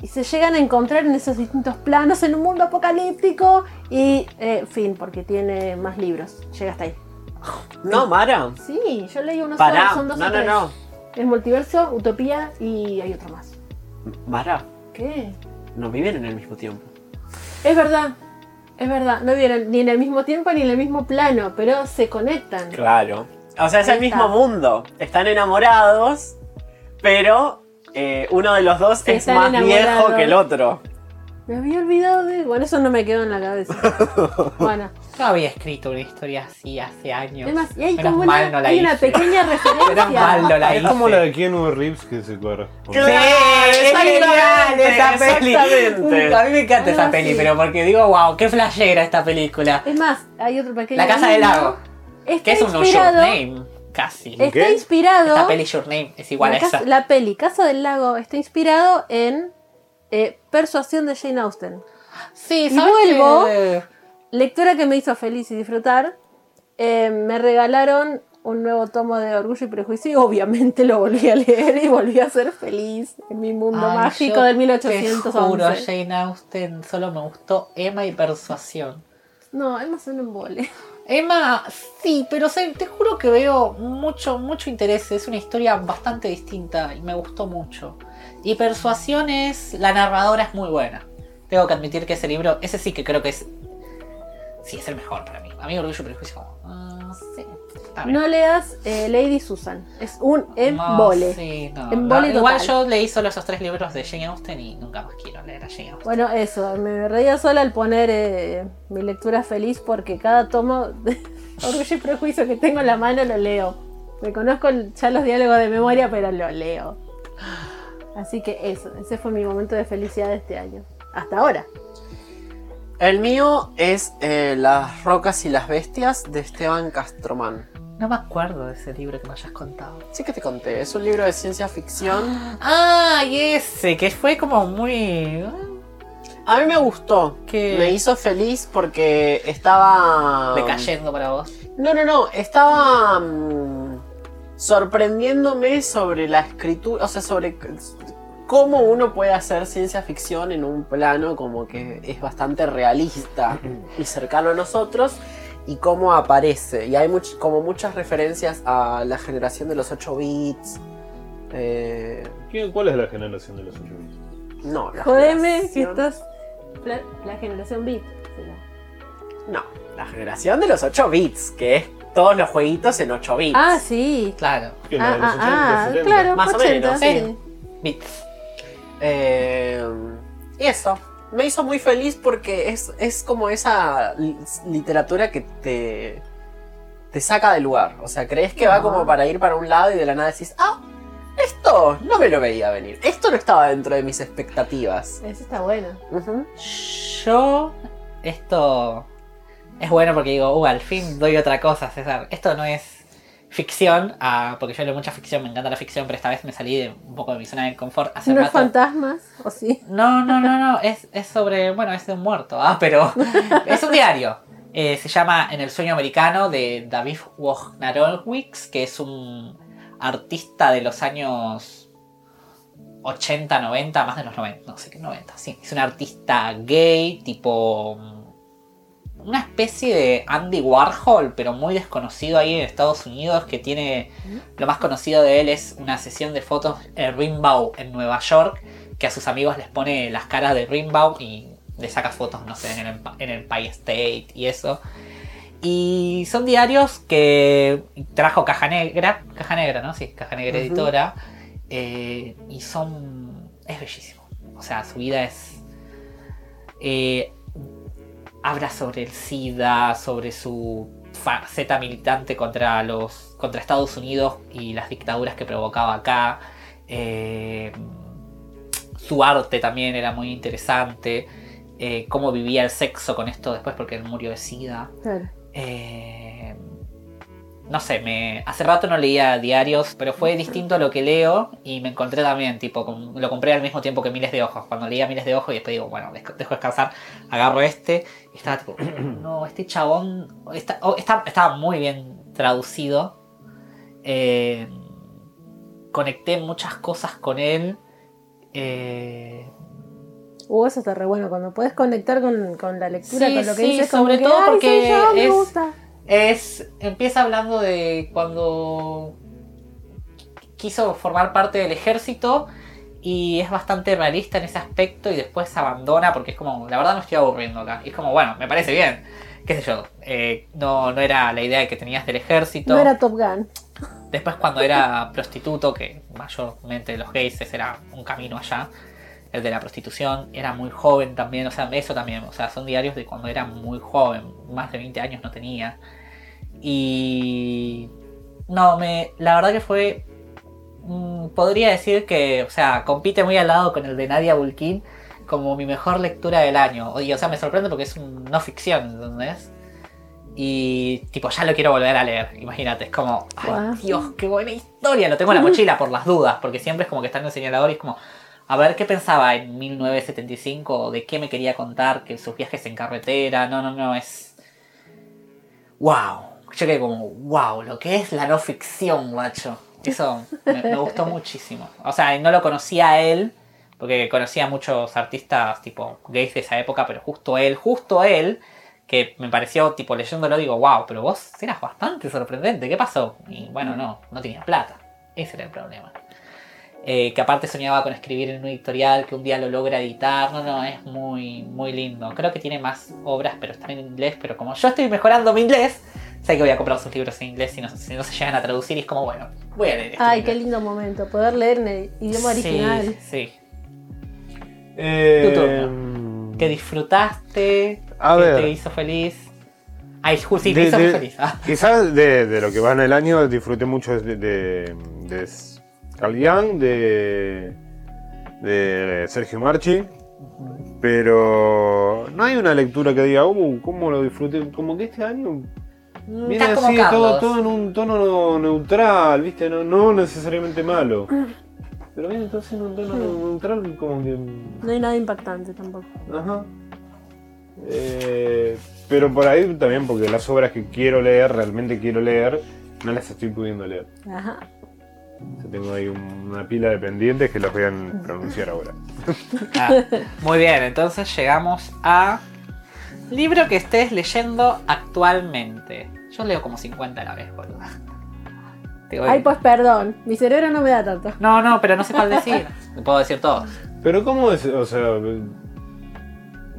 Speaker 2: Y se llegan a encontrar en esos distintos planos en un mundo apocalíptico y eh, fin, porque tiene más libros. Llega hasta ahí.
Speaker 3: No, Mara.
Speaker 2: Sí, yo leí unos
Speaker 3: Pará.
Speaker 2: son dos
Speaker 3: No,
Speaker 2: o
Speaker 3: no,
Speaker 2: tres.
Speaker 3: no.
Speaker 2: Es multiverso, utopía y hay otro más.
Speaker 3: Mara,
Speaker 2: ¿Qué?
Speaker 3: no viven en el mismo tiempo.
Speaker 2: Es verdad, es verdad. No vienen ni en el mismo tiempo ni en el mismo plano, pero se conectan.
Speaker 3: Claro. O sea, es
Speaker 2: Ahí
Speaker 3: el mismo
Speaker 2: está.
Speaker 3: mundo. Están enamorados, pero eh, uno de los dos es
Speaker 2: están
Speaker 3: más viejo que el otro.
Speaker 2: Me había olvidado de. Bueno, eso no me quedó en la cabeza. bueno,
Speaker 4: Yo había escrito una historia así hace años.
Speaker 2: además, y hay
Speaker 4: Menos
Speaker 2: como
Speaker 4: mal
Speaker 2: una,
Speaker 4: no la
Speaker 2: hay una
Speaker 4: hice.
Speaker 2: pequeña
Speaker 4: Menos
Speaker 2: referencia.
Speaker 4: mal no la
Speaker 1: Es
Speaker 4: hice.
Speaker 1: como la de Keanu Reeves que se corre.
Speaker 3: Claro,
Speaker 4: es genial esa peli.
Speaker 3: exactamente.
Speaker 4: A mí me encanta esa peli, pero porque digo, wow, qué flashera esta película.
Speaker 2: Es más, hay otro pequeño.
Speaker 4: La Casa del
Speaker 2: guiño.
Speaker 4: Lago,
Speaker 2: Está
Speaker 4: que es un Your
Speaker 2: inspirado.
Speaker 4: Name, casi.
Speaker 2: Está
Speaker 1: ¿Qué?
Speaker 2: inspirado.
Speaker 4: Esta peli Your Name es igual
Speaker 2: la,
Speaker 4: a
Speaker 2: casa-
Speaker 4: esa.
Speaker 2: la peli Casa del Lago está inspirado en eh, Persuasión de Jane Austen.
Speaker 4: Sí,
Speaker 2: Y
Speaker 4: ¿sabes
Speaker 2: vuelvo.
Speaker 4: qué?
Speaker 2: Lectura que me hizo feliz y disfrutar. Eh, me regalaron un nuevo tomo de Orgullo y Prejuicio y obviamente lo volví a leer y volví a ser feliz en mi mundo
Speaker 4: Ay,
Speaker 2: mágico del
Speaker 4: Te
Speaker 2: 1811.
Speaker 4: juro, Jane Austen solo me gustó Emma y Persuasión.
Speaker 2: No, es más un embole.
Speaker 4: Emma, sí, pero te juro que veo mucho, mucho interés. Es una historia bastante distinta y me gustó mucho. Y Persuasión es. La narradora es muy buena. Tengo que admitir que ese libro, ese sí que creo que es. Sí, es el mejor para mí. A mí Orgullo y Prejuicio, como. ah, sí, está bien.
Speaker 2: No leas eh, Lady Susan. Es un
Speaker 4: No,
Speaker 2: embole.
Speaker 4: sí, no,
Speaker 2: Embole
Speaker 4: no. Igual yo leí solo esos tres libros de Jane Austen y nunca más quiero leer a Jane Austen.
Speaker 2: Bueno, eso, me reía sola al poner eh, mi lectura feliz porque cada tomo de Orgullo y Prejuicio que tengo en la mano lo leo. Me conozco ya los diálogos de memoria, pero lo leo. Así que eso, ese fue mi momento de felicidad de este año. Hasta ahora.
Speaker 3: El mío es eh, Las rocas y las bestias de Esteban Castromán.
Speaker 4: No me acuerdo de ese libro que me hayas contado.
Speaker 3: Sí que te conté, es un libro de ciencia ficción.
Speaker 4: Ah, y ese, que fue como muy.
Speaker 3: A mí me gustó,
Speaker 4: Que-
Speaker 3: me hizo feliz porque estaba...
Speaker 4: decayendo para vos.
Speaker 3: No, no, no, estaba mm, sorprendiéndome sobre la escritura, o sea, sobre cómo uno puede hacer ciencia ficción en un plano como que es bastante realista y cercano a nosotros y cómo aparece. Y hay much- como muchas referencias a la generación de los 8 bits. eh,
Speaker 1: ¿Quién- ¿Cuál es la generación de los 8 bits?
Speaker 3: no, la
Speaker 2: Jodeme que estás. La, la generación beat. será.
Speaker 3: No, la generación de los 8 bits, que es todos los jueguitos en 8 bits.
Speaker 2: Ah, sí.
Speaker 4: Claro.
Speaker 1: ¿Qué, la
Speaker 2: Ah, ah,
Speaker 1: 80,
Speaker 2: ah,
Speaker 1: 70?
Speaker 2: claro,
Speaker 3: Más o
Speaker 2: 80,
Speaker 3: menos,
Speaker 2: sí.
Speaker 4: Bits.
Speaker 3: Eh, y eso, me hizo muy feliz porque es, es como esa li- literatura que te, te saca del lugar. O sea, crees que va como para ir para un lado y de la nada decís, ah, esto no me lo veía venir. Esto no estaba dentro de mis expectativas.
Speaker 2: Eso está bueno.
Speaker 4: Yo. Esto. Es bueno porque digo, uh, al fin doy otra cosa, César. Esto no es ficción, porque yo leo mucha ficción, me encanta la ficción, pero esta vez me salí de un poco de mi zona de confort. Hace
Speaker 2: ¿No es
Speaker 4: rato-
Speaker 2: fantasmas? ¿O sí?
Speaker 4: No, no, no, no. Es, es sobre. Bueno, es de un muerto, ah, pero. es un diario. Eh, se llama En el sueño americano de David Wojnarowicz, que es un artista de los años 80, 90, más de los 90, no sé qué 90, sí. Es un artista gay, tipo. Una especie de Andy Warhol, pero muy desconocido ahí en Estados Unidos, que tiene. Lo más conocido de él es una sesión de fotos en Rimbaud, en Nueva York, que a sus amigos les pone las caras de Rimbaud y le saca fotos, no sé, en el, en el Empire State y eso. Y son diarios que trajo Caja Negra, Caja Negra, ¿no? Sí, Caja Negra. Editora. eh, y son... es bellísimo. O sea, su vida es... eh, habla sobre el SIDA, sobre su faceta militante contra los contra Estados Unidos y las dictaduras que provocaba acá. Eh, su arte también era muy interesante. eh, cómo vivía el sexo con esto después porque él murió de sida.
Speaker 2: Claro.
Speaker 4: Eh, no sé, me, hace rato no leía diarios, pero fue distinto a lo que leo y me encontré también, tipo, con- lo compré al mismo tiempo que Miles de Ojos. Cuando leía Miles de Ojos y después digo, bueno, dejo, descansar, agarro este y estaba tipo, no, este chabón está, oh, está- estaba muy bien traducido. Eh, conecté muchas cosas con él. Eh,
Speaker 2: Uh, eso está re bueno. Cuando puedes conectar con, con la lectura,
Speaker 4: Sí,
Speaker 2: con lo que
Speaker 4: sí,
Speaker 2: dices, como
Speaker 4: sobre
Speaker 2: que,
Speaker 4: todo
Speaker 2: "Ay,
Speaker 4: porque
Speaker 2: sí, yo, me
Speaker 4: es-
Speaker 2: gusta.
Speaker 4: Es. Empieza hablando de cuando quiso formar parte del ejército y es bastante realista en ese aspecto y después se abandona porque es como, la verdad me estoy aburriendo acá. Y es como, bueno, me parece bien. Qué sé yo, eh, no, no era la idea que tenías del ejército.
Speaker 2: No era Top Gun.
Speaker 4: Después cuando era prostituto, que mayormente los gays era un camino allá, el de la prostitución, era muy joven también, o sea, eso también, o sea, son diarios de cuando era muy joven, más de 20 años no tenía. Y... No, me, la verdad que fue... mm, podría decir que, o sea, compite muy al lado con el de Nadia Bulkin como mi mejor lectura del año. Y, o sea, me sorprende porque es un no ficción, ¿entendés? Y tipo, ya lo quiero volver a leer, imagínate, es como, ay. Dios, qué buena historia, lo tengo en la mochila por las dudas, porque siempre es como que está en el señalador y es como, a ver qué pensaba en 1975, de qué me quería contar, que sus viajes en carretera, no, no, no, es... ¡Wow! Yo quedé como, wow, lo que es la no ficción, macho. Eso me, me gustó muchísimo. O sea, no lo conocía a él, porque conocía a muchos artistas tipo gays de esa época, pero justo él, justo él, que me pareció, tipo, leyéndolo, digo, wow, pero vos eras bastante sorprendente, ¿qué pasó? Y bueno, no, no tenía plata. Ese era el problema. Eh, que aparte soñaba con escribir en un editorial, que un día lo logra editar. No, no, es muy, muy lindo. Creo que tiene más obras, pero están en inglés. Pero como yo estoy mejorando mi inglés, sé que voy a comprar sus libros en inglés si no, si no se llegan a traducir. Y es como, bueno, voy a leer este
Speaker 2: Ay, qué lindo momento. Poder leer en el idioma
Speaker 4: Sí,
Speaker 2: original.
Speaker 4: Sí,
Speaker 1: Eh,
Speaker 4: Tu turno. Que disfrutaste,
Speaker 1: A
Speaker 4: que
Speaker 1: ver.
Speaker 4: te hizo feliz. Ay, sí, te
Speaker 1: de-
Speaker 4: hizo
Speaker 1: de-
Speaker 4: feliz. Ah.
Speaker 1: Quizás de, de lo que va en el año disfruté mucho de, de, de Sergio Marchi, pero no hay una lectura que diga, uh, ¿cómo lo disfruté? Como que este año viene
Speaker 4: Estás como
Speaker 1: así, todo, todo en un tono neutral, ¿viste? No, no necesariamente malo. Pero viene todo así en un tono neutral, como que.
Speaker 2: No hay nada impactante tampoco.
Speaker 1: Ajá. Eh, pero por ahí también, porque las obras que quiero leer, realmente quiero leer, no las estoy pudiendo leer.
Speaker 2: Ajá.
Speaker 1: Tengo ahí un- una pila de pendientes que los voy a pronunciar ahora.
Speaker 4: Ah, muy bien, entonces llegamos a libro que estés leyendo actualmente. Yo leo como 50 a la vez, boludo. Te voy-
Speaker 2: Ay, pues perdón. Mi cerebro no me da tanto.
Speaker 4: No, no, pero no sé cuál decir. Puedo decir todos.
Speaker 1: Pero ¿cómo es? O sea,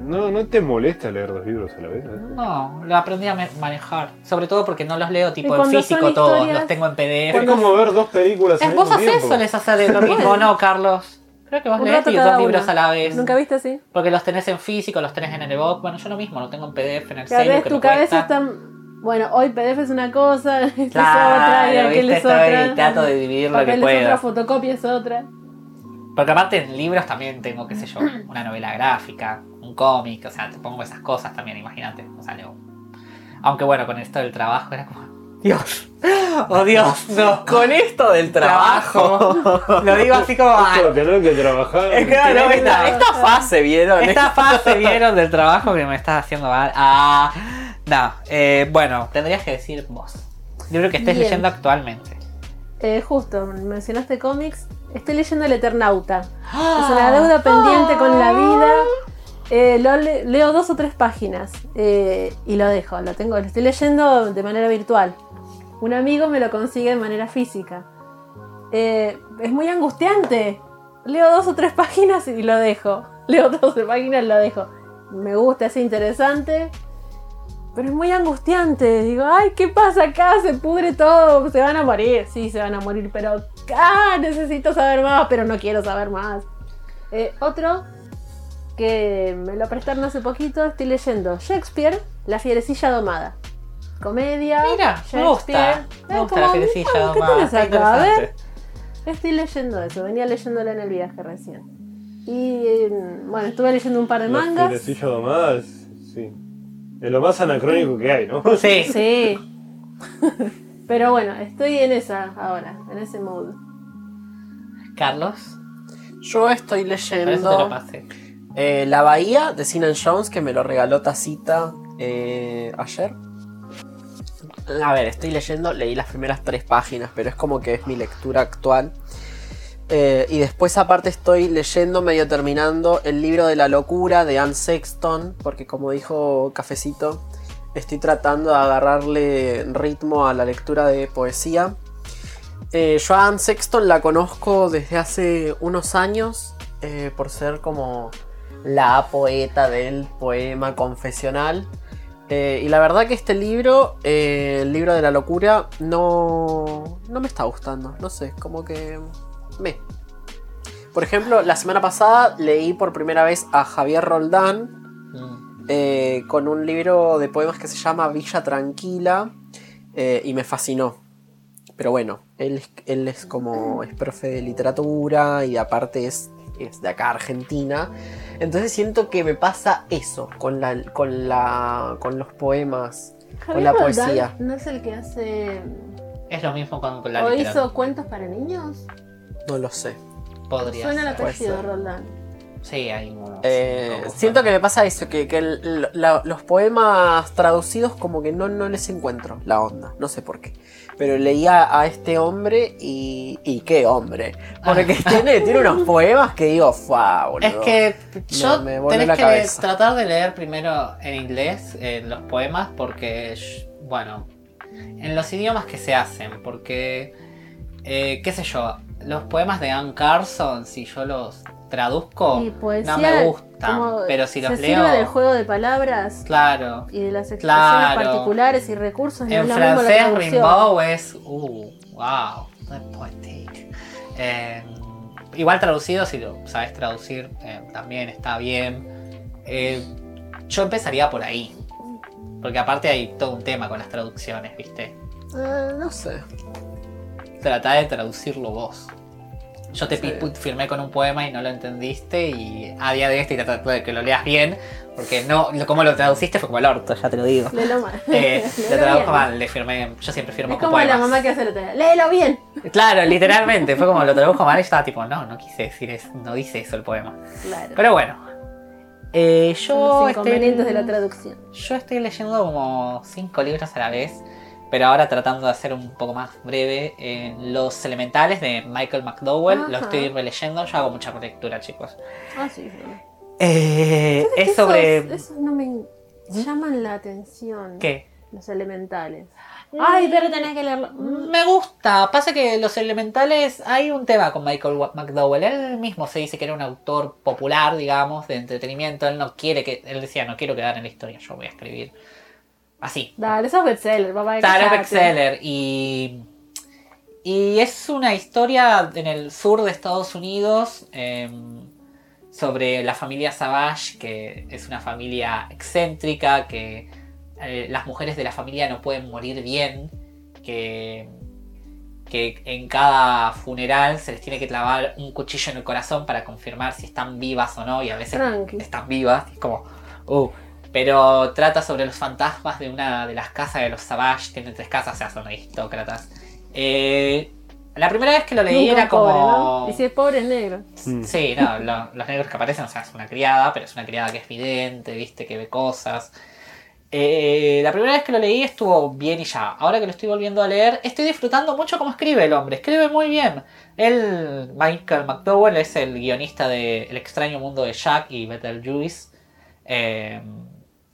Speaker 1: ¿no, no te molesta leer dos libros a la vez? eh?
Speaker 4: No, lo aprendí a manejar. Sobre todo porque no los leo tipo en físico todos,
Speaker 2: historias-
Speaker 4: los tengo en PDF.
Speaker 1: Es como ver dos películas al
Speaker 4: Es, vos
Speaker 1: mismo
Speaker 4: haces solés hacer lo mismo, ¿no, Carlos? Creo que vos
Speaker 2: Un
Speaker 4: lees y dos libros a la vez.
Speaker 2: ¿Nunca viste así?
Speaker 4: Porque los tenés en físico, los tenés en el box. Bueno, yo lo mismo, lo tengo en PDF, en el
Speaker 2: Cada
Speaker 4: celu,
Speaker 2: vez
Speaker 4: que
Speaker 2: tu
Speaker 4: me
Speaker 2: cabeza
Speaker 4: cuesta.
Speaker 2: está. Bueno, hoy PDF es una cosa, esta es
Speaker 4: Claro,
Speaker 2: otra, y aquel es otra.
Speaker 4: trato de dividir lo que
Speaker 2: Papel es
Speaker 4: puedo.
Speaker 2: otra, fotocopia es otra.
Speaker 4: Porque aparte en libros también tengo, qué sé yo, una novela gráfica, un cómic, o sea, te pongo esas cosas también, imagínate. O sea, leo. Aunque bueno, con esto del trabajo era como. Dios. Oh Dios, no.
Speaker 3: Con esto del trabajo.
Speaker 4: Lo digo así como. "Ay,
Speaker 1: Esto de tener que trabajar.
Speaker 3: Es que no, esta, esta fase, ¿vieron?
Speaker 4: Esta fase vieron del trabajo que me está haciendo mal. Ah, no. eh, bueno, tendrías que decir vos. Libro que estés
Speaker 2: Bien.
Speaker 4: leyendo actualmente.
Speaker 2: Eh, justo, mencionaste cómics. Estoy leyendo El Eternauta. Es una deuda pendiente con la vida. Eh, leo dos o tres páginas eh, y lo dejo. Lo tengo, lo estoy leyendo de manera virtual. Un amigo me lo consigue de manera física. Eh, es muy angustiante. Leo dos o tres páginas y lo dejo. Leo dos o tres páginas y lo dejo. Me gusta, es interesante. Pero es muy angustiante. Digo, ay, ¿qué pasa acá? Se pudre todo. Se van a morir. Sí, se van a morir. Pero, ah, necesito saber más. Pero no quiero saber más. Otro que me lo prestaron hace poquito. Estoy leyendo Shakespeare, La fierecilla domada. Comedia.
Speaker 4: Mira, me gusta.
Speaker 2: Shakespeare.
Speaker 4: Me gusta
Speaker 2: como,
Speaker 4: la fierecilla
Speaker 2: "Ah, ¿Qué
Speaker 4: domada,
Speaker 2: tenés acá? A ver. Estoy leyendo eso. Venía leyéndola en el viaje recién. Y mm, bueno, estuve leyendo un par de
Speaker 1: La
Speaker 2: mangas.
Speaker 1: fierecilla domada es, sí. Es lo más anacrónico que hay, ¿no?
Speaker 4: Sí.
Speaker 2: Sí. Pero bueno, estoy en esa ahora, en ese mood.
Speaker 4: Carlos,
Speaker 3: Yo estoy
Speaker 4: por eso te lo
Speaker 3: leyendo
Speaker 4: pasé.
Speaker 3: Eh, La Bahía de Sinan Jones, que me lo regaló Tacita eh, ayer. A ver, estoy leyendo, leí las primeras tres páginas, pero es como que es mi lectura actual. Eh, y después aparte estoy leyendo, medio terminando, el libro de la locura de Anne Sexton, porque como dijo Cafecito, estoy tratando de agarrarle ritmo a la lectura de poesía. Yo a Anne Sexton la conozco desde hace unos años por ser como la poeta del poema confesional. Eh, y la verdad que este libro, eh, el libro de la locura, no, no me está gustando. No sé, como que me. Por ejemplo, la semana pasada leí por primera vez a Javier Roldán
Speaker 4: Mm.
Speaker 3: eh, con un libro de poemas que se llama Villa Tranquila y me fascinó. Pero bueno, él, es- él es como es profe de literatura y aparte es, es de acá Argentina. Entonces siento que me pasa eso con, la, con, la, con los poemas, con la poesía.
Speaker 2: ¿No es el que hace.
Speaker 4: Es lo mismo con, con la
Speaker 2: o
Speaker 4: literatura.
Speaker 2: hizo cuentos para niños?
Speaker 3: No lo sé.
Speaker 4: Podría
Speaker 2: Suena
Speaker 4: ser.
Speaker 3: puede
Speaker 2: apellido. Roldán.
Speaker 4: Sí, hay unos.
Speaker 3: Eh,
Speaker 4: unos
Speaker 3: siento que me pasa eso, que, que el- la- los poemas traducidos como que no, no les encuentro la onda, no sé por qué. Pero leía a este hombre y... ¿Y qué hombre? Porque tiene, tiene unos poemas que digo, ¡fua, boludo!
Speaker 4: Es que yo
Speaker 3: me
Speaker 4: tenés que tratar de leer primero en inglés eh, los poemas porque, bueno, en los idiomas que se hacen, porque, eh, qué sé yo, los poemas de Anne Carson, si yo los traduzco,
Speaker 2: Y poesía,
Speaker 4: no me gustan,
Speaker 2: como
Speaker 4: pero si los
Speaker 2: se
Speaker 4: leo,
Speaker 2: sirve del juego de palabras
Speaker 4: claro.
Speaker 2: y de las expresiones
Speaker 4: Claro.
Speaker 2: particulares y recursos. no
Speaker 4: En
Speaker 2: lo la
Speaker 4: francés,
Speaker 2: traducción.
Speaker 4: Rimbaud es. Uh, wow. Eh, igual traducido, si lo sabes traducir, eh, también está bien. Eh, yo empezaría por ahí. Porque aparte hay todo un tema con las traducciones, ¿viste?
Speaker 3: Eh, no sé.
Speaker 4: Trata de traducirlo vos. Yo te
Speaker 3: Sí.
Speaker 4: firmé con un poema y no lo entendiste y a día de este estoy tratando de que lo leas bien. Porque no, como lo traduciste fue como el orto, ya te lo digo.
Speaker 2: Léelo mal.
Speaker 4: Eh,
Speaker 2: Léelo
Speaker 4: lo traduzco mal, le firmé, yo siempre firmo
Speaker 2: Es
Speaker 4: con
Speaker 2: como la
Speaker 4: poemas.
Speaker 2: mamá que hace la. Léelo bien.
Speaker 4: Claro, literalmente, fue como lo tradujo mal y estaba tipo, no, no quise decir eso, no dice eso el poema.
Speaker 2: Claro.
Speaker 4: Pero bueno. Eh,
Speaker 2: Son
Speaker 4: yo,
Speaker 2: los
Speaker 4: estoy,
Speaker 2: inconvenientes de la traducción.
Speaker 4: yo estoy leyendo como cinco libros a la vez, pero ahora tratando de hacer un poco más breve. eh, Los Elementales de Michael McDowell, lo
Speaker 2: Ajá.
Speaker 4: estoy releyendo, yo hago mucha lectura, chicos.
Speaker 2: Ah, sí. sí.
Speaker 4: Eh, es sobre...
Speaker 2: Esos, esos no me llaman la atención.
Speaker 4: ¿Qué?
Speaker 2: Los elementales. Ay, pero tenés que leerlo. Mm,
Speaker 4: Me gusta. Pasa que los elementales. Hay un tema con Michael McDowell. Él mismo se dice que era un autor popular, digamos, de entretenimiento. Él no quiere que. Él decía, no quiero quedar en la historia, yo voy a escribir. Así.
Speaker 2: Dale, sos bestseller, papá. Cállate.
Speaker 4: bestseller. Y. Y es una historia en el sur de Estados Unidos. em, sobre la familia Savage, que es una familia excéntrica, que eh, las mujeres de la familia no pueden morir bien, que, que en cada funeral se les tiene que clavar un cuchillo en el corazón para confirmar si están vivas o no, y a veces
Speaker 2: Tranqui.
Speaker 4: están vivas, y es como, uh. Pero trata sobre los fantasmas de una de las casas de los Savage, tienen tres casas, o sea, son aristócratas. Eh, la primera vez que lo leí
Speaker 2: Nunca
Speaker 4: era
Speaker 2: pobre,
Speaker 4: como...
Speaker 2: ¿no? Y si es pobre, es negro.
Speaker 1: Mm.
Speaker 4: Sí, no, lo- los negros que aparecen, o sea, es una criada, pero es una criada que es vidente, viste, que ve cosas. Eh, la primera vez que lo leí estuvo bien y ya. Ahora que lo estoy volviendo a leer, estoy disfrutando mucho cómo escribe el hombre. Escribe muy bien. Él, Michael McDowell, es el guionista de El extraño mundo de Jack y Betelgeuse. Eh,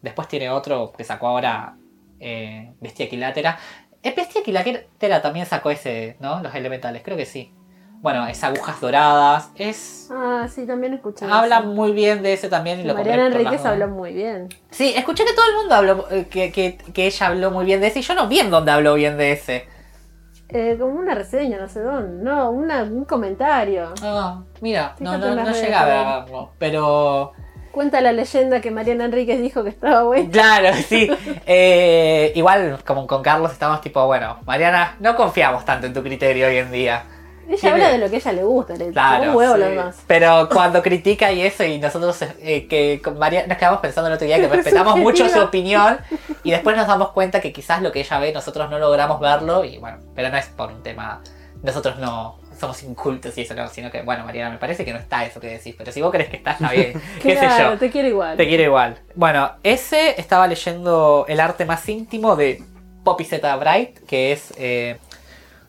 Speaker 4: después tiene otro que sacó ahora, eh, Bestia Equilátera. Eh, Bestia Equilátera también sacó ese, ¿no? Los elementales, creo que sí. Bueno, es Agujas Doradas. Es
Speaker 2: Ah, sí, también escuché.
Speaker 4: Habla
Speaker 2: eso.
Speaker 4: muy bien de ese también y lo
Speaker 2: Mariana Enríquez habló muy bien.
Speaker 4: Sí, escuché que todo el mundo habló, eh, que, que, que ella habló muy bien de ese y yo no vi en dónde habló bien de ese.
Speaker 2: Eh, como una reseña, no sé dónde. No, una- un comentario.
Speaker 4: Ah, mira, no,
Speaker 2: Fíjate
Speaker 4: no, no llegué a verlo, pero...
Speaker 2: Cuenta la leyenda que Mariana Enríquez dijo que estaba bueno.
Speaker 4: Claro, sí. Eh, igual, como con Carlos estamos tipo, bueno, Mariana, no confiamos tanto en tu criterio hoy en día.
Speaker 2: Ella
Speaker 4: Tiene-
Speaker 2: habla de lo que ella le gusta, le
Speaker 4: Claro,
Speaker 2: un huevo
Speaker 3: sí.
Speaker 2: lo demás.
Speaker 4: Pero cuando critica y eso, y nosotros eh, que con María nos quedamos pensando el otro día que respetamos mucho su opinión, y después nos damos cuenta que quizás lo que ella ve nosotros no logramos verlo, y bueno, pero no es por un tema, nosotros no somos incultos y eso, no, sino que, bueno, Mariana, me parece que no está eso que decís, pero si vos crees que está, está bien, qué sé
Speaker 2: Claro,
Speaker 4: yo.
Speaker 2: te quiero igual.
Speaker 4: Te quiero igual. Bueno, ese estaba leyendo El arte más íntimo de Poppy Z. Bright, que es eh,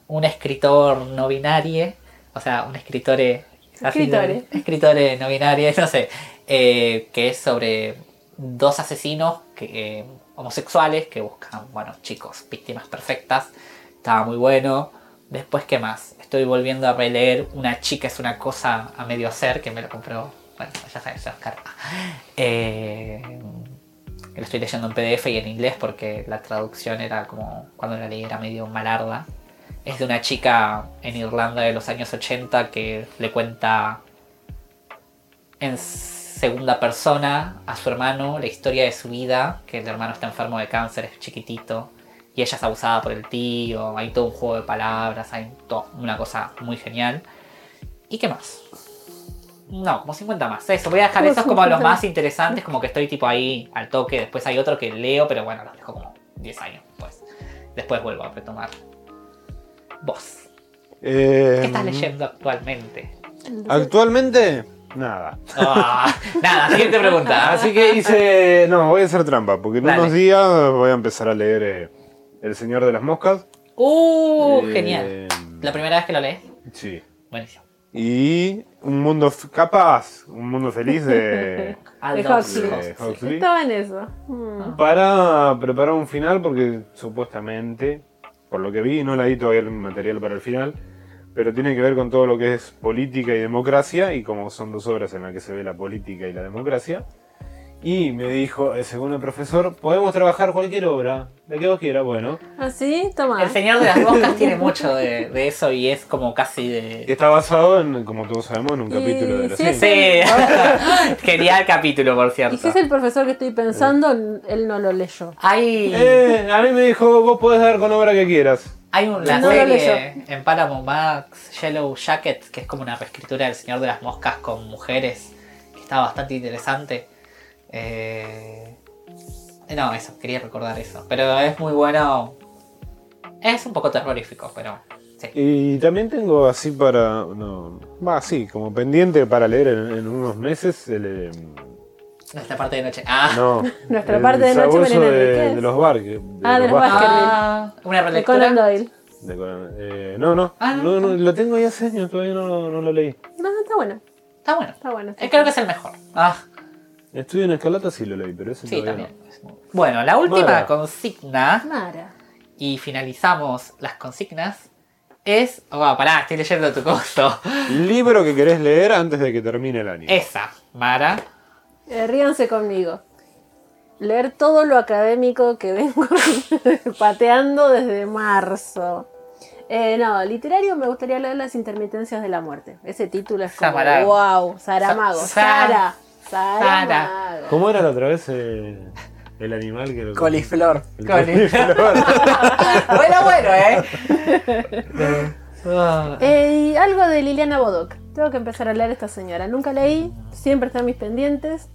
Speaker 4: un escritor no binario, o sea, un escritor
Speaker 2: Escritore.
Speaker 4: escritore no binario, no sé, eh, que es sobre dos asesinos que, eh, homosexuales que buscan, bueno, chicos, víctimas perfectas. Estaba muy bueno. Después, ¿qué más? Estoy volviendo a releer Una chica es una cosa a medio hacer, que me lo compró, bueno, ya sabes, Oscar. Eh, lo estoy leyendo en PDF y en inglés porque la traducción era como, cuando la leí era medio malarda. Es de una chica en Irlanda de los años 80 que le cuenta en segunda persona a su hermano la historia de su vida, que el hermano está enfermo de cáncer, es chiquitito, y ella es abusada por el tío, hay todo un juego de palabras, hay to- una cosa muy genial. ¿Y qué más? No, como 50 más. Eso, voy a dejar esos como los
Speaker 2: 50.
Speaker 4: más interesantes, como que estoy tipo ahí al toque. Después hay otro que leo, pero bueno, los dejo como 10 años después. Después vuelvo a retomar. Vos,
Speaker 1: Eh,
Speaker 4: ¿qué estás leyendo actualmente?
Speaker 1: Actualmente, nada.
Speaker 4: Ah, nada, siguiente pregunta.
Speaker 1: Así que hice. No, voy a hacer trampa, porque en
Speaker 4: Dale.
Speaker 1: unos días voy a empezar a leer eh, El Señor de las Moscas.
Speaker 4: Uh,
Speaker 1: Eh,
Speaker 4: genial. ¿La primera vez que lo lees?
Speaker 1: Sí.
Speaker 4: Buenísimo.
Speaker 1: Y Un Mundo Capaz, Un Mundo Feliz de,
Speaker 2: De Huxley.
Speaker 1: de Huxley.
Speaker 2: Estaba en eso. Mm.
Speaker 1: Para preparar un final, porque supuestamente, por lo que vi, no leí todavía el material para el final, pero tiene que ver con todo lo que es política y democracia, y como son dos obras en las que se ve la política y la democracia. Y me dijo, eh, según el profesor, podemos trabajar cualquier obra, la que vos quieras, bueno.
Speaker 2: ¿Ah, sí? Toma.
Speaker 4: El Señor de las Moscas tiene mucho de, de eso y es como casi de.
Speaker 1: Está basado en, como todos sabemos, en un
Speaker 2: Y
Speaker 1: capítulo de la
Speaker 2: si
Speaker 1: serie.
Speaker 2: es
Speaker 4: Sí, genial capítulo, por
Speaker 2: Y
Speaker 4: cierto.
Speaker 2: si es el profesor que estoy pensando, él no lo leyó.
Speaker 4: Hay,
Speaker 1: Eh, a mí me dijo, vos podés dar con obra que quieras.
Speaker 4: hay una
Speaker 2: No
Speaker 4: serie en Paramount Max, Yellow Jacket, que es como una reescritura del Señor de las Moscas con mujeres, que está bastante interesante. Eh, no, eso, quería recordar eso. Pero es muy bueno. Es un poco terrorífico, pero sí.
Speaker 1: Y también tengo así para. No, va así, como pendiente para leer en, en unos meses. El, eh,
Speaker 4: Nuestra parte de noche. Ah,
Speaker 1: no,
Speaker 2: Nuestra
Speaker 1: el
Speaker 2: parte de noche, Belén
Speaker 1: de, de los Barques.
Speaker 2: Ah, de los
Speaker 4: Ah, una
Speaker 2: De
Speaker 4: relectura.
Speaker 2: Conan Doyle.
Speaker 1: de Conan- eh, no, no,
Speaker 4: Ah,
Speaker 1: no,
Speaker 4: no.
Speaker 1: no, lo tengo ya hace años, todavía no, no lo leí.
Speaker 2: No, está bueno.
Speaker 4: Está bueno.
Speaker 2: Está bueno.
Speaker 4: Eh, creo que es el mejor. Ah,
Speaker 1: Estudio en Escalata sí lo leí, pero ese
Speaker 4: sí,
Speaker 1: todavía
Speaker 4: muy- Bueno, la última
Speaker 1: Mara.
Speaker 4: consigna,
Speaker 2: Mara.
Speaker 4: y finalizamos las consignas, es. Oh, pará, estoy leyendo tu costo.
Speaker 1: no. Libro que querés leer antes de que termine el año.
Speaker 4: Esa, Mara.
Speaker 2: Eh, ríanse conmigo. Leer todo lo académico que vengo pateando desde marzo. Eh, no, literario me gustaría leer Las intermitencias de la muerte. Ese título es como,
Speaker 4: Saramago.
Speaker 2: wow, Saramago.
Speaker 4: Sa-
Speaker 2: Sara.
Speaker 4: Sara.
Speaker 1: ¿Cómo era la otra vez eh, el animal que lo
Speaker 3: Coliflor.
Speaker 1: El
Speaker 4: Coliflor. bueno, bueno, ¿eh? Ah,
Speaker 2: Eh, y algo de Liliana Bodoc. Tengo que empezar a leer esta señora. Nunca leí, siempre está en mis pendientes.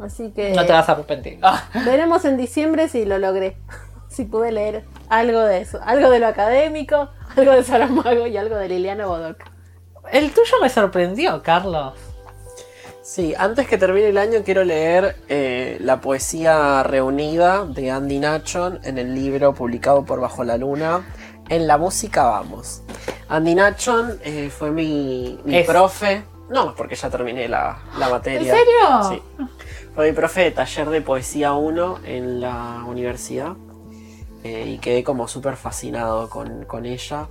Speaker 2: Así que
Speaker 4: no te vas a arrepentir. Ah,
Speaker 2: veremos en diciembre si lo logré. si pude leer algo de eso. Algo de lo académico, algo de Saramago y algo de Liliana Bodoc.
Speaker 4: el tuyo me sorprendió, Carlos.
Speaker 3: Sí, antes que termine el año quiero leer eh, la poesía reunida de Andy Nachon en el libro publicado por Bajo la Luna. En la música vamos. Andy Nachon eh, fue mi, mi
Speaker 4: Es-
Speaker 3: profe. No, porque ya terminé la, la materia.
Speaker 4: ¿En serio?
Speaker 3: Sí. Fue mi profe de taller de poesía 1 en la universidad. eh, y quedé como súper fascinado con, con ella.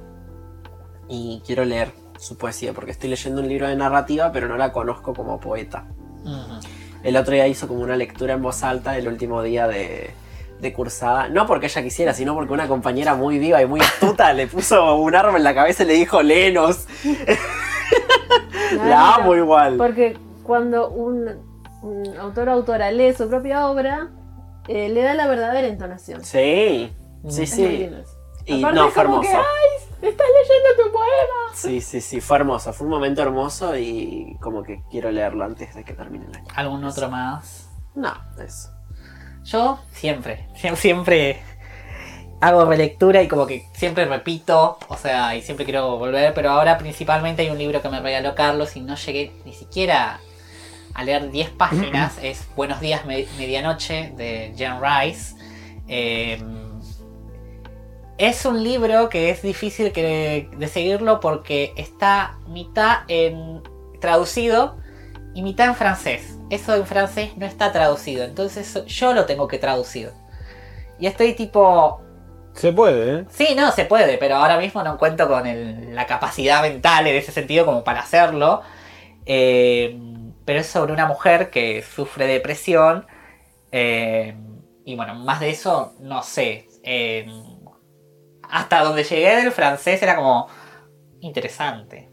Speaker 3: Y quiero leer su poesía, porque estoy leyendo un libro de narrativa, pero no la conozco como poeta.
Speaker 4: Mm.
Speaker 3: El otro día hizo como una lectura en voz alta el último día de, de cursada. No porque ella quisiera, sino porque una compañera muy viva y muy astuta le puso un arma en la cabeza y le dijo, léenos. La amo igual.
Speaker 2: Porque cuando un, un autor o autora lee su propia obra, eh, le da la verdadera entonación.
Speaker 3: Sí, sí,
Speaker 2: muy
Speaker 3: sí.
Speaker 2: eso.
Speaker 3: Y
Speaker 2: Aparte
Speaker 3: no,
Speaker 2: es
Speaker 3: fue
Speaker 2: como que,
Speaker 3: hermoso.
Speaker 2: ¡ay! ¡Estás leyendo tu poema!
Speaker 3: Sí, sí, sí, fue hermoso, fue un momento hermoso y como que quiero leerlo antes de que termine el año.
Speaker 4: ¿Algún otro más?
Speaker 3: No, eso.
Speaker 4: Yo siempre, sie- siempre hago relectura y como que siempre repito, o sea, y siempre quiero volver, pero ahora principalmente hay un libro que me regaló Carlos y no llegué ni siquiera a leer 10 páginas, es Buenos días Me- medianoche de Jen Rice. Eh, es un libro que es difícil que- de seguirlo porque está mitad en traducido y mitad en francés. Eso en francés no está traducido, entonces yo lo tengo que traducir. Y estoy tipo,
Speaker 1: Se puede, ¿eh?
Speaker 4: sí, no, se puede, pero ahora mismo no cuento con el- la capacidad mental en ese sentido como para hacerlo. Eh, pero es sobre una mujer que sufre depresión. eh, y bueno, más de eso no sé. Eh, hasta donde llegué del francés era como interesante.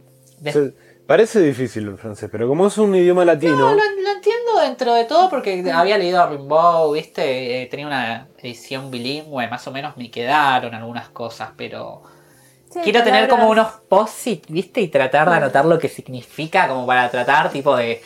Speaker 1: Parece difícil el francés, pero como es un idioma latino.
Speaker 4: No, lo, lo entiendo dentro de todo porque había leído a Rimbaud, viste, Eh, tenía una edición bilingüe, más o menos me quedaron algunas cosas, pero
Speaker 2: Sí,
Speaker 4: quiero tener como unos posit, viste, y tratar de anotar lo que significa, como para tratar tipo de...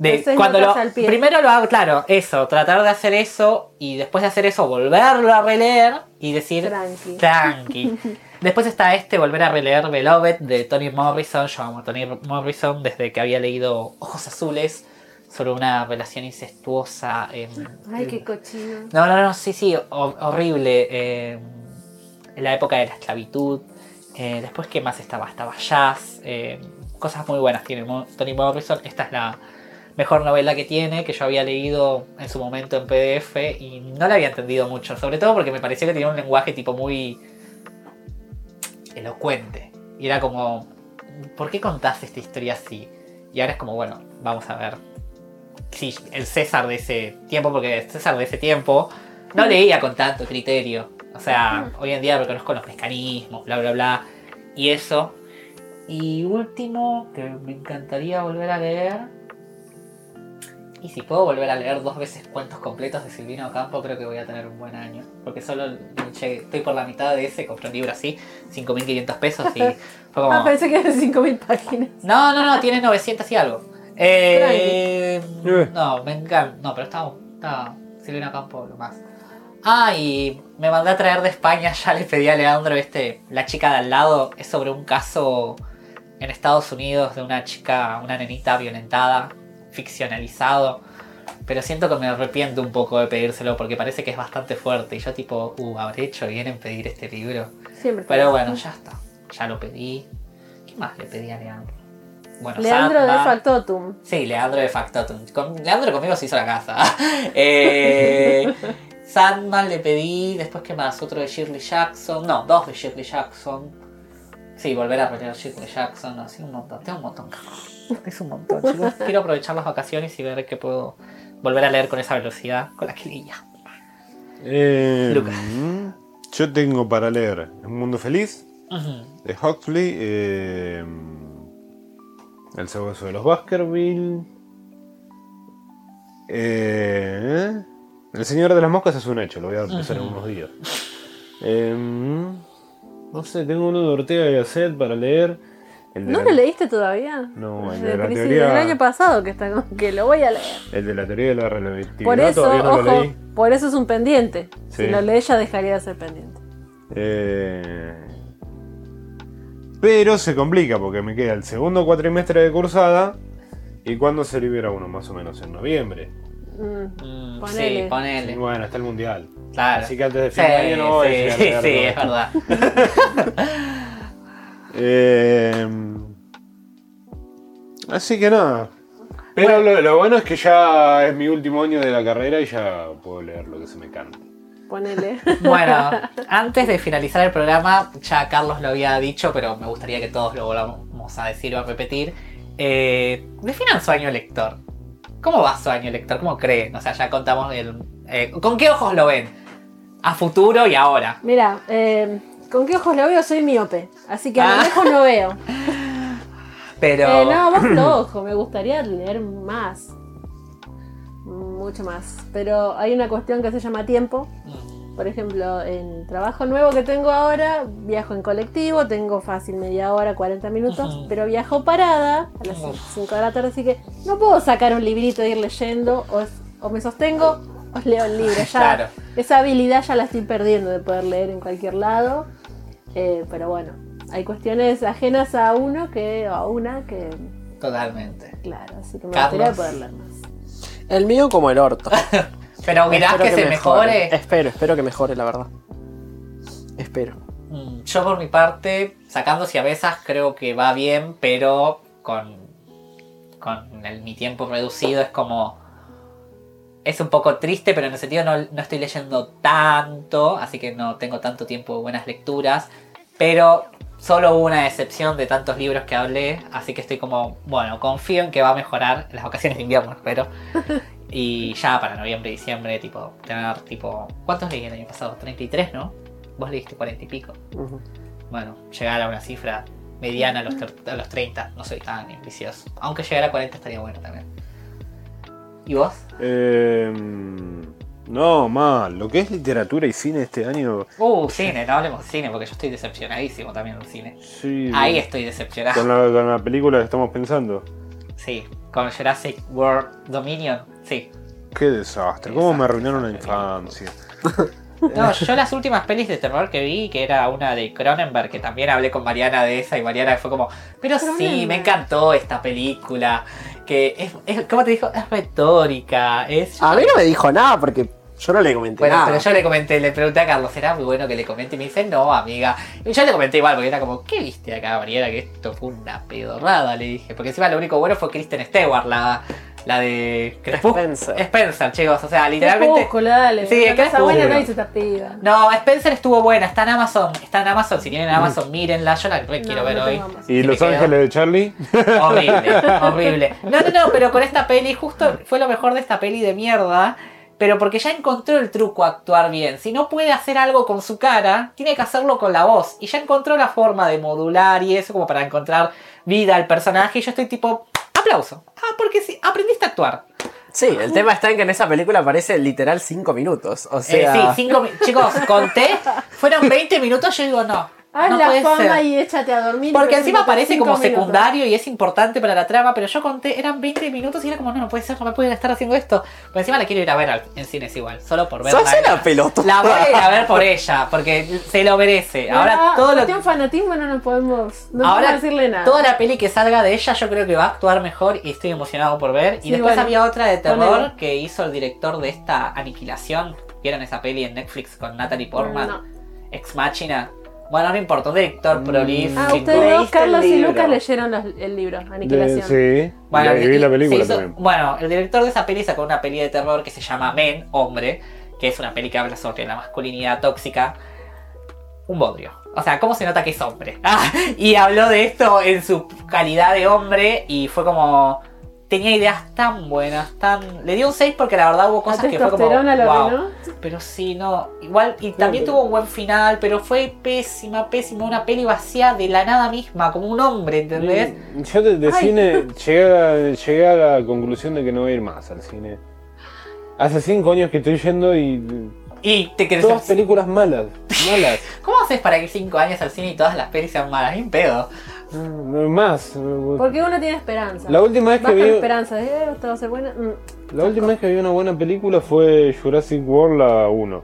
Speaker 4: De cuando lo,
Speaker 2: notas al pie.
Speaker 4: primero lo hago, claro, eso, tratar de hacer eso y después de hacer eso volverlo a releer y decir
Speaker 2: Tranqui.
Speaker 4: tranqui. Después está este, volver a releer Beloved de Toni Morrison. Yo amo a Toni Morrison desde que había leído Ojos Azules sobre una relación incestuosa.
Speaker 2: Ay, qué cochino.
Speaker 4: No, no, no, sí, sí, ho- horrible. eh, en la época de la esclavitud. Eh, después, ¿qué más estaba? Estaba Jazz. eh, cosas muy buenas tiene Toni Morrison. Esta es la mejor novela que tiene, que yo había leído en su momento en PDF y no la había entendido mucho. Sobre todo porque me pareció que tenía un lenguaje tipo muy elocuente. Y era como, ¿por qué contaste esta historia así? Y ahora es como, bueno, vamos a ver. Sí, el César de ese tiempo, porque el César de ese tiempo no leía con tanto criterio. O sea, hoy en día reconozco los mecanismos, bla, bla, bla. Y eso. Y último, que me encantaría volver a leer. Y si puedo volver a leer dos veces cuentos completos de Silvino Campo, creo que voy a tener un buen año. Porque solo che, estoy por la mitad de ese, compré un libro así, 5.500 pesos y fue como...
Speaker 2: Ah, pensé que eran 5.000 páginas.
Speaker 4: No, no, no, tiene 900 y algo. Eh, no, me encanta. No, pero está, está Silvina Campo lo más. Ah, y me mandé a traer de España, ya le pedí a Leandro este, la chica de al lado, es sobre un caso en Estados Unidos de una chica, una nenita violentada, ficcionalizado. Pero siento que me arrepiento un poco de pedírselo porque parece que es bastante fuerte. Y yo tipo, uh, habré hecho bien en pedir este libro.
Speaker 2: Siempre.
Speaker 4: Pero bueno, ya está. Ya lo pedí. ¿Qué más le pedí a Leandro? Bueno,
Speaker 2: Leandro de. Factotum.
Speaker 4: Sí, Leandro de Factotum. Con, Leandro conmigo se hizo la casa. eh, Sandman le pedí, después qué más, otro de Shirley Jackson. No, dos de Shirley Jackson. Sí, volver a leer Shirley Jackson. No, sí, un montón. Tengo un montón. Es un montón, chicos. Quiero aprovechar las vacaciones y ver qué puedo volver a leer con esa velocidad con la que leía.
Speaker 1: Eh,
Speaker 4: Lucas.
Speaker 1: Yo tengo para leer Un Mundo Feliz
Speaker 4: Ujú.
Speaker 1: de Huxley, eh, El Sabueso de los Baskerville, eh, El Señor de las Moscas es un hecho, lo voy a empezar en unos días. Eh, no sé, tengo uno de Ortega y Gasset para leer. El
Speaker 2: ¿No
Speaker 1: la-
Speaker 2: lo leíste todavía?
Speaker 1: No, el
Speaker 2: De
Speaker 1: de la teoría.
Speaker 2: del año pasado que está con- que lo voy a leer.
Speaker 1: El de la teoría de la relatividad
Speaker 2: Por eso,
Speaker 1: todavía no lo
Speaker 2: ojo,
Speaker 1: leí.
Speaker 2: por eso es un pendiente.
Speaker 1: Sí.
Speaker 2: Si lo lees ya dejaría de ser pendiente.
Speaker 1: Eh, Pero se complica porque me queda el segundo cuatrimestre de cursada. ¿Y cuándo se libera uno? Más o menos en noviembre.
Speaker 2: Mm.
Speaker 4: Mm,
Speaker 2: Ponele.
Speaker 4: Sí, ponele.
Speaker 1: Bueno, está el mundial.
Speaker 4: Claro.
Speaker 1: Así que antes de
Speaker 4: Sí,
Speaker 1: fin de año no voy a
Speaker 4: sí, sí, sí, es verdad.
Speaker 1: Eh, Así que nada. Pero lo, lo bueno es que ya es mi último año de la carrera y ya puedo leer lo que se me cante.
Speaker 2: Ponele.
Speaker 4: Bueno, antes de finalizar el programa, ya Carlos lo había dicho, pero me gustaría que todos lo volvamos a decir o a repetir. Eh, definan su año lector. ¿Cómo va su año lector? ¿Cómo creen? O sea, ya contamos el. eh, ¿Con qué ojos lo ven? A futuro y ahora.
Speaker 2: Mira, eh, ¿con qué ojos lo veo? Soy miope. Así que a
Speaker 4: Ah.
Speaker 2: lo lejos no veo.
Speaker 4: Pero.
Speaker 2: Eh, no, más flojo. Me gustaría leer más. Mucho más. Pero hay una cuestión que se llama tiempo. Por ejemplo, en trabajo nuevo que tengo ahora, viajo en colectivo, tengo fácil media hora, 40 minutos, pero viajo parada a las
Speaker 4: Uf.
Speaker 2: 5 de la tarde, así que no puedo sacar un librito e ir leyendo, o, o me sostengo o leo el libro. Ya,
Speaker 4: Claro.
Speaker 2: Esa habilidad ya la estoy perdiendo de poder leer en cualquier lado, eh, pero bueno, hay cuestiones ajenas a uno que, o a una que,
Speaker 4: Totalmente.
Speaker 2: claro, así que me
Speaker 4: Carlos.
Speaker 2: gustaría poder leer más.
Speaker 3: El mío como el orto.
Speaker 4: Pero mirás
Speaker 3: Espero
Speaker 4: que, se mejore.
Speaker 3: Espero, espero que mejore, la verdad. Espero.
Speaker 4: Mm, Yo por mi parte, sacando siabesas, creo que va bien, pero con, con el- mi tiempo reducido es como... Es un poco triste, pero en el sentido no, no estoy leyendo tanto, así que no tengo tanto tiempo de buenas lecturas. Pero solo hubo una excepción de tantos libros que hablé, así que estoy como, bueno, confío en que va a mejorar en las vacaciones de invierno, espero. Y ya para noviembre, diciembre, tipo, tener tipo... ¿Cuántos leí el año pasado? 33, ¿no? Vos leíste 40 y pico. Bueno, llegar a una cifra mediana a los, a los 30, no soy tan ambicioso. Aunque llegar a 40 estaría bueno también. ¿Y vos?
Speaker 1: Eh, no, mal. Lo que es literatura y cine este año.
Speaker 4: Uh, cine, no hablemos de cine porque yo estoy decepcionadísimo también del cine.
Speaker 1: Sí.
Speaker 4: Ahí estoy decepcionado.
Speaker 1: Con la, con la película que estamos pensando.
Speaker 4: Sí, con Jurassic World Dominion, sí.
Speaker 1: Qué desastre. ¿Cómo me arruinaron la infancia?
Speaker 4: No, yo las últimas pelis de terror que vi, que era una de Cronenberg, que también hablé con Mariana de esa, y Mariana fue como, pero sí, me encantó esta película, que es, es ¿cómo te dijo? Es retórica, es...
Speaker 3: A mí no me dijo nada porque yo no le comenté
Speaker 4: Bueno,
Speaker 3: nada.
Speaker 4: pero yo le comenté, le pregunté a Carlos, ¿será muy bueno que le comente? Y me dice, no, amiga. Y yo le comenté igual, porque era como, ¿qué viste acá, Mariana? Que esto fue una pedorrada, le dije. Porque encima lo único bueno fue Kristen Stewart, la, la de Crepúsculo.
Speaker 3: Spencer.
Speaker 4: Spencer, chicos. O sea, literalmente.
Speaker 2: Crepúsculo, dale.
Speaker 4: Sí,
Speaker 2: cosa
Speaker 4: Crepúsculo.
Speaker 2: buena no hizo esta piba.
Speaker 4: No, Spencer estuvo buena, está en Amazon. Está en Amazon, si tienen Amazon, mírenla. Yo la re quiero
Speaker 2: No,
Speaker 4: ver
Speaker 2: no
Speaker 4: hoy.
Speaker 1: ¿Y Los. Ángeles de Charlie?
Speaker 4: Horrible, horrible. No, no, no, pero con esta peli justo fue lo mejor de esta peli de mierda. Pero porque ya encontró el truco a actuar bien. Si no puede hacer algo con su cara, tiene que hacerlo con la voz. Y ya encontró la forma de modular y eso como para encontrar vida al personaje. Y yo estoy tipo, aplauso. Ah, porque sí, aprendiste a actuar.
Speaker 3: Sí, el tema está en que en esa película aparece literal 5 minutos. O
Speaker 4: Eh,
Speaker 3: sea,
Speaker 4: sí, cinco Chicos, conté, fueron 20 minutos, yo digo, no.
Speaker 2: Haz
Speaker 4: no
Speaker 2: la
Speaker 4: puede
Speaker 2: fama
Speaker 4: ser.
Speaker 2: y échate a dormir.
Speaker 4: Porque encima
Speaker 2: cinco
Speaker 4: aparece como
Speaker 2: minutos.
Speaker 4: secundario y es importante para la trama, pero yo conté, eran 20 minutos y era como, no, no puede ser, no me pueden estar haciendo esto. Pero encima la quiero ir a ver al- en cines igual, solo por verla.
Speaker 3: sos
Speaker 4: a ella.
Speaker 3: una pelota.
Speaker 4: La voy a ir a ver por ella, porque se lo merece. Ahora
Speaker 2: Ah,
Speaker 4: todo lo
Speaker 2: cuestión fanatismo no nos podemos, no
Speaker 4: Ahora,
Speaker 2: podemos decirle nada.
Speaker 4: toda la peli que salga de ella yo creo que va a actuar mejor y estoy emocionado por ver. Y
Speaker 2: Sí,
Speaker 4: después
Speaker 2: bueno,
Speaker 4: había otra de terror
Speaker 2: ponele.
Speaker 4: que hizo el director de esta Aniquilación. ¿Vieron esa peli en Netflix con Natalie Portman?
Speaker 2: No.
Speaker 4: Ex Machina. Bueno, no importa, un director
Speaker 1: Mm.
Speaker 4: prolífico.
Speaker 2: Ah, ustedes dos, Carlos y. Lucas, leyeron los- el libro,
Speaker 1: De-
Speaker 2: Aniquilación.
Speaker 1: sí.
Speaker 4: Bueno,
Speaker 1: y vi la película
Speaker 4: hizo-
Speaker 1: también.
Speaker 4: Bueno, el director de esa peli sacó una peli de terror que se llama Men, Hombre, que es una peli que habla sobre la masculinidad tóxica. Un bodrio. O sea, ¿cómo se nota que es hombre? Ah, y habló de esto en su calidad de hombre y fue como... Tenía ideas tan buenas, tan... Le dio un 6 porque la verdad hubo cosas que fue como... "Wow".
Speaker 2: arruinó.
Speaker 4: Pero sí, no. Igual, y también tuvo un buen final, pero fue pésima, pésima. Una peli vacía de la nada misma, como un hombre, ¿entendés?
Speaker 1: Mm, Yo de, cine llegué a, llegué a la conclusión de que no voy a ir más al cine. Hace cinco años que estoy yendo y.
Speaker 4: Y te querés...
Speaker 1: Todas películas malas. Malas.
Speaker 4: ¿Cómo haces para ir 5 años al cine y todas las pelis sean malas? Ni un pedo.
Speaker 1: No, más.
Speaker 2: Porque uno tiene esperanza.
Speaker 1: La última vez que vi.
Speaker 2: esperanza de, eh, esto va a ser buena. Mm.
Speaker 1: La última vez que vi una buena película fue Jurassic World la 1.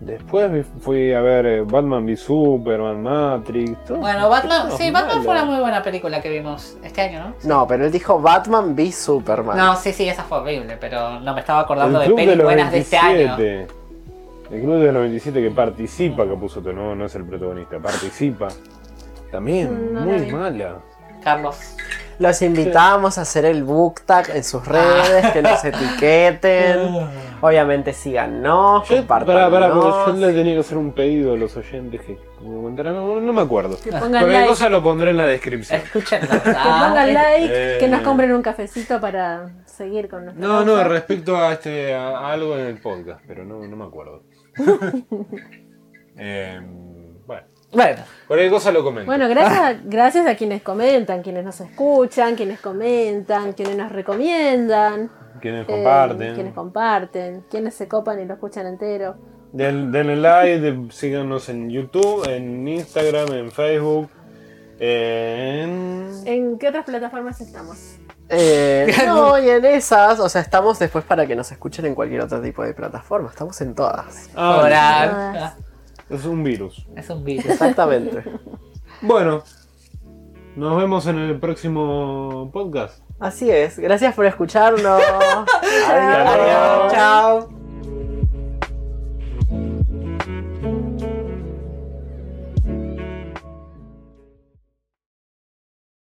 Speaker 1: Después fui a ver eh, Batman v Superman, Matrix. todo-
Speaker 4: Bueno, Batman, sí, Batman fue una muy buena película que vimos este año, ¿no?
Speaker 3: No, pero él dijo Batman v Superman.
Speaker 4: No, sí, sí, esa fue horrible, pero no me estaba acordando
Speaker 1: El
Speaker 4: de
Speaker 1: de
Speaker 4: pelis
Speaker 1: los
Speaker 4: buenas de este año.
Speaker 1: 27. El club de los 27 que participa, Capuzoto, no, no es el protagonista, participa. También,
Speaker 2: No
Speaker 1: muy mala.
Speaker 4: Carlos.
Speaker 3: Los invitamos a hacer el book tag en sus redes, que nos etiqueten. Obviamente síganos,
Speaker 1: pará, porque
Speaker 3: compártanos.
Speaker 1: yo le tenía que hacer un pedido a los oyentes que me comentaran, no, no me acuerdo.
Speaker 2: Que pongan
Speaker 1: Cualquier
Speaker 2: like.
Speaker 1: cosa lo pondré en la descripción.
Speaker 4: Escuchen.
Speaker 2: Que pongan like,
Speaker 1: Eh.
Speaker 2: que nos compren un cafecito para seguir con nuestra
Speaker 1: No, no, respecto a este a, a algo en el podcast, pero no, no me acuerdo. Eh, bueno,
Speaker 4: Bueno,
Speaker 1: cualquier cosa lo comento.
Speaker 2: Bueno, gracias, gracias a quienes comentan, quienes nos escuchan, quienes comentan, quienes nos recomiendan,
Speaker 1: Quienes
Speaker 2: eh,
Speaker 1: comparten.
Speaker 2: quienes comparten, quienes se copan y lo escuchan entero.
Speaker 1: Den- denle like, de- síganos en YouTube, en Instagram, en Facebook, en...
Speaker 2: ¿En qué otras plataformas estamos?
Speaker 3: Eh, no, y en esas, o sea, estamos después para que nos escuchen en cualquier otro tipo de plataforma. Estamos en todas.
Speaker 1: Ah,
Speaker 4: Hola.
Speaker 1: Es un virus.
Speaker 4: Es un virus.
Speaker 3: Exactamente.
Speaker 1: Bueno, nos vemos en el próximo podcast.
Speaker 3: Así es. Gracias por escucharnos. Adiós.
Speaker 1: Adiós.
Speaker 3: Chao.